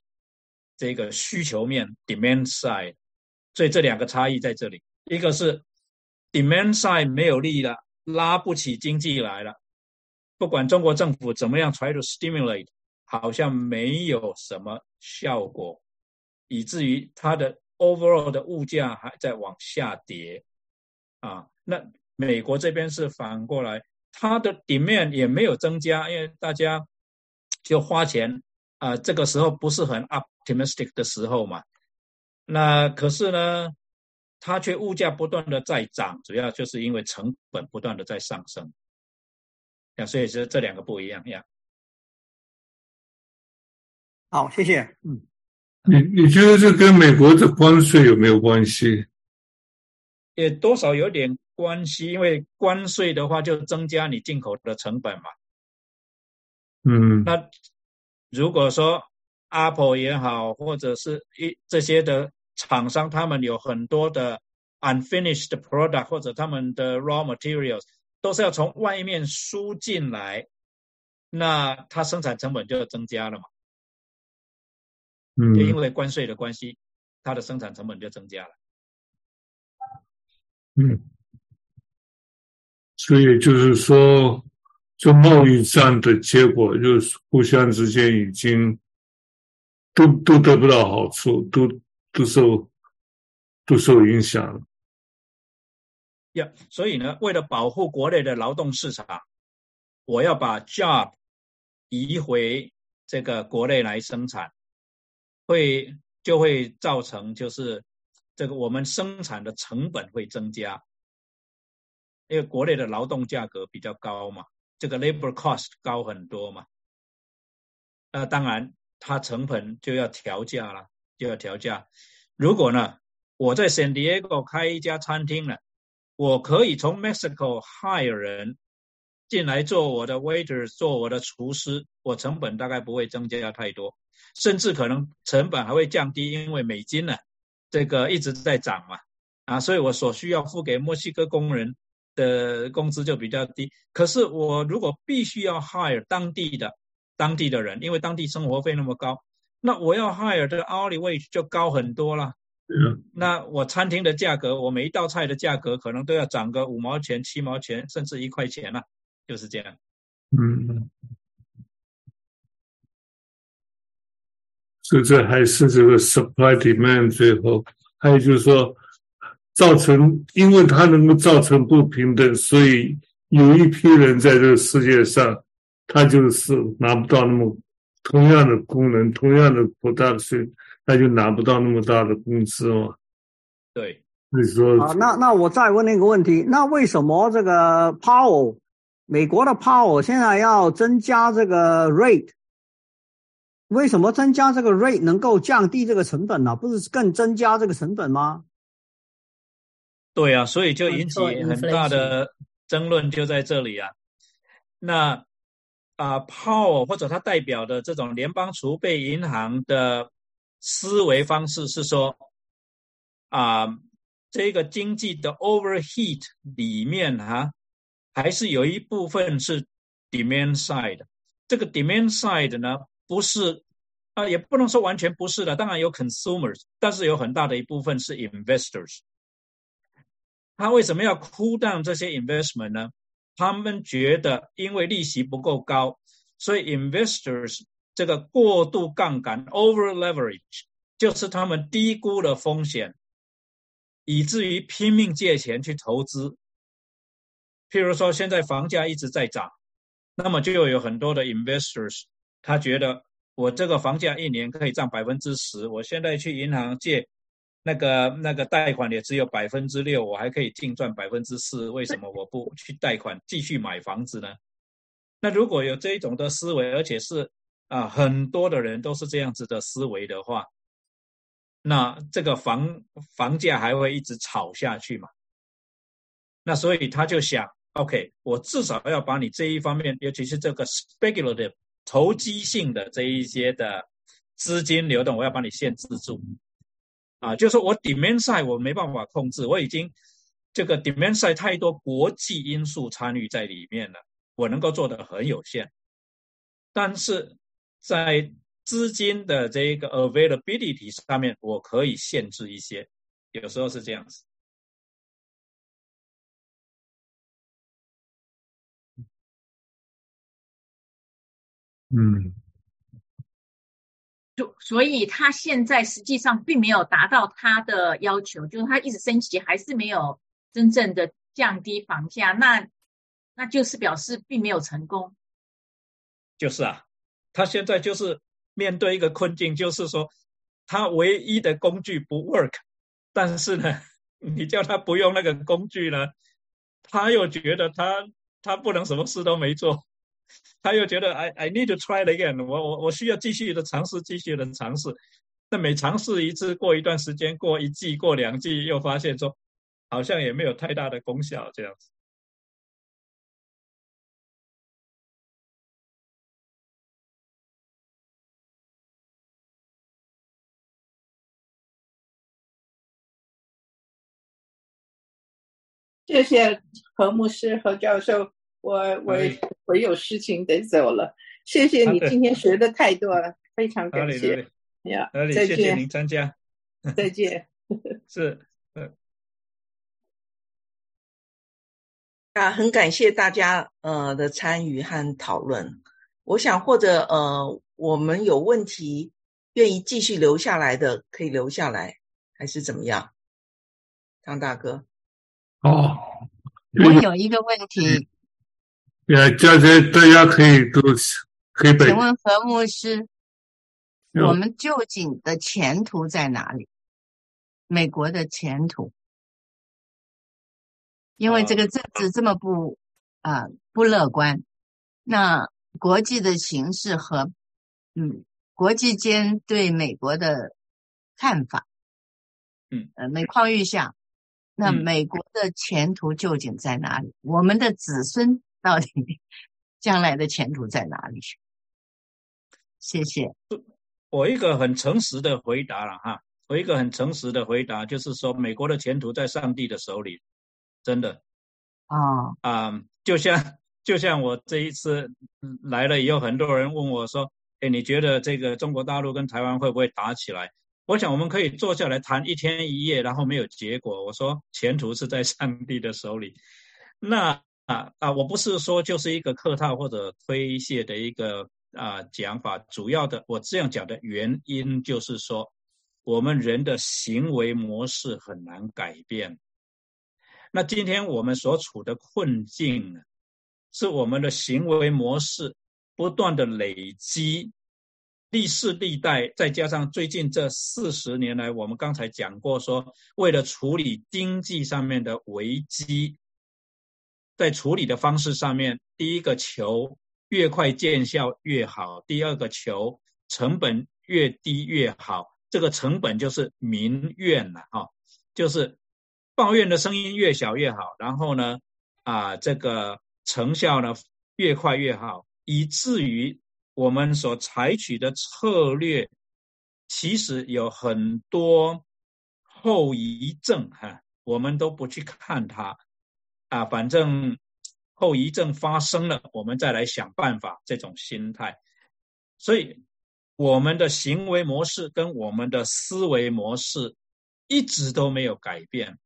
这个需求面 （demand side）。所以这两个差异在这里，一个是 demand side 没有力了，拉不起经济来了，不管中国政府怎么样 try to stimulate，好像没有什么效果，以至于它的 overall 的物价还在往下跌。啊，那美国这边是反过来，它的 demand 也没有增加，因为大家就花钱啊，这个时候不是很 optimistic 的时候嘛。那可是呢，它却物价不断的在涨，主要就是因为成本不断的在上升。呀，所以是这两个不一样呀。好，谢谢。嗯，你你觉得这跟美国的关税有没有关系？也多少有点关系，因为关税的话就增加你进口的成本嘛。嗯，那如果说 Apple 也好，或者是一这些的厂商，他们有很多的 unfinished product 或者他们的 raw materials 都是要从外面输进来，那它生产成本就增加了嘛。嗯，就因为关税的关系，它的生产成本就增加了。嗯，所以就是说，这贸易战的结果就是互相之间已经都都得不到好处，都都受都受影响了。要，所以呢，为了保护国内的劳动市场，我要把 job 移回这个国内来生产，会就会造成就是这个我们生产的成本会增加，因为国内的劳动价格比较高嘛，这个 labor cost 高很多嘛。那当然，它成本就要调价了，就要调价。如果呢，我在 San Diego 开一家餐厅呢？我可以从 Mexico hire 人进来做我的 waiter，做我的厨师，我成本大概不会增加太多，甚至可能成本还会降低，因为美金呢，这个一直在涨嘛，啊，所以我所需要付给墨西哥工人的工资就比较低。可是我如果必须要 hire 当地的当地的人，因为当地生活费那么高，那我要 hire 这个 hourly wage 就高很多了。那我餐厅的价格，我每一道菜的价格可能都要涨个五毛钱、七毛钱，甚至一块钱了，就是这样。嗯，所以这还是这个 supply demand 最后，还有就是说，造成因为它能够造成不平等，所以有一批人在这个世界上，他就是拿不到那么同样的功能、同样的 production。他就拿不到那么大的工资嘛？对，你说啊？那那我再问一个问题：那为什么这个 Power 美国的 Power 现在要增加这个 rate？为什么增加这个 rate 能够降低这个成本呢？不是更增加这个成本吗？对啊，所以就引起很大的争论，就在这里啊。那啊，Power 或者它代表的这种联邦储备银行的。思维方式是说，啊，这个经济的 overheat 里面哈，还是有一部分是 demand side。这个 demand side 呢，不是啊，也不能说完全不是的。当然有 consumers，但是有很大的一部分是 investors。他为什么要 cool down 这些 investment 呢？他们觉得因为利息不够高，所以 investors。这个过度杠杆 （over leverage） 就是他们低估了风险，以至于拼命借钱去投资。譬如说，现在房价一直在涨，那么就有很多的 investors，他觉得我这个房价一年可以涨百分之十，我现在去银行借那个那个贷款也只有百分之六，我还可以净赚百分之四，为什么我不去贷款继续买房子呢？[laughs] 那如果有这一种的思维，而且是啊，很多的人都是这样子的思维的话，那这个房房价还会一直炒下去嘛？那所以他就想，OK，我至少要把你这一方面，尤其是这个 speculative 投机性的这一些的资金流动，我要把你限制住。啊，就是说我 demand side 我没办法控制，我已经这个 demand side 太多国际因素参与在里面了，我能够做的很有限，但是。在资金的这个 availability 上面，我可以限制一些，有时候是这样子。嗯，就所以他现在实际上并没有达到他的要求，就是他一直升级，还是没有真正的降低房价，那那就是表示并没有成功。就是啊。他现在就是面对一个困境，就是说他唯一的工具不 work，但是呢，你叫他不用那个工具呢，他又觉得他他不能什么事都没做，他又觉得 I I need to try again，我我我需要继续的尝试，继续的尝试。那每尝试一次，过一段时间，过一季，过两季，又发现说好像也没有太大的功效，这样子。谢谢何牧师、何教授，我我我有事情得走了。谢谢你今天学的太多了，非常感谢。呀，再见。谢谢您参加。[laughs] 再见。[laughs] 是，嗯。啊，很感谢大家呃的参与和讨论。我想或者呃我们有问题愿意继续留下来的，可以留下来，还是怎么样？张大哥。哦，我有一个问题，呃，大家大家可以都可以请问何牧师，我们究竟的前途在哪里？美国的前途，因为这个政治这么不啊不乐观，那国际的形势和嗯国际间对美国的看法，嗯。呃每况愈下。那美国的前途究竟在哪里？我们的子孙到底 [laughs] 将来的前途在哪里？谢谢。我一个很诚实的回答了哈，我一个很诚实的回答就是说，美国的前途在上帝的手里，真的。啊啊，就像就像我这一次来了以后，很多人问我说：“哎，你觉得这个中国大陆跟台湾会不会打起来？”我想我们可以坐下来谈一天一夜，然后没有结果。我说前途是在上帝的手里。那啊啊，我不是说就是一个客套或者推卸的一个啊讲法。主要的，我这样讲的原因就是说，我们人的行为模式很难改变。那今天我们所处的困境呢，是我们的行为模式不断的累积。历世历代，再加上最近这四十年来，我们刚才讲过，说为了处理经济上面的危机，在处理的方式上面，第一个求越快见效越好，第二个求成本越低越好。这个成本就是民怨了哈，就是抱怨的声音越小越好。然后呢，啊，这个成效呢越快越好，以至于。我们所采取的策略，其实有很多后遗症哈，我们都不去看它啊，反正后遗症发生了，我们再来想办法。这种心态，所以我们的行为模式跟我们的思维模式一直都没有改变。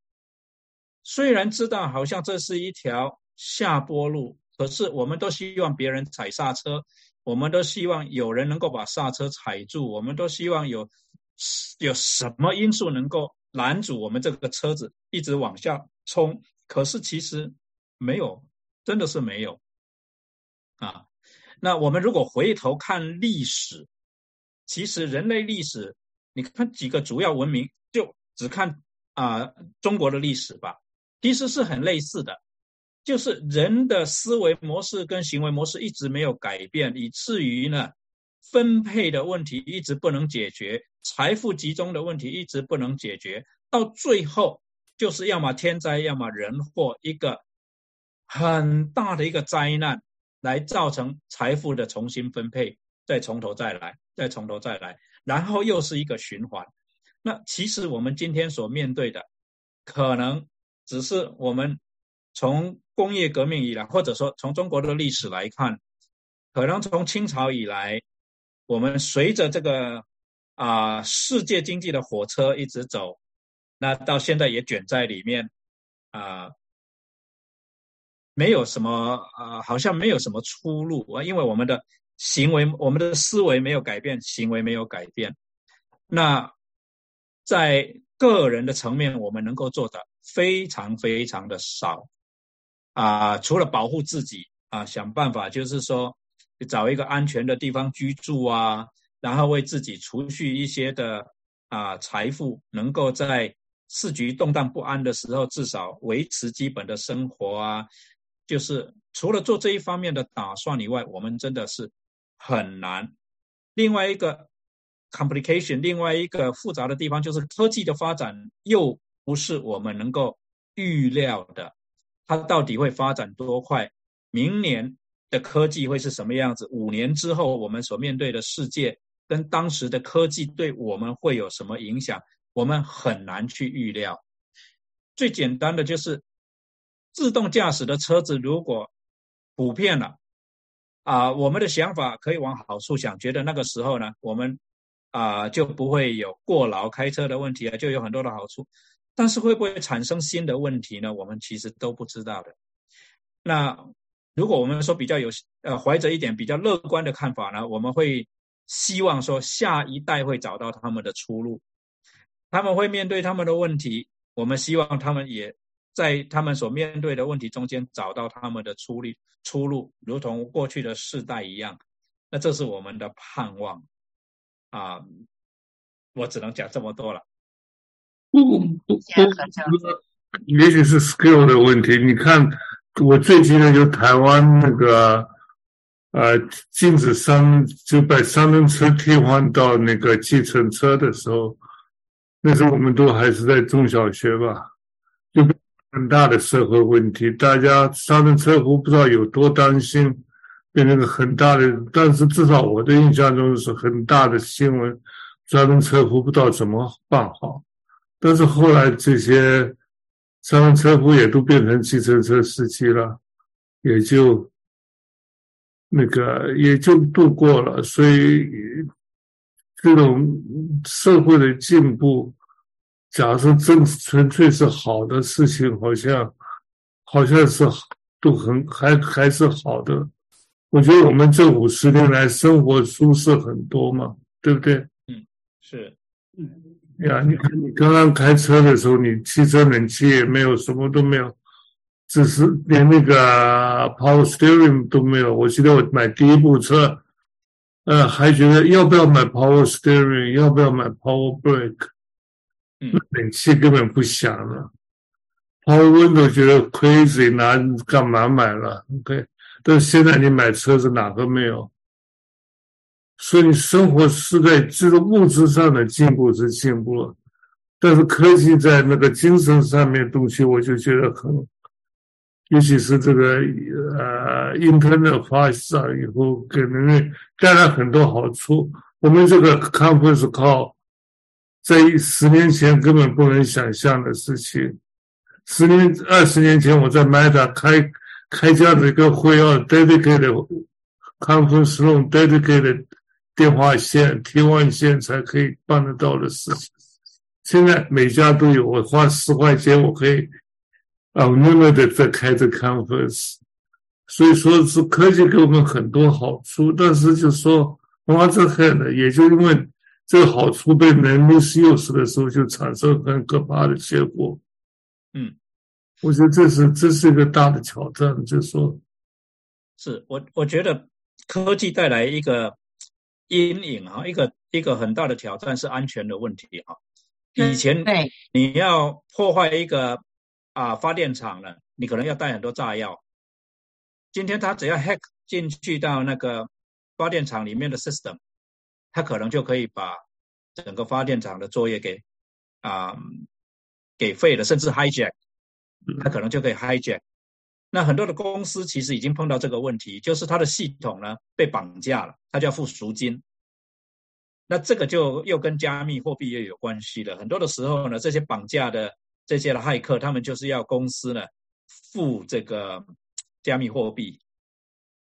虽然知道好像这是一条下坡路，可是我们都希望别人踩刹车。我们都希望有人能够把刹车踩住，我们都希望有有什么因素能够拦阻我们这个车子一直往下冲。可是其实没有，真的是没有啊。那我们如果回头看历史，其实人类历史，你看几个主要文明，就只看啊中国的历史吧，其实是很类似的。就是人的思维模式跟行为模式一直没有改变，以至于呢，分配的问题一直不能解决，财富集中的问题一直不能解决，到最后就是要么天灾，要么人祸，一个很大的一个灾难，来造成财富的重新分配，再从头再来，再从头再来，然后又是一个循环。那其实我们今天所面对的，可能只是我们从工业革命以来，或者说从中国的历史来看，可能从清朝以来，我们随着这个啊世界经济的火车一直走，那到现在也卷在里面啊，没有什么啊，好像没有什么出路啊，因为我们的行为、我们的思维没有改变，行为没有改变。那在个人的层面，我们能够做的非常非常的少。啊，除了保护自己啊，想办法就是说，找一个安全的地方居住啊，然后为自己储蓄一些的啊财富，能够在市局动荡不安的时候，至少维持基本的生活啊。就是除了做这一方面的打算以外，我们真的是很难。另外一个 complication，另外一个复杂的地方就是科技的发展又不是我们能够预料的。它到底会发展多快？明年的科技会是什么样子？五年之后，我们所面对的世界跟当时的科技对我们会有什么影响？我们很难去预料。最简单的就是自动驾驶的车子如果普遍了，啊，我们的想法可以往好处想，觉得那个时候呢，我们啊就不会有过劳开车的问题啊，就有很多的好处。但是会不会产生新的问题呢？我们其实都不知道的。那如果我们说比较有呃怀着一点比较乐观的看法呢，我们会希望说下一代会找到他们的出路，他们会面对他们的问题，我们希望他们也在他们所面对的问题中间找到他们的出路，出路如同过去的世代一样。那这是我们的盼望啊！我只能讲这么多了。不不不，也许是 skill 的问题。你看，我最近呢就台湾那个呃，禁止三就把三轮车替换到那个计程车的时候。那时候我们都还是在中小学吧，就很大的社会问题，大家三轮车夫不知道有多担心，变成个很大的。但是至少我的印象中是很大的新闻，上了车夫不知道怎么办好。但是后来这些三轮车夫也都变成计程车司机了，也就那个也就度过了。所以。这种社会的进步，假设真纯粹是好的事情，好像好像是都很还还是好的。我觉得我们这五十年来生活舒适很多嘛，对不对？嗯，是。嗯呀，你看你刚刚开车的时候，你汽车冷气也没有，什么都没有，只是连那个 power steering 都没有。我记得我买第一部车。呃，还觉得要不要买 power steering，要不要买 power brake？嗯，冷气根本不响了。power window 觉得 crazy，拿干嘛买了？OK，但是现在你买车子哪个没有？所以生活是在这个物质上的进步是进步了，但是科技在那个精神上面东西，我就觉得很。尤其是这个呃，Internet 发展以后，给人类带来很多好处。我们这个 conference 靠在十年前根本不能想象的事情。十年、二十年前，我在 Meta 开开这样的一个会，要 dedicated conference room，dedicated 电话线、提问线才可以办得到的事情。现在每家都有，我花十块钱，我可以。啊，我们的在开着 conference，所以说是科技给我们很多好处，但是就说往这很呢，也就因为这个好处被人 misuse 的时候，就产生很可怕的结果。嗯，我觉得这是这是一个大的挑战，就说，是我我觉得科技带来一个阴影啊，一个一个很大的挑战是安全的问题啊。以前你要破坏一个。啊，发电厂了，你可能要带很多炸药。今天他只要 hack 进去到那个发电厂里面的 system，他可能就可以把整个发电厂的作业给啊给废了，甚至 hijack，他可能就可以 hijack。那很多的公司其实已经碰到这个问题，就是它的系统呢被绑架了，它就要付赎金。那这个就又跟加密货币又有关系了。很多的时候呢，这些绑架的。这些的骇客，他们就是要公司呢付这个加密货币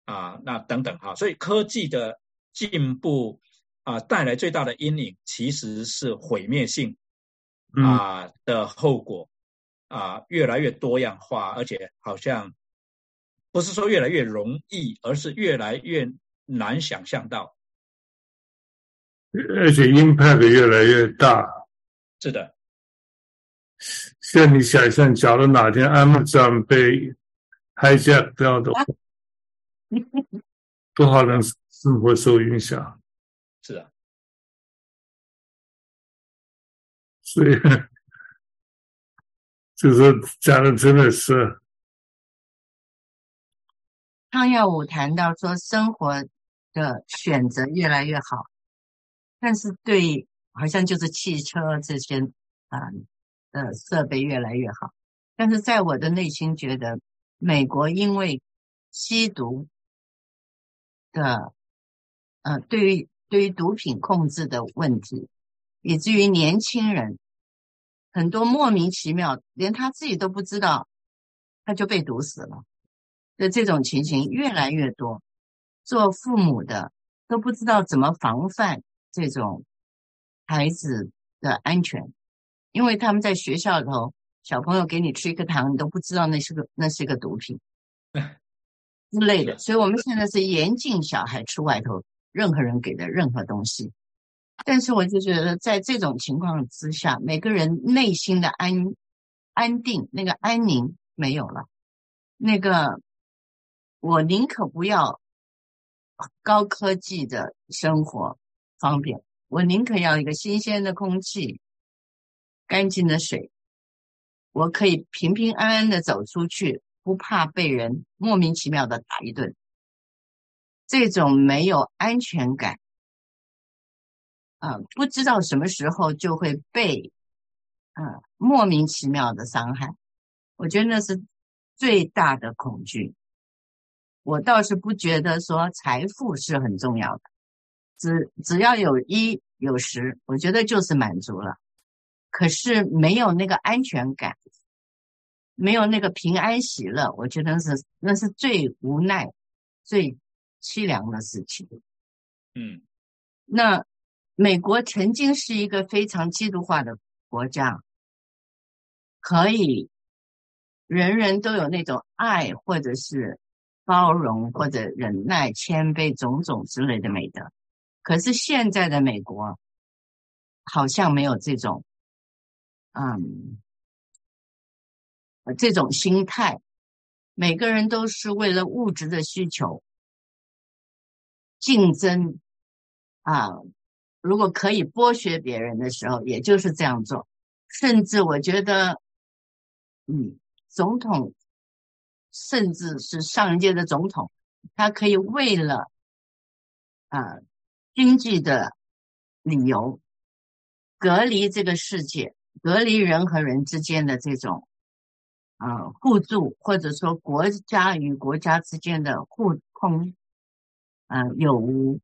啊，那等等哈，所以科技的进步啊，带来最大的阴影其实是毁灭性啊的后果啊，越来越多样化，而且好像不是说越来越容易，而是越来越难想象到，而且 impact 越来越大，是的。像你想象，假如哪天 Amazon 被 hijack 掉的话，[laughs] 多少人生活受影响？是啊，所以就是讲的真的是。汤耀武谈到说，生活的选择越来越好，但是对，好像就是汽车这些啊。呃，设备越来越好，但是在我的内心觉得，美国因为吸毒的，呃，对于对于毒品控制的问题，以至于年轻人很多莫名其妙，连他自己都不知道，他就被毒死了的这种情形越来越多，做父母的都不知道怎么防范这种孩子的安全。因为他们在学校里头，小朋友给你吃一颗糖，你都不知道那是个那是一个毒品 [laughs] 之类的，所以我们现在是严禁小孩吃外头任何人给的任何东西。但是我就觉得，在这种情况之下，每个人内心的安安定、那个安宁没有了。那个，我宁可不要高科技的生活方便，我宁可要一个新鲜的空气、干净的水，我可以平平安安的走出去，不怕被人莫名其妙的打一顿。这种没有安全感，啊，不知道什么时候就会被，啊，莫名其妙的伤害，我觉得那是。最大的恐惧，我倒是不觉得说财富是很重要的，只只要有一有十，我觉得就是满足了。可是没有那个安全感，没有那个平安喜乐，我觉得是那是最无奈、最凄凉的事情。嗯，那美国曾经是一个非常基督化的国家，可以。人人都有那种爱，或者是包容，或者忍耐、谦卑种种之类的美德。可是现在的美国好像没有这种，嗯，这种心态。每个人都是为了物质的需求竞争啊。如果可以剥削别人的时候，也就是这样做。甚至我觉得，嗯。总统，甚至是上一届的总统，他可以为了啊经济的理由，隔离这个世界，隔离人和人之间的这种啊互助，或者说国家与国家之间的互通啊有无，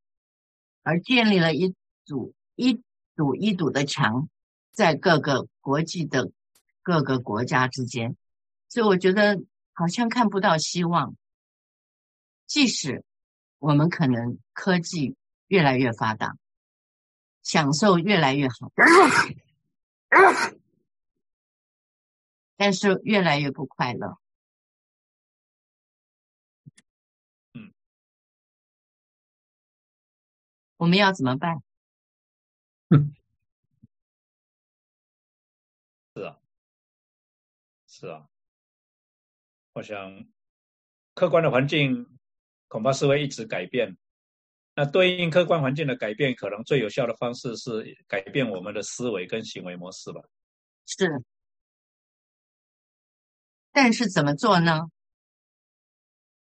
而建立了一堵一堵一堵的墙，在各个国际的各个国家之间。所以我觉得好像看不到希望，即使我们可能科技越来越发达，享受越来越好，但是越来越不快乐。嗯，我们要怎么办？嗯，[laughs] 是啊，是啊。我想，客观的环境恐怕是会一直改变。那对应客观环境的改变，可能最有效的方式是改变我们的思维跟行为模式吧。是，但是怎么做呢？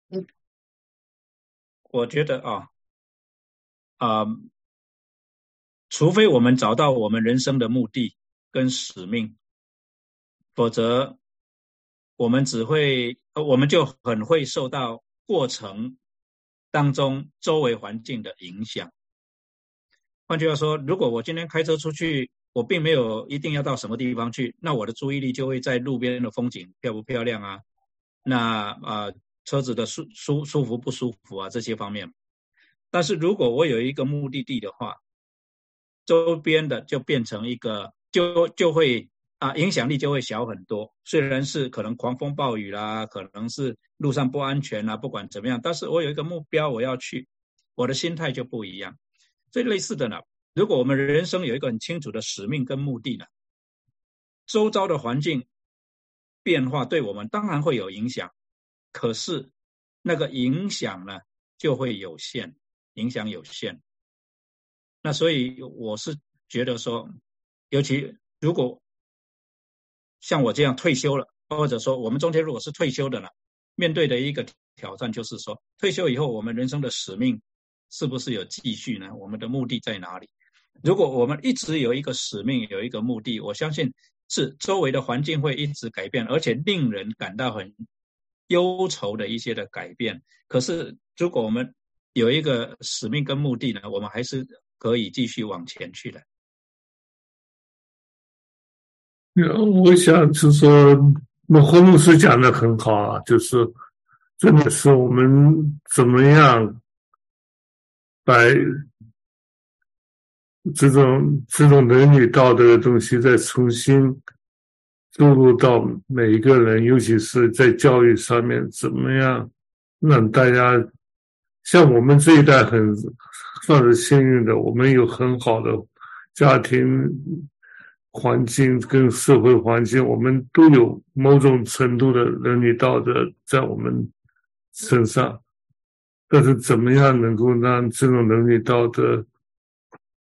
嗯，我觉得啊，啊，除非我们找到我们人生的目的跟使命，否则。我们只会，我们就很会受到过程当中周围环境的影响。换句话说，如果我今天开车出去，我并没有一定要到什么地方去，那我的注意力就会在路边的风景漂不漂亮啊？那啊，车子的舒舒舒服不舒服啊？这些方面。但是如果我有一个目的地的话，周边的就变成一个，就就会。啊，影响力就会小很多。虽然是可能狂风暴雨啦，可能是路上不安全啦，不管怎么样，但是我有一个目标，我要去，我的心态就不一样。最类似的呢，如果我们人生有一个很清楚的使命跟目的呢，周遭的环境变化对我们当然会有影响，可是那个影响呢就会有限，影响有限。那所以我是觉得说，尤其如果。像我这样退休了，或者说我们中间如果是退休的了，面对的一个挑战就是说，退休以后我们人生的使命是不是有继续呢？我们的目的在哪里？如果我们一直有一个使命，有一个目的，我相信是周围的环境会一直改变，而且令人感到很忧愁的一些的改变。可是如果我们有一个使命跟目的呢，我们还是可以继续往前去的。我想就是说，那霍牧师讲的很好啊，就是真的是我们怎么样把这种这种伦理道德的东西再重新注入到每一个人，尤其是在教育上面，怎么样让大家像我们这一代很算是幸运的，我们有很好的家庭。环境跟社会环境，我们都有某种程度的伦理道德在我们身上。但是，怎么样能够让这种伦理道德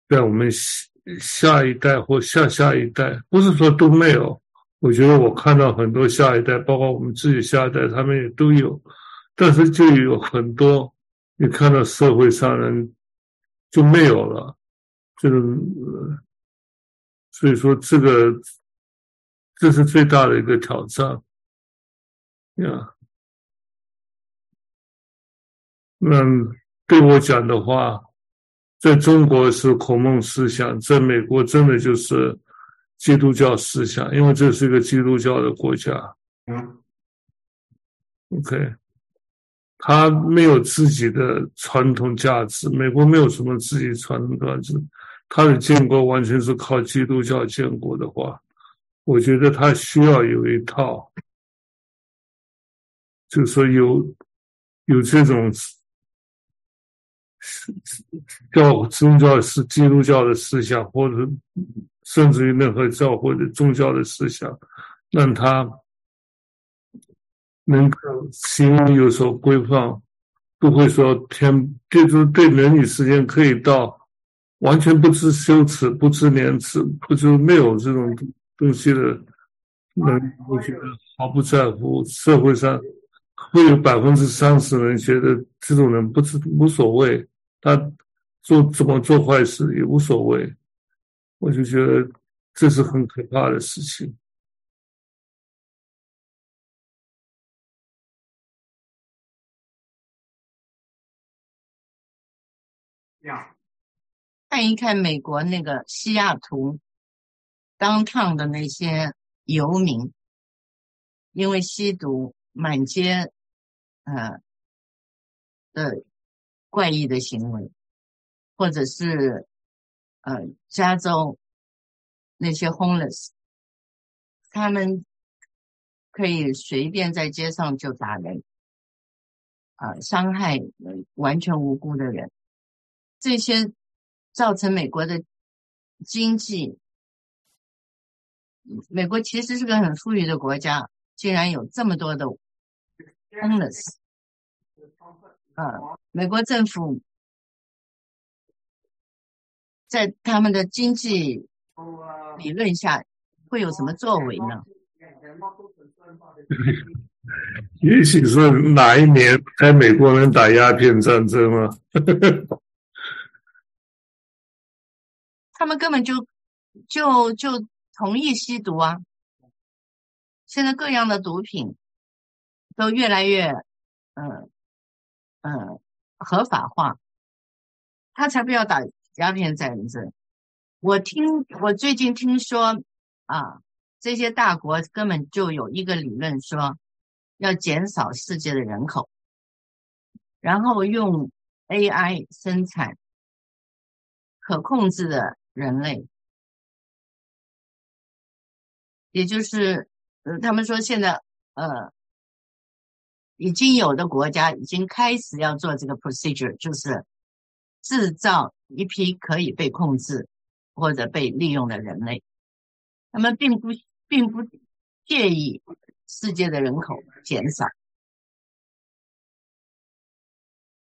在我们下下一代或下下一代，不是说都没有？我觉得我看到很多下一代，包括我们自己下一代，他们也都有，但是就有很多你看到社会上人就没有了，这个。所以说，这个这是最大的一个挑战呀。那对我讲的话，在中国是孔孟思想，在美国真的就是基督教思想，因为这是一个基督教的国家。嗯，OK，他没有自己的传统价值，美国没有什么自己传统价值。他的建国完全是靠基督教建国的话，我觉得他需要有一套，就是说有有这种教宗教是基督教的思想，或者甚至于任何教会的宗教的思想，让他能够行为有所规范，不会说天就是对人与之间可以到。完全不知羞耻，不知廉耻，不就没有这种东西的人，我觉得毫不在乎。社会上会有百分之三十人觉得这种人不知无所谓，他做怎么做坏事也无所谓。我就觉得这是很可怕的事情。呀。看一看美国那个西雅图当趟的那些游民，因为吸毒满街呃的怪异的行为，或者是呃加州那些 homeless，他们可以随便在街上就打人，啊，伤害完全无辜的人，这些。造成美国的经济，美国其实是个很富裕的国家，竟然有这么多的 homeless。啊，美国政府在他们的经济理论下会有什么作为呢？[laughs] 也许是哪一年在美国人打鸦片战争了。[laughs] 他们根本就就就同意吸毒啊！现在各样的毒品都越来越嗯嗯合法化，他才不要打鸦片战争。我听我最近听说啊，这些大国根本就有一个理论说要减少世界的人口，然后用 AI 生产可控制的。人类，也就是，呃，他们说现在，呃，已经有的国家已经开始要做这个 procedure，就是制造一批可以被控制或者被利用的人类。他们并不并不介意世界的人口减少。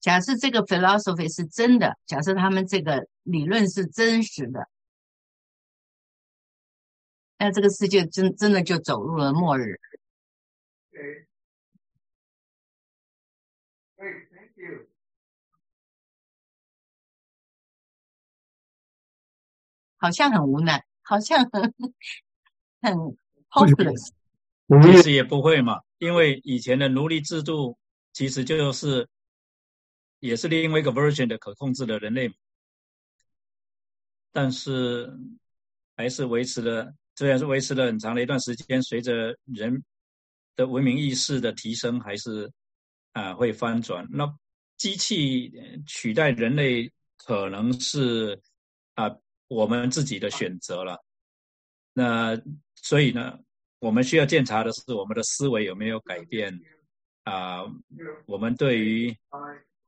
假设这个 philosophy 是真的，假设他们这个理论是真实的，那这个世界真真的就走入了末日。嗯 Thank you. 好像很无奈，好像很很 hopeless。其实也不会嘛，因为以前的奴隶制度其实就是。也是另外一个 version 的可控制的人类，但是还是维持了，虽然是维持了很长的一段时间。随着人的文明意识的提升，还是啊会翻转。那机器取代人类，可能是啊我们自己的选择了。那所以呢，我们需要检查的是我们的思维有没有改变啊？我们对于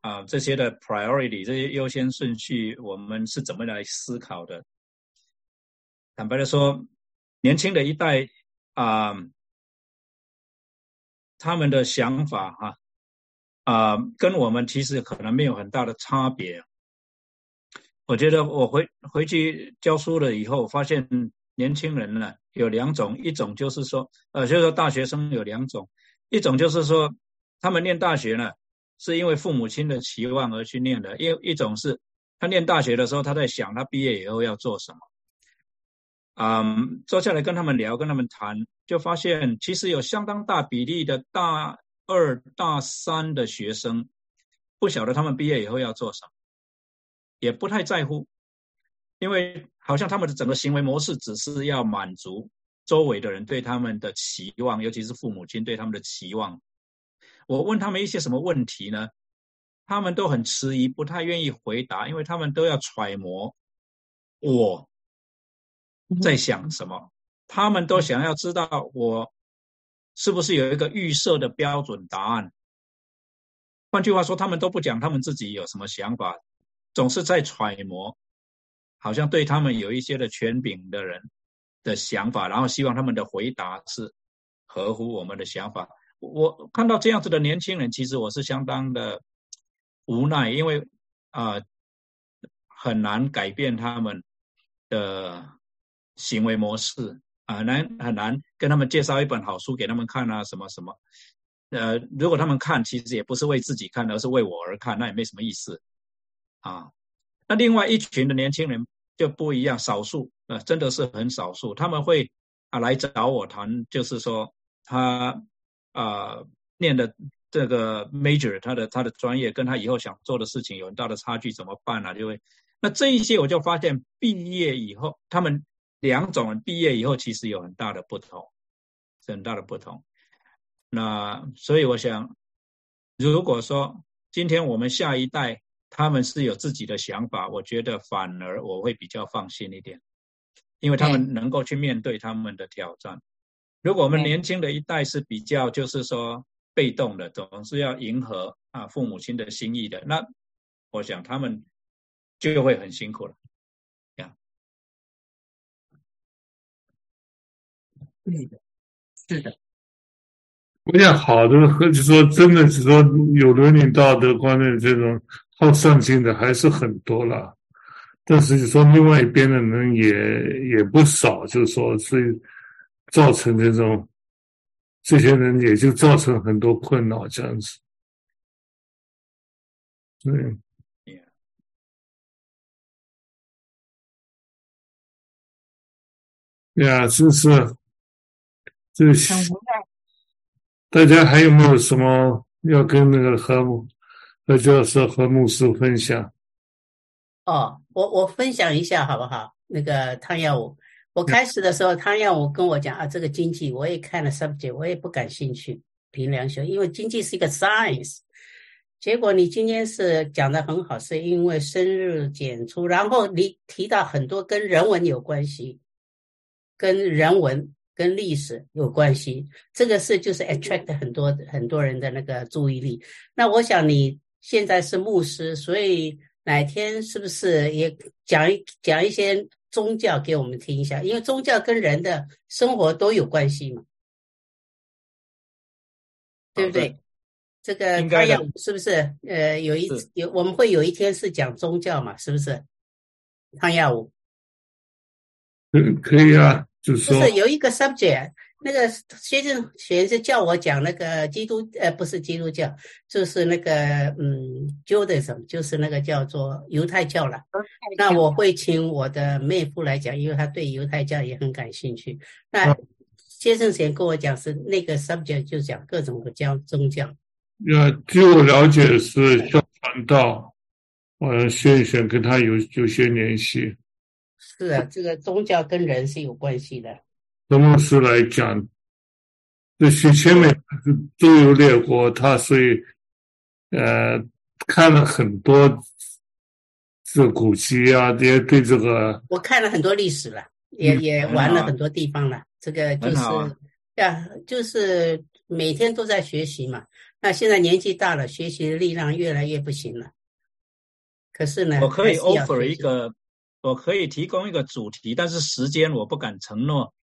啊，这些的 priority，这些优先顺序，我们是怎么来思考的？坦白的说，年轻的一代啊，他们的想法哈啊，跟我们其实可能没有很大的差别。我觉得我回回去教书了以后，发现年轻人呢有两种，一种就是说，呃，就是说大学生有两种，一种就是说他们念大学呢是因为父母亲的期望而去念的，一一种是他念大学的时候他在想他毕业以后要做什么。嗯，坐下来跟他们聊，跟他们谈，就发现其实有相当大比例的大二、大三的学生不晓得他们毕业以后要做什么。也不太在乎，因为好像他们的整个行为模式只是要满足周围的人对他们的期望，尤其是父母亲对他们的期望。我问他们一些什么问题呢？他们都很迟疑，不太愿意回答，因为他们都要揣摩我在想什么。他们都想要知道我是不是有一个预设的标准答案。换句话说，他们都不讲他们自己有什么想法。总是在揣摩，好像对他们有一些的权柄的人的想法，然后希望他们的回答是合乎我们的想法。我看到这样子的年轻人，其实我是相当的无奈，因为啊很难改变他们的行为模式啊，难很难跟他们介绍一本好书给他们看啊，什么什么。呃，如果他们看，其实也不是为自己看，而是为我而看，那也没什么意思。啊，那另外一群的年轻人就不一样，少数啊，真的是很少数，他们会啊来找我谈，就是说他啊念的这个 major，他的他的专业跟他以后想做的事情有很大的差距，怎么办呢？就会那这一些我就发现，毕业以后他们两种人毕业以后其实有很大的不同，很大的不同。那所以我想，如果说今天我们下一代。他们是有自己的想法，我觉得反而我会比较放心一点，因为他们能够去面对他们的挑战。如果我们年轻的一代是比较就是说被动的，总是要迎合啊父母亲的心意的，那我想他们就会很辛苦了。呀，对的，是的。我想好的，或者说真的是说有伦理道德观的这种。好上进的还是很多了，但是就说另外一边的人也也不少，就是说，所以造成这种这些人也就造成很多困扰这样子。对，呀，就是，这大家还有没有什么要跟那个和睦？那就是和牧师分享。哦，我我分享一下好不好？那个汤耀武，我开始的时候，他让我跟我讲啊，这个经济我也看了 subject，我也不感兴趣，凭良心，因为经济是一个 science。结果你今天是讲的很好，是因为深入简出，然后你提到很多跟人文有关系，跟人文跟历史有关系，这个是就是 attract 很多很多人的那个注意力。那我想你。现在是牧师，所以哪天是不是也讲一讲一些宗教给我们听一下？因为宗教跟人的生活都有关系嘛，对不对？这个他要是不是？呃，有一有我们会有一天是讲宗教嘛？是不是？汤亚武，嗯，可以啊，就是说，不是有一个 subject。那个先生学生叫我讲那个基督呃不是基督教，就是那个嗯 Judaism，就是那个叫做犹太教了。那我会请我的妹夫来讲，因为他对犹太教也很感兴趣。那先生先跟我讲是那个 subject 就讲各种的教宗教。呃，据我了解是教传道，呃，先生跟他有有些联系。是啊，这个宗教跟人是有关系的。什么是来讲？这些前面周游列国，他所以呃看了很多这古籍啊，也对这个我看了很多历史了，也也玩了很多地方了。这个就是呀，就是每天都在学习嘛。那现在年纪大了，学习的力量越来越不行了。可是呢，我可以 offer 一个，我可以提供一个主题，但是时间我不敢承诺。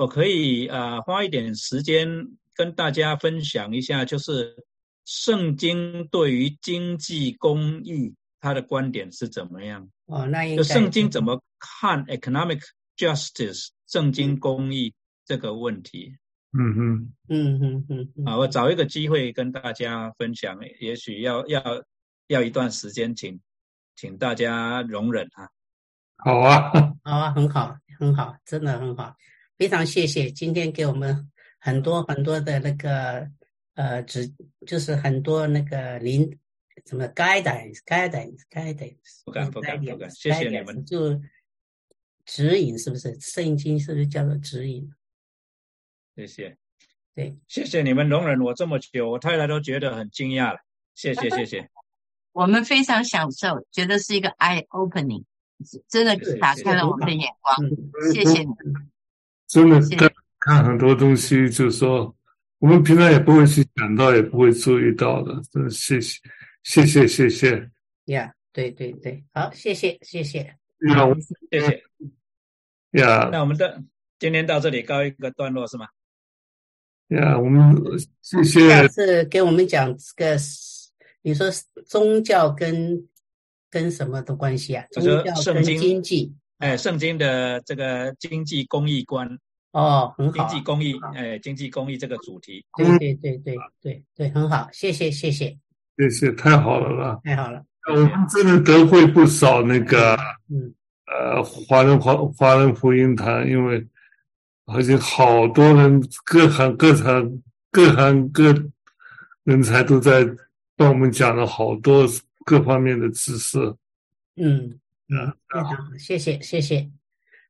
我可以呃花一点时间跟大家分享一下，就是圣经对于经济公益它的观点是怎么样？哦，那应就该圣经怎么看？Economic justice 圣经公益这个问题。嗯哼，嗯嗯嗯嗯啊？我找一个机会跟大家分享，也许要要要一段时间，请请大家容忍啊。好啊，[laughs] 好啊，很好，很好，真的很好，非常谢谢今天给我们很多很多的那个呃指，就是很多那个领什么 guidance guidance guidance，不敢不敢不敢谢谢你们就指引是不是？圣经是不是叫做指引？谢谢，对，谢谢你们容忍我这么久，我太太都觉得很惊讶了。谢谢谢谢，[laughs] 我们非常享受，觉得是一个 eye opening，真的打开了我们的眼光。嗯谢谢你，真的看看很多东西，就是说我们平常也不会去想到，也不会注意到的。真的谢谢，谢谢，谢谢。呀，对对对，好，谢谢谢谢，呀，我谢谢。呀那我们的今天到这里告一个段落是吗？呀，我们谢谢下次给我们讲这个，你说宗教跟跟什么的关系啊？宗教跟经济，哎，圣经的这个经济公益观，哦，很好啊，经济公益哎，经济公益这个主题，对对对对对对，很好，谢谢谢谢，谢谢，太好了啦！太好了，我们真的得会不少那个嗯。呃华人华华人福音堂，因为而且好多人各行各行各行各人才都在帮我们讲了好多各方面的知识。嗯嗯，非常好，谢谢谢谢，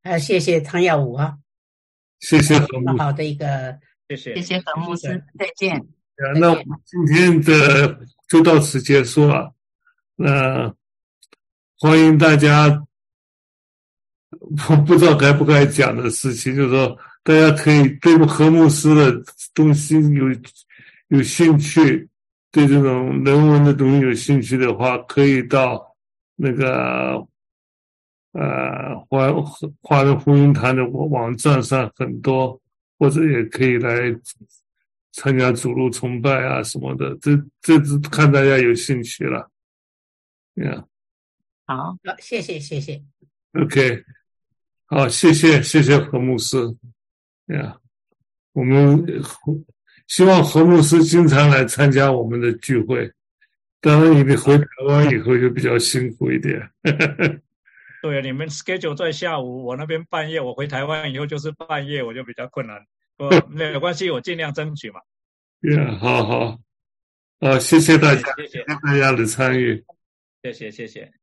呃谢谢汤耀武啊，谢谢何牧好的一个，谢谢谢谢何牧师，再见。啊，那我们今天的就到此结束了。那欢迎大家，我不知道该不该讲的事情，就是说大家可以对何牧师的东西有有兴趣，对这种人文的东西有兴趣的话，可以到那个呃华华人福音堂的网网站上很多，或者也可以来参加主路崇拜啊什么的，这这是看大家有兴趣了。呀、好，好，谢谢谢谢，OK，好，谢谢谢谢何牧师。呀、我们呃希望何牧师经常来参加我们的聚会。当然，你回台湾以后就比较辛苦一点。[laughs] 对，你们 schedule 在下午，我那边半夜，我回台湾以后就是半夜，我就比较困难。不，[laughs] 没有关系，我尽量争取嘛。呀、好好，啊，谢谢大家，谢谢大家的参与。谢谢，谢谢。